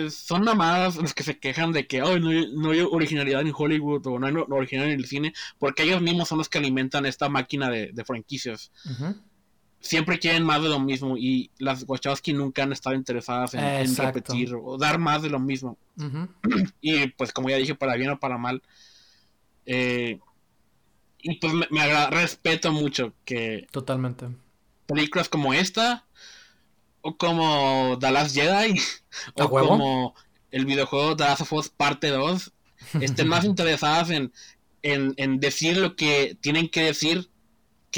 [SPEAKER 1] son nada más los que se quejan de que no, hay originalidad en Hollywood o no hay originalidad en el cine, porque ellos mismos son los que alimentan esta máquina de, franquicias siempre quieren más de lo mismo y las Wachowski nunca han estado interesadas en, repetir o dar más de lo mismo. Y pues como ya dije, para bien o para mal. Eh, y pues me, respeto mucho que...
[SPEAKER 2] Totalmente.
[SPEAKER 1] Películas como esta, o como The Last Jedi, o como el videojuego The Last of Us Parte 2, estén más (laughs) interesadas en, en, en decir lo que tienen que decir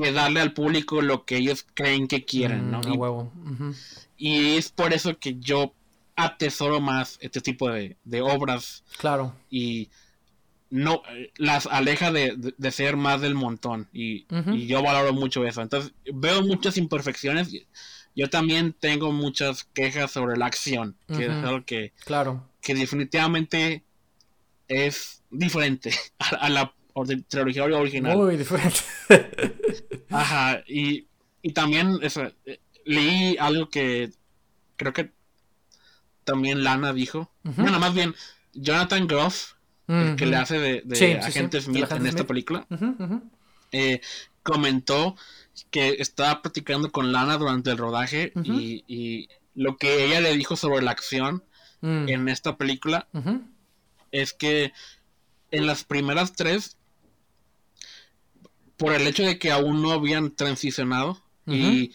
[SPEAKER 1] que darle al público lo que ellos creen que quieren, ¿no?
[SPEAKER 2] Mm,
[SPEAKER 1] y, es por eso que yo atesoro más este tipo de, obras.
[SPEAKER 2] Claro.
[SPEAKER 1] Y no las aleja de, ser más del montón. Y, yo valoro mucho eso. Entonces, veo muchas imperfecciones. Yo también tengo muchas quejas sobre la acción, que es algo que,
[SPEAKER 2] claro.
[SPEAKER 1] que definitivamente es diferente (laughs) a la de trilogía original.
[SPEAKER 2] Muy diferente.
[SPEAKER 1] Ajá, y, también eh, leí algo que creo que también Lana dijo. Bueno, más bien, Jonathan Groff, el que le hace de, agente Smith en esta película, eh, comentó que estaba platicando con Lana durante el rodaje y, lo que ella le dijo sobre la acción mm. en esta película es que en las primeras tres por el hecho de que aún no habían transicionado y,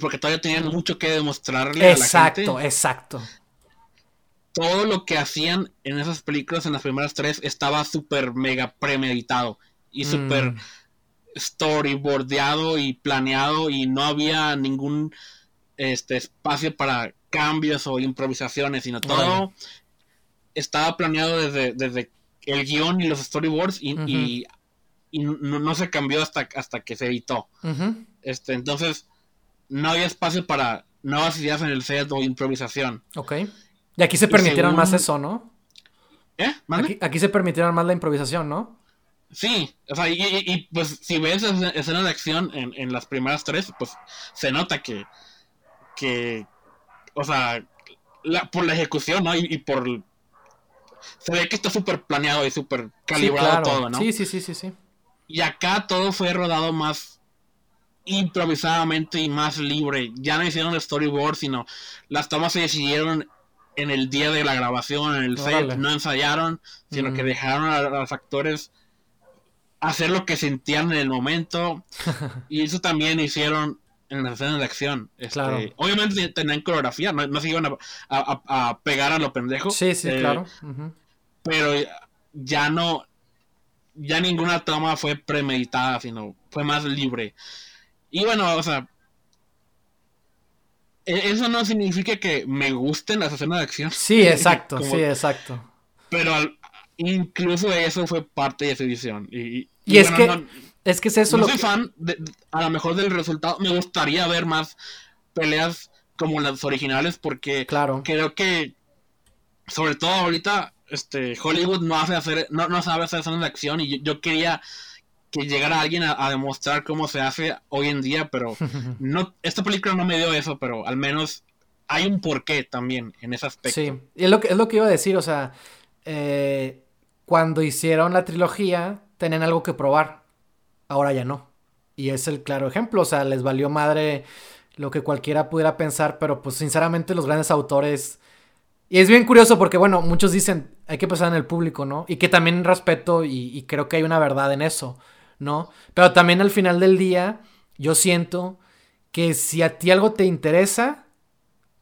[SPEAKER 1] porque todavía tenían mucho que demostrarle
[SPEAKER 2] exacto, a la gente. Exacto,
[SPEAKER 1] Todo lo que hacían en esas películas, en las primeras tres, estaba súper mega premeditado y mm. súper storyboardeado y planeado y no había ningún este espacio para cambios o improvisaciones, sino todo estaba planeado desde, desde el guion y los storyboards y y no, se cambió hasta, hasta que se editó. este, entonces, no había espacio para nuevas ideas en el set o improvisación.
[SPEAKER 2] Ok. Y aquí se permitieron más eso, ¿no?
[SPEAKER 1] ¿Eh?
[SPEAKER 2] Aquí, se permitieron más la improvisación, ¿no?
[SPEAKER 1] Sí, o sea, y, pues si ves escenas de acción en, en, las primeras tres, pues se nota que, que o sea, por la ejecución, ¿no? Y, por... Se ve que está súper planeado y súper calibrado todo, ¿no?
[SPEAKER 2] Sí, sí, sí, sí, sí.
[SPEAKER 1] Y acá todo fue rodado más improvisadamente y más libre. Ya no hicieron storyboard, sino las tomas se decidieron en el día de la grabación, en el set. No ensayaron, sino que dejaron a, los actores hacer lo que sentían en el momento. (laughs) y eso también hicieron en las escenas de acción. Este, obviamente tenían coreografía, no, se iban a, pegar a lo pendejo.
[SPEAKER 2] Sí, sí, eh, claro.
[SPEAKER 1] Pero ya no, ya ninguna toma fue premeditada, sino fue más libre. Y bueno, o sea, e-, eso no significa que me gusten las escenas de acción.
[SPEAKER 2] Sí, (laughs) exacto, sí, exacto.
[SPEAKER 1] Pero incluso eso fue parte de su edición. Y,
[SPEAKER 2] es que es que es eso
[SPEAKER 1] no soy fan, a lo mejor del resultado. Me gustaría ver más peleas como las originales porque
[SPEAKER 2] claro.
[SPEAKER 1] creo que, sobre todo ahorita, este, Hollywood no, hace hacer, no, no sabe hacer escenas de acción y yo, quería que llegara alguien a, demostrar cómo se hace hoy en día, pero (laughs) no, esta película no me dio eso, pero al menos hay un porqué también en ese aspecto.
[SPEAKER 2] Sí, y es lo que, es lo que iba a decir, o sea, eh, cuando hicieron la trilogía tenían algo que probar, ahora ya no. Y es el claro ejemplo, o sea, les valió madre lo que cualquiera pudiera pensar, pero pues sinceramente los grandes autores... Y es bien curioso porque, bueno, muchos dicen, hay que pensar en el público, ¿no? Y que también respeto y, creo que hay una verdad en eso, ¿no? Pero también al final del día, yo siento que si a ti algo te interesa,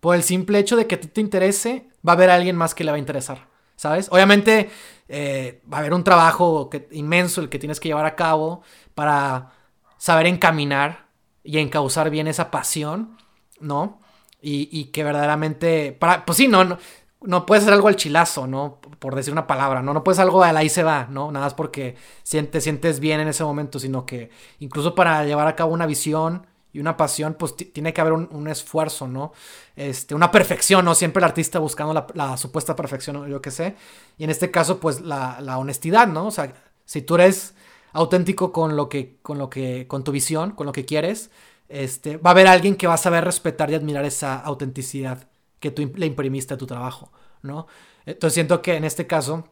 [SPEAKER 2] por el simple hecho de que a ti te interese, va a haber alguien más que le va a interesar, ¿sabes? Obviamente eh, va a haber un trabajo inmenso el que tienes que llevar a cabo para saber encaminar y encauzar bien esa pasión, ¿no? Y, que verdaderamente, para, pues sí, no, no, no puedes hacer algo al chilazo, ¿no? Por decir una palabra, ¿no? No puedes algo al ahí se va, ¿no? Nada más porque te sientes bien en ese momento, sino que incluso para llevar a cabo una visión y una pasión, pues tiene que haber un, esfuerzo, ¿no? Este, una perfección, ¿no? Siempre el artista buscando la, supuesta perfección, yo qué sé. Y en este caso, pues la, la honestidad, ¿no? O sea, si tú eres auténtico con lo que, con lo que, con tu visión, con lo que quieres, este, va a haber alguien que va a saber respetar y admirar esa autenticidad que tú le imprimiste a tu trabajo, ¿no? Entonces siento que en este caso,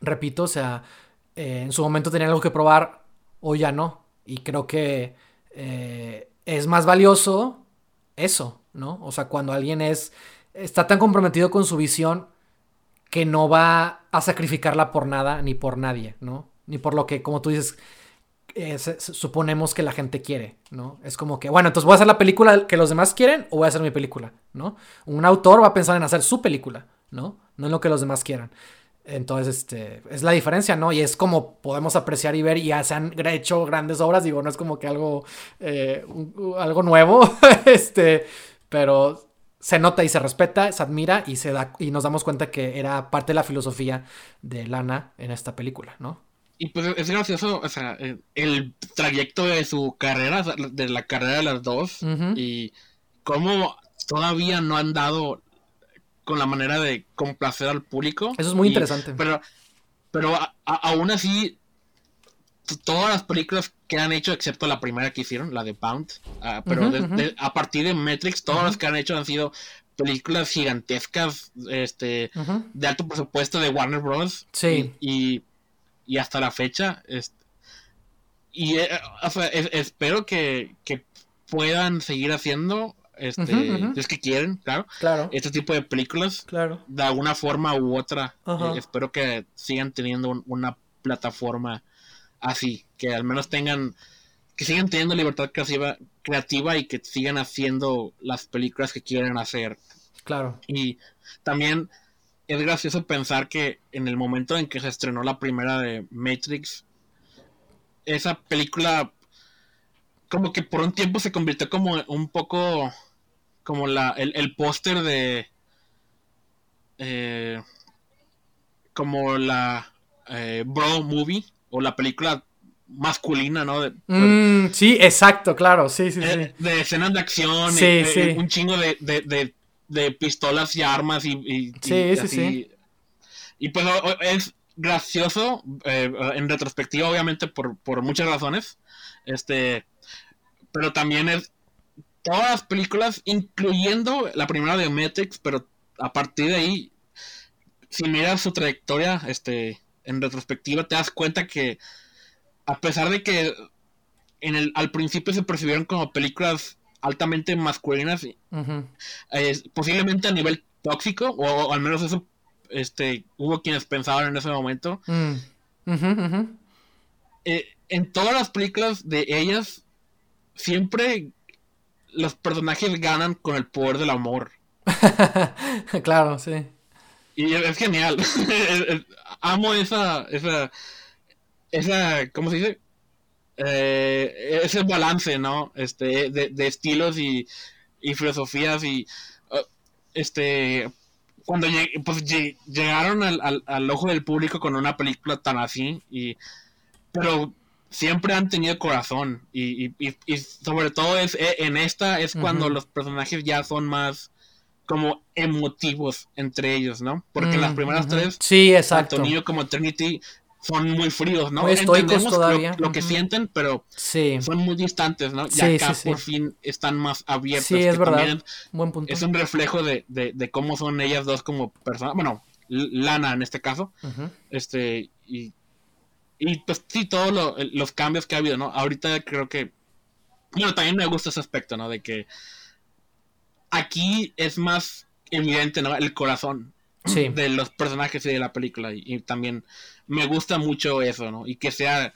[SPEAKER 2] repito, o sea, eh, en su momento tenía algo que probar, hoy ya no. Y creo que eh, es más valioso eso, ¿no? O sea, cuando alguien es, está tan comprometido con su visión que no va a sacrificarla por nada ni por nadie, ¿no? ni por lo que, como tú dices, eh, suponemos que la gente quiere, ¿no? Es como que, bueno, entonces voy a hacer la película que los demás quieren o voy a hacer mi película, ¿no? Un autor va a pensar en hacer su película, ¿no? No en lo que los demás quieran. Entonces, este, es la diferencia, ¿no? Y es como podemos apreciar y ver, y ya se han hecho grandes obras, digo, no es como que algo, eh, algo nuevo, (laughs) este, pero se nota y se respeta, se admira y se da, y nos damos cuenta que era parte de la filosofía de Lana en esta película, ¿no?
[SPEAKER 1] Y pues es gracioso, o sea, eh, el trayecto de su carrera, de la carrera de las dos, y cómo todavía no han dado con la manera de complacer al público.
[SPEAKER 2] Eso es muy interesante.
[SPEAKER 1] Pero, pero aún así, todas las películas que han hecho, excepto la primera que hicieron, la de Pound, ah, pero a partir de Matrix, todas las que han hecho han sido películas gigantescas, este, de alto presupuesto de Warner Bros.
[SPEAKER 2] Sí.
[SPEAKER 1] y y hasta la fecha. y eh, espero que, puedan seguir haciendo este es que quieren claro
[SPEAKER 2] claro.
[SPEAKER 1] este tipo de películas
[SPEAKER 2] claro.
[SPEAKER 1] de alguna forma u otra. Eh, espero que sigan teniendo una plataforma así que al menos tengan que sigan teniendo libertad creativa creativa y que sigan haciendo las películas que quieren hacer.
[SPEAKER 2] Claro.
[SPEAKER 1] Y también es gracioso pensar que en el momento en que se estrenó la primera de Matrix, esa película como que por un tiempo se convirtió como un poco como la el, póster de eh, como la eh, bro movie o la película masculina, ¿no?
[SPEAKER 2] Mm, sí, exacto, claro, sí, sí,
[SPEAKER 1] eh,
[SPEAKER 2] sí.
[SPEAKER 1] De escenas de acción, un chingo de, de pistolas y armas y, y
[SPEAKER 2] sí, sí, sí.
[SPEAKER 1] Y pues es gracioso, eh, en retrospectiva, obviamente, por, por muchas razones. Este, pero también es todas las películas, incluyendo la primera de Matrix, pero a partir de ahí, si miras su trayectoria, este, en retrospectiva, te das cuenta que a pesar de que en el, al principio se percibieron como películas altamente masculinas, posiblemente a nivel tóxico, o, al menos eso este, hubo quienes pensaban en ese momento.
[SPEAKER 2] Mm.
[SPEAKER 1] Eh, en todas las películas de ellas, siempre los personajes ganan con el poder del amor. (laughs)
[SPEAKER 2] claro, sí.
[SPEAKER 1] Y es genial. (laughs) Amo esa, esa, esa, ¿cómo se dice? Eh, ese balance, ¿no? Este, de, estilos y, filosofías y uh, este cuando pues, llegaron al, ojo del público con una película tan así y pero siempre han tenido corazón y, sobre todo es e, en esta es cuando los personajes ya son más como emotivos entre ellos, ¿no? Porque en las mm, primeras tres,
[SPEAKER 2] sí, exacto.
[SPEAKER 1] tanto Neo como Trinity son muy fríos, ¿no?
[SPEAKER 2] Muy estoicos todavía.
[SPEAKER 1] Lo, que sienten, pero son muy distantes, ¿no? Y acá por fin están más abiertos.
[SPEAKER 2] Sí, es verdad. Buen punto.
[SPEAKER 1] Es un reflejo de, de, cómo son ellas dos como personas. Bueno, Lana en este caso. Este, y, y pues sí, todos los cambios que ha habido, ¿no? Ahorita creo que. Bueno, también me gusta ese aspecto, ¿no? De que aquí es más evidente, ¿no? El corazón de los personajes y de la película. Y, también me gusta mucho eso, ¿no? Y que sea.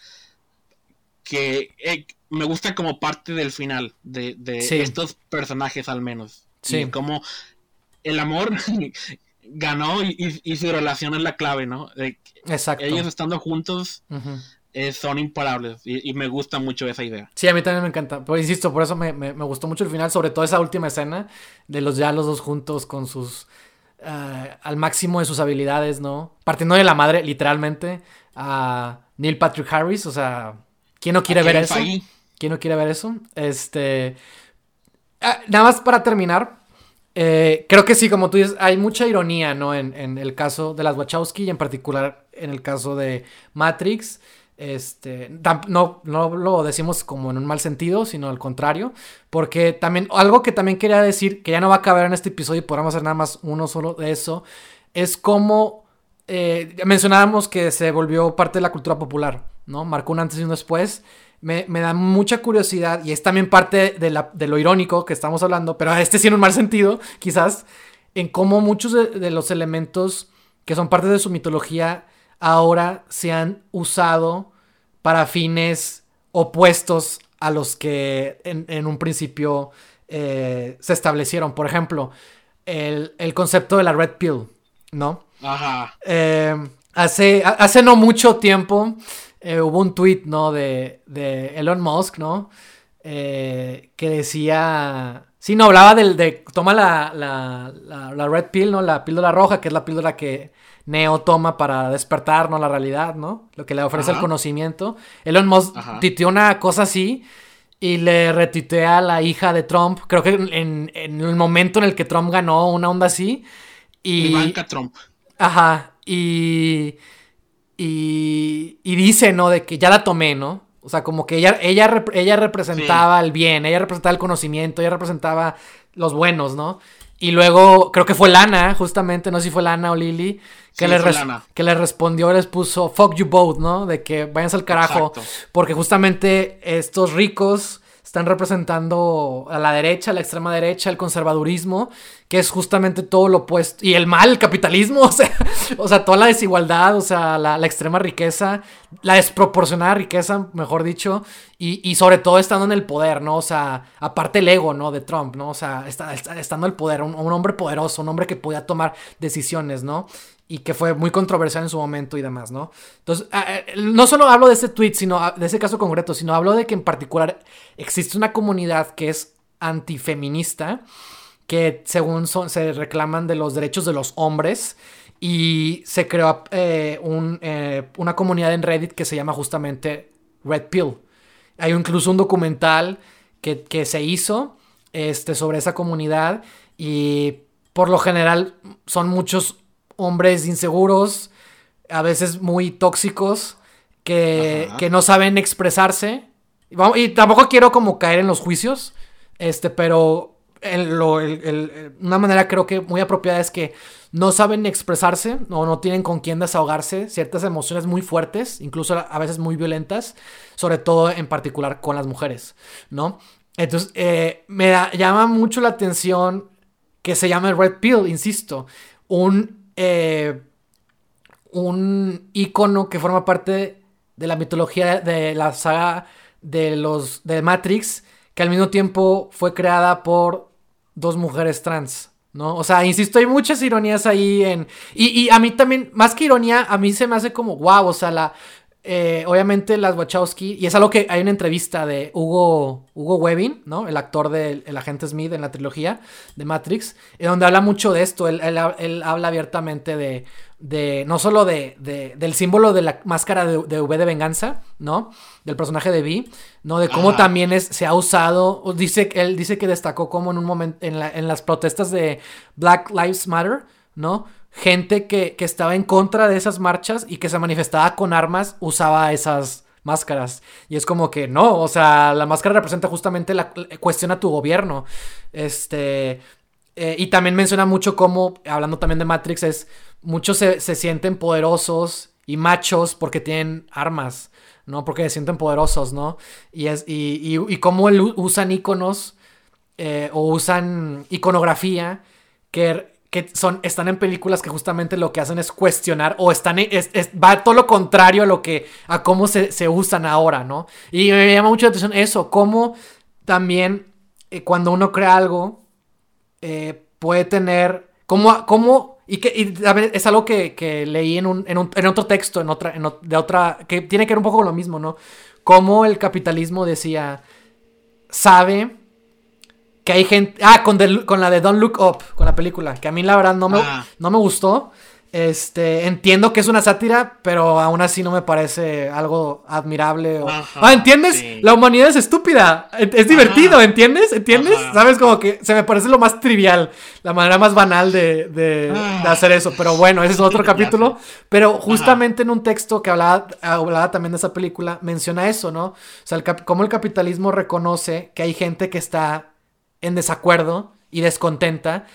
[SPEAKER 1] Que eh, me gusta como parte del final de, estos personajes, al menos. Sí. como el amor (laughs) ganó y, su relación es la clave, ¿no?
[SPEAKER 2] Exacto.
[SPEAKER 1] Ellos estando juntos. Eh, son imparables y, me gusta mucho esa idea.
[SPEAKER 2] Sí, a mí también me encanta. Pero insisto, por eso me, me, gustó mucho el final, sobre todo esa última escena de los ya los dos juntos con sus eh, al máximo de sus habilidades, ¿no? Partiendo de la madre, literalmente, a Neil Patrick Harris, o sea, ¿quién no quiere ver eso? ¿Quién no quiere ver eso? Este. Ah, nada más para terminar. Eh, creo que sí, como tú dices, hay mucha ironía, ¿no? En, en el caso de las Wachowski y en particular en el caso de Matrix. Este, no, no lo decimos como en un mal sentido, sino al contrario, porque también, algo que también quería decir, que ya no va a caber en este episodio y podemos hacer nada más uno solo de eso, es como eh, mencionábamos que se volvió parte de la cultura popular, ¿no? Marcó un antes y un después. Me, da mucha curiosidad y es también parte de, lo irónico que estamos hablando, pero este sí en un mal sentido, quizás, en cómo muchos de los elementos que son parte de su mitología ahora se han usado para fines opuestos a los que en, un principio eh, se establecieron. Por ejemplo, el, concepto de la red pill, ¿no?
[SPEAKER 1] Ajá.
[SPEAKER 2] Eh, hace, hace no mucho tiempo eh, hubo un tweet, ¿no? De, Elon Musk, ¿no? que decía... Sí, no, hablaba del de... Toma la, la, la, red pill, ¿no? La píldora roja, que es la píldora que Neo toma para despertar, ¿no? La realidad, ¿no? Lo que le ofrece el conocimiento. Elon Musk titió una cosa así y le retuitea a la hija de Trump. Creo que en, el momento en el que Trump ganó una onda así. Y,
[SPEAKER 1] Ivanka Trump.
[SPEAKER 2] Ajá. Y, y, y dice, ¿no? De que ya la tomé, ¿no? O sea, como que ella, ella, ella representaba el bien, ella representaba el conocimiento, ella representaba los buenos, ¿no? Y luego, creo que fue Lana, justamente, no sé si fue Lana o Lily, que, le, que le respondió, les puso, fuck you both, ¿no? De que váyanse al carajo. Porque justamente estos ricos están representando a la derecha, a la extrema derecha, el conservadurismo, que es justamente todo lo opuesto. Y el mal, el capitalismo, (laughs) o sea, o sea toda la desigualdad, o sea, la, extrema riqueza, la desproporcionada riqueza, mejor dicho, y, sobre todo estando en el poder, ¿no? O sea, aparte el ego, ¿no? De Trump, ¿no? O sea, está, estando en el poder, un, un, hombre poderoso, un hombre que podía tomar decisiones, ¿no? Y que fue muy controversial en su momento y demás, ¿no? Entonces, no solo hablo de ese tweet, sino de ese caso concreto, sino hablo de que en particular existe una comunidad que es antifeminista, que según son, se reclaman de los derechos de los hombres, y se creó eh, eh, una comunidad en Reddit que se llama justamente Red Pill. Hay incluso un documental que, que se hizo este, sobre esa comunidad y por lo general son muchos hombres inseguros, a veces muy tóxicos, que, no saben expresarse. Y tampoco quiero como caer en los juicios, este, pero una manera creo que muy apropiada es que no saben expresarse o no tienen con quién desahogarse ciertas emociones muy fuertes, incluso a veces muy violentas, sobre todo en particular con las mujeres, ¿no? Entonces, eh, me llama mucho la atención que se llama Red Pill, insisto, un eh, un icono que forma parte de la mitología de la saga de los de Matrix, que al mismo tiempo fue creada por dos mujeres trans. ¿No? O sea, insisto, hay muchas ironías ahí en. Y, a mí también, más que ironía, a mí se me hace como wow, o sea, la. Eh, obviamente las Wachowski, y es algo que hay una entrevista de Hugo, Hugo Webbing, ¿no? El actor del agente Smith en la trilogía de Matrix, en donde habla mucho de esto, él, habla abiertamente de, de no solo de, del símbolo de la máscara de, V de venganza, ¿no? Del personaje de V, ¿no? De cómo también es, se ha usado, dice, él dice que destacó como en un momento, en, en las protestas de Black Lives Matter, ¿no? Gente que, estaba en contra de esas marchas y que se manifestaba con armas usaba esas máscaras. Y es como que no, o sea, la máscara representa justamente la cuestión a tu gobierno. Este. Eh, y también menciona mucho cómo, hablando también de Matrix, es. Muchos se, sienten poderosos y machos porque tienen armas, ¿no? Porque se sienten poderosos, ¿no? Y, es, y, y, cómo usan iconos eh, o usan iconografía que que son, están en películas que justamente lo que hacen es cuestionar o están, va todo lo contrario a lo que, a cómo se, usan ahora, ¿no? Y me llama mucho la atención eso, cómo también eh, cuando uno crea algo, eh, puede tener, cómo, cómo y que y es algo que, leí en, un, en, un, en, otro texto, en otra, de otra, que tiene que ver un poco con lo mismo, ¿no? Cómo el capitalismo decía, sabe que hay gente. Ah, con, con la de Don't Look Up, con la película. Que a mí la verdad no me, ah. no me gustó. Este, entiendo que es una sátira, pero aún así no me parece algo admirable. ah, ¿entiendes? La humanidad es estúpida. Es, divertido, ¿entiendes? ¿Entiendes? ¿Sabes? Como que se me parece lo más trivial, la manera más banal de, de, ah. hacer eso. Pero bueno, ese es otro (laughs) capítulo. Pero justamente en un texto que hablaba, hablaba también de esa película, menciona eso, ¿no? O sea, el cómo el capitalismo reconoce que hay gente que está en desacuerdo y descontenta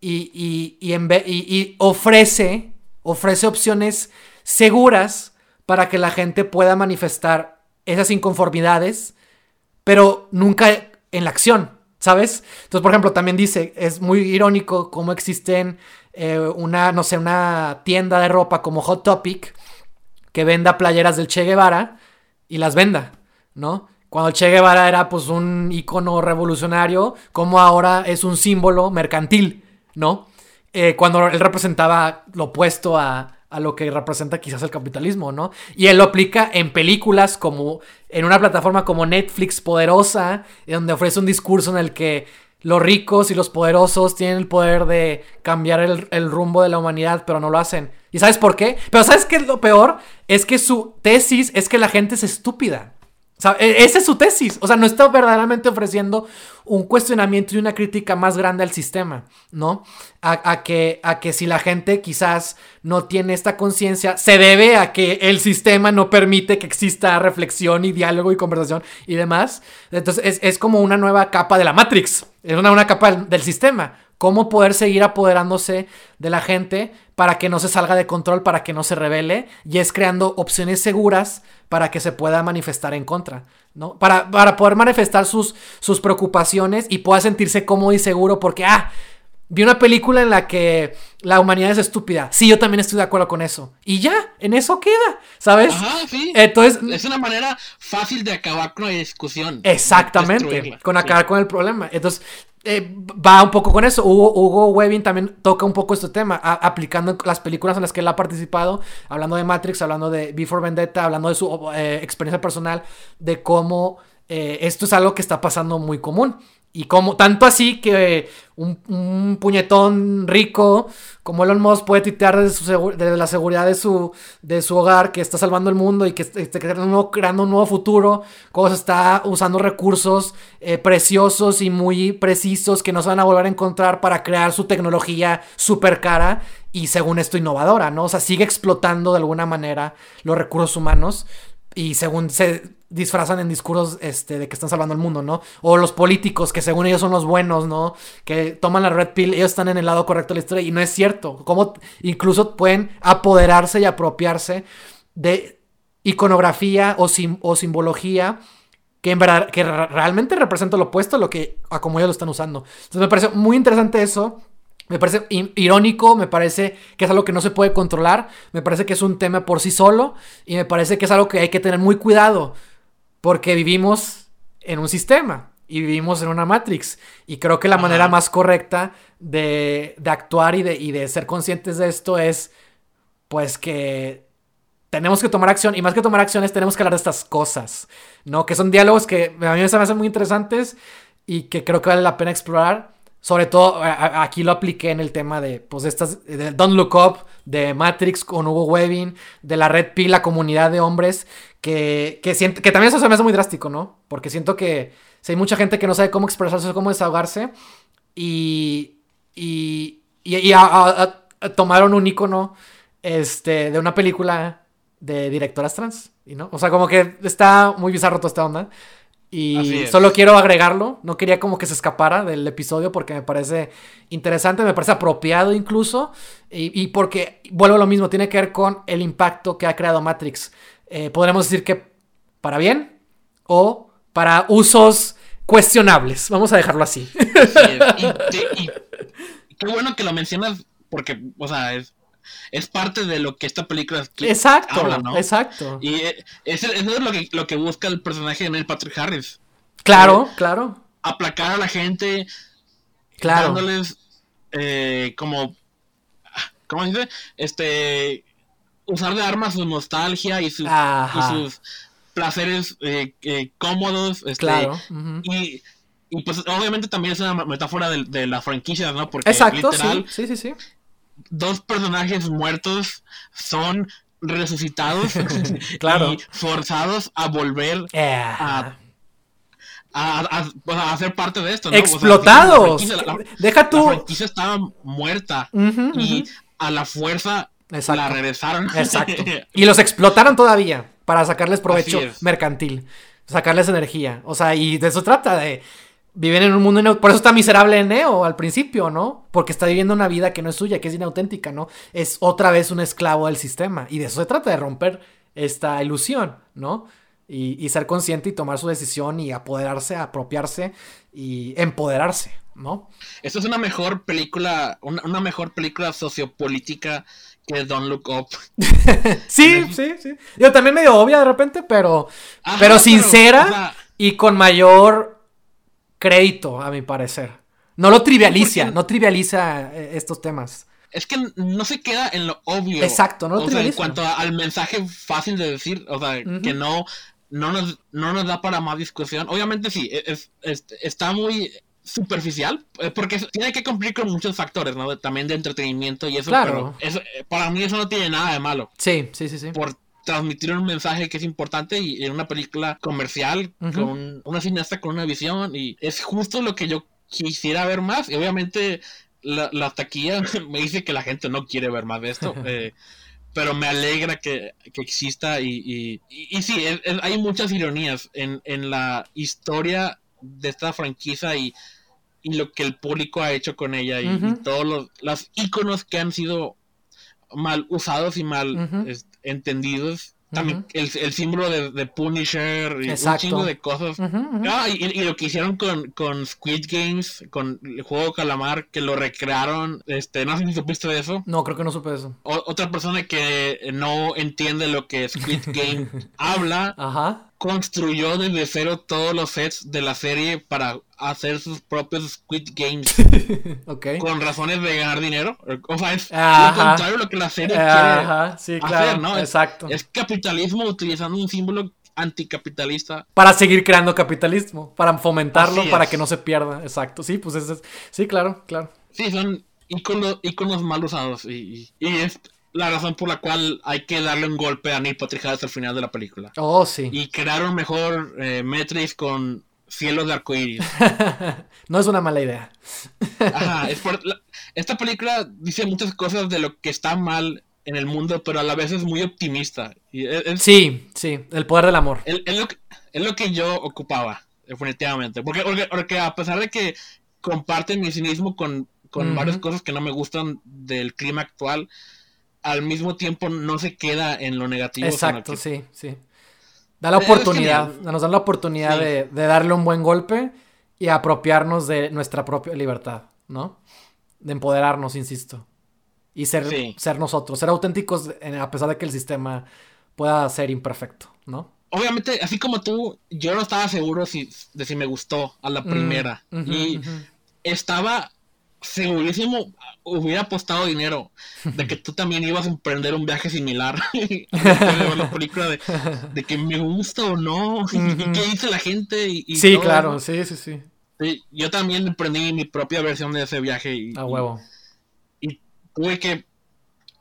[SPEAKER 2] y, y, y, ofrece, ofrece opciones seguras para que la gente pueda manifestar esas inconformidades, pero nunca en la acción, ¿sabes? Entonces, por ejemplo, también dice, es muy irónico cómo existen eh, una, no sé, una tienda de ropa como Hot Topic que venda playeras del Che Guevara y las venda, ¿no? Cuando Che Guevara era pues un icono revolucionario, como ahora es un símbolo mercantil, ¿no? Eh, cuando él representaba lo opuesto a, a lo que representa quizás el capitalismo, ¿no? Y él lo aplica en películas como en una plataforma como Netflix poderosa, donde ofrece un discurso en el que los ricos y los poderosos tienen el poder de cambiar el, el, rumbo de la humanidad, pero no lo hacen. ¿Y sabes por qué? Pero ¿sabes qué es lo peor? Es que su tesis es que la gente es estúpida. E, esa es su tesis. O sea, no está verdaderamente ofreciendo un cuestionamiento y una crítica más grande al sistema, ¿no? A, que, a que si la gente quizás no tiene esta conciencia, se debe a que el sistema no permite que exista reflexión y diálogo y conversación y demás. Entonces es, como una nueva capa de la Matrix. Es una, una capa del sistema cómo poder seguir apoderándose de la gente para que no se salga de control, para que no se revele, y es creando opciones seguras para que se pueda manifestar en contra, ¿no? Para, para poder manifestar sus, sus preocupaciones y pueda sentirse cómodo y seguro porque, ah, vi una película en la que la humanidad es estúpida. Sí, yo también estoy de acuerdo con eso. Y ya, en eso queda, ¿sabes?
[SPEAKER 1] Ajá, sí. Entonces, es una manera fácil de acabar con la discusión.
[SPEAKER 2] Exactamente, con acabar con el problema. Entonces, eh, va un poco con eso. Hugo, Hugo Webbing también toca un poco este tema, aplicando las películas en las que él ha participado, hablando de Matrix, hablando de Before Vendetta, hablando de su eh, experiencia personal, de cómo eh, esto es algo que está pasando muy común. Y como, tanto así que un, puñetón rico como Elon Musk puede titear desde, la seguridad de su, de su hogar que está salvando el mundo y que está creando, creando un nuevo futuro, cómo se está usando recursos eh, preciosos y muy precisos que no se van a volver a encontrar para crear su tecnología súper cara y según esto innovadora, ¿no? O sea, sigue explotando de alguna manera los recursos humanos y según se disfrazan en discursos este, de que están salvando el mundo, ¿no? O los políticos que según ellos son los buenos, ¿no? Que toman la red pill, ellos están en el lado correcto de la historia y no es cierto. Como incluso pueden apoderarse y apropiarse de iconografía o, o simbología que en verdad, que realmente representa lo opuesto a lo que, a como ellos lo están usando. Entonces me parece muy interesante eso. Me parece irónico, me parece que es algo que no se puede controlar, me parece que es un tema por sí solo y me parece que es algo que hay que tener muy cuidado porque vivimos en un sistema y vivimos en una Matrix y creo que la manera más correcta de, actuar y de, y de ser conscientes de esto es pues que tenemos que tomar acción y más que tomar acciones tenemos que hablar de estas cosas, ¿no? Que son diálogos que a mí me hacen muy interesantes y que creo que vale la pena explorar. Sobre todo, aquí lo apliqué en el tema de, pues, estas, de Don't Look Up, de Matrix con Hugo Webbing, de la Red Pill, la comunidad de hombres, que, que, que también eso se me hace muy drástico, ¿no? Porque siento que hay mucha gente que no sabe cómo expresarse, cómo desahogarse, y, y, y, tomaron un icono este, de una película de directoras trans, y ¿no? O sea, como que está muy bizarro toda esta onda. Y solo quiero agregarlo, no quería como que se escapara del episodio porque me parece interesante, me parece apropiado incluso, y, porque, vuelvo a lo mismo, tiene que ver con el impacto que ha creado Matrix. Eh, podremos decir que para bien o para usos cuestionables, vamos a dejarlo así.
[SPEAKER 1] y, qué bueno que lo mencionas porque, o sea, es, es parte de lo que esta película
[SPEAKER 2] exacto, habla, ¿no? Exacto.
[SPEAKER 1] Y eh, eso, es lo que, lo que busca el personaje de Neil Patrick Harris.
[SPEAKER 2] Claro, eh, claro.
[SPEAKER 1] Aplacar a la gente.
[SPEAKER 2] Claro.
[SPEAKER 1] Dándoles eh, como. ¿Cómo se dice? Este. Usar de armas su nostalgia y, sus, placeres cómodos. Este, claro. y, y pues obviamente también es una metáfora de, de la franquicia, ¿no? Porque
[SPEAKER 2] Exacto, literal, sí, sí, sí
[SPEAKER 1] dos personajes muertos son resucitados (laughs) (laughs)
[SPEAKER 2] claro.
[SPEAKER 1] y forzados a volver a, a, a, ser parte de esto.
[SPEAKER 2] Explotados. Deja tú.
[SPEAKER 1] La franquicia estaba muerta y a la fuerza la regresaron.
[SPEAKER 2] Exacto. (laughs) Y los explotaron todavía para sacarles provecho mercantil, sacarles energía. O sea, y de eso trata de viven en un mundo por eso está miserable Neo al principio, ¿no? Porque está viviendo una vida que no es suya, que es inauténtica, ¿no? Es otra vez un esclavo del sistema y de eso se trata de romper esta ilusión, ¿no? Y, ser consciente y tomar su decisión y apoderarse, apropiarse y empoderarse, ¿no?
[SPEAKER 1] Esta es una mejor película, una, mejor película sociopolítica que Don't Look Up. (laughs)
[SPEAKER 2] sí, sí, sí. Yo también medio obvia de repente, pero, pero sincera y con mayor crédito, a mi parecer. No lo trivializa, no trivializa eh, estos temas.
[SPEAKER 1] Es que no se queda en lo obvio.
[SPEAKER 2] Exacto, no lo
[SPEAKER 1] trivializa. en cuanto al mensaje fácil de decir, o sea, que no, no, nos, no nos da para más discusión. Obviamente sí, e, es, está muy superficial, eh, porque tiene que cumplir con muchos factores, ¿no? También de entretenimiento y eso, claro. pero eh, para mí eso no tiene nada de malo.
[SPEAKER 2] Sí, sí, sí, sí.
[SPEAKER 1] Por transmitir un mensaje que es importante y en una película comercial con una cineasta con una visión y es justo lo que yo quisiera ver más y obviamente la, taquilla (laughs) me dice que la gente no quiere ver más de esto (laughs) eh, pero me alegra que, exista y, y, sí, hay muchas ironías en, en la historia de esta franquicia y, y lo que el público ha hecho con ella y, todos los, los iconos que han sido mal usados y mal entendidos. También el, símbolo de, Punisher y un chingo de cosas. Ah, y, lo que hicieron con, con Squid Games, con el juego Calamar, que lo recrearon. Este, no sé si supiste de eso.
[SPEAKER 2] No, creo que no supe eso.
[SPEAKER 1] otra persona que no entiende lo que Squid (laughs) Game habla.
[SPEAKER 2] Ajá
[SPEAKER 1] construyó desde cero todos los sets de la serie para hacer sus propios Squid Games. (laughs) Con razones de ganar dinero. O sea, es lo contrario lo que la serie quiere hacer, ¿no?
[SPEAKER 2] Exacto.
[SPEAKER 1] Es, capitalismo utilizando un símbolo anticapitalista.
[SPEAKER 2] Para seguir creando capitalismo, para fomentarlo, para que no se pierda. Exacto. Sí, pues es, sí, claro, claro.
[SPEAKER 1] Sí, son iconos, mal usados y, y es la razón por la cual hay que darle un golpe a Neil Patrick Harris al final de la película.
[SPEAKER 2] Oh, sí.
[SPEAKER 1] Y crear un mejor eh, con cielos de arcoíris. (laughs)
[SPEAKER 2] no es una mala idea.
[SPEAKER 1] Ajá, (laughs) esta película dice muchas cosas de lo que está mal en el mundo, pero a la vez es muy optimista.
[SPEAKER 2] sí, sí, el poder del amor.
[SPEAKER 1] Es, lo, que, yo ocupaba, definitivamente. Porque, porque, a pesar de que comparten mi cinismo con, varias cosas que no me gustan del clima actual, al mismo tiempo no se queda en lo negativo.
[SPEAKER 2] Exacto, sí, sí. Da la oportunidad, nos dan la oportunidad de, darle un buen golpe y apropiarnos de nuestra propia libertad, ¿no? De empoderarnos, insisto. Y ser, ser nosotros, ser auténticos a pesar de que el sistema pueda ser imperfecto, ¿no?
[SPEAKER 1] Obviamente, así como tú, yo no estaba seguro si, de si me gustó a la primera. y estaba segurísimo hubiera apostado dinero de que (laughs) tú también ibas a emprender un viaje similar (laughs) (laughs) la película de, que me gusta o no y qué dice la gente y,
[SPEAKER 2] sí claro sí sí sí.
[SPEAKER 1] Yo también emprendí mi propia versión de ese viaje y,
[SPEAKER 2] a huevo.
[SPEAKER 1] y, tuve que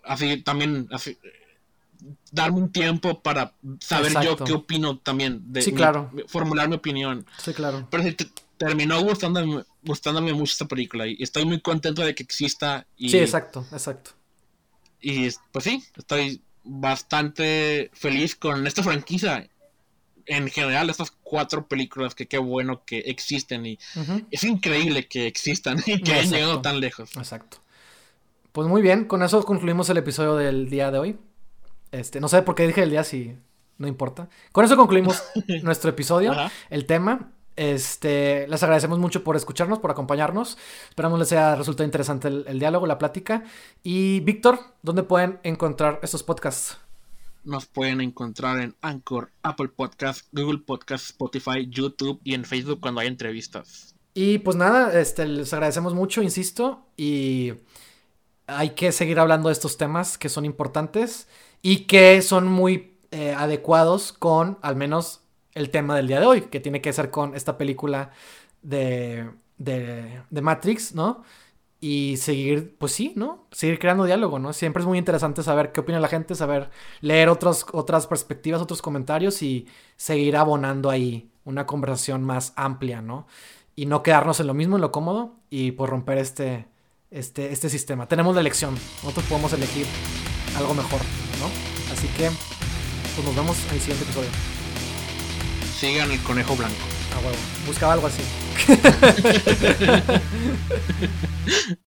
[SPEAKER 1] así también así darme un tiempo para saber yo qué opino también de
[SPEAKER 2] sí, claro.
[SPEAKER 1] formular mi opinión.
[SPEAKER 2] Sí claro.
[SPEAKER 1] Pero si terminó gustándome, gustándome mucho esta película y estoy muy contento de que exista. Y,
[SPEAKER 2] sí, exacto, exacto.
[SPEAKER 1] Y pues sí, estoy bastante feliz con esta franquicia. En general, estas cuatro películas que qué bueno que existen y es increíble que existan y que hayan llegado tan lejos.
[SPEAKER 2] Exacto. Pues muy bien, con eso concluimos el episodio del día de hoy. Este, no sé por qué dije el día si no importa. Con eso concluimos (laughs) nuestro episodio, el tema. Este, les agradecemos mucho por escucharnos, por acompañarnos. Esperamos les haya resultado interesante el, diálogo, la plática. Y Víctor, ¿dónde pueden encontrar estos podcasts?
[SPEAKER 1] Nos pueden encontrar en Anchor, Apple Podcasts, Google Podcasts, Spotify, YouTube y en Facebook cuando hay entrevistas.
[SPEAKER 2] Y pues nada, este, les agradecemos mucho, insisto, y hay que seguir hablando de estos temas que son importantes y que son muy eh, adecuados con al menos el tema del día de hoy, que tiene que ser con esta película de, de, de Matrix, ¿no? y seguir, pues sí, ¿no? Seguir creando diálogo, ¿no? Siempre es muy interesante saber qué opina la gente, saber leer otros, otras perspectivas, otros comentarios y seguir abonando ahí una conversación más amplia, ¿no? Y no quedarnos en lo mismo, en lo cómodo y pues romper este, este, este sistema. Tenemos la elección, nosotros podemos elegir algo mejor, ¿no? Así que, pues nos vemos en el siguiente episodio
[SPEAKER 1] sigan el conejo blanco.
[SPEAKER 2] Ah, huevo. Buscaba algo así. (laughs)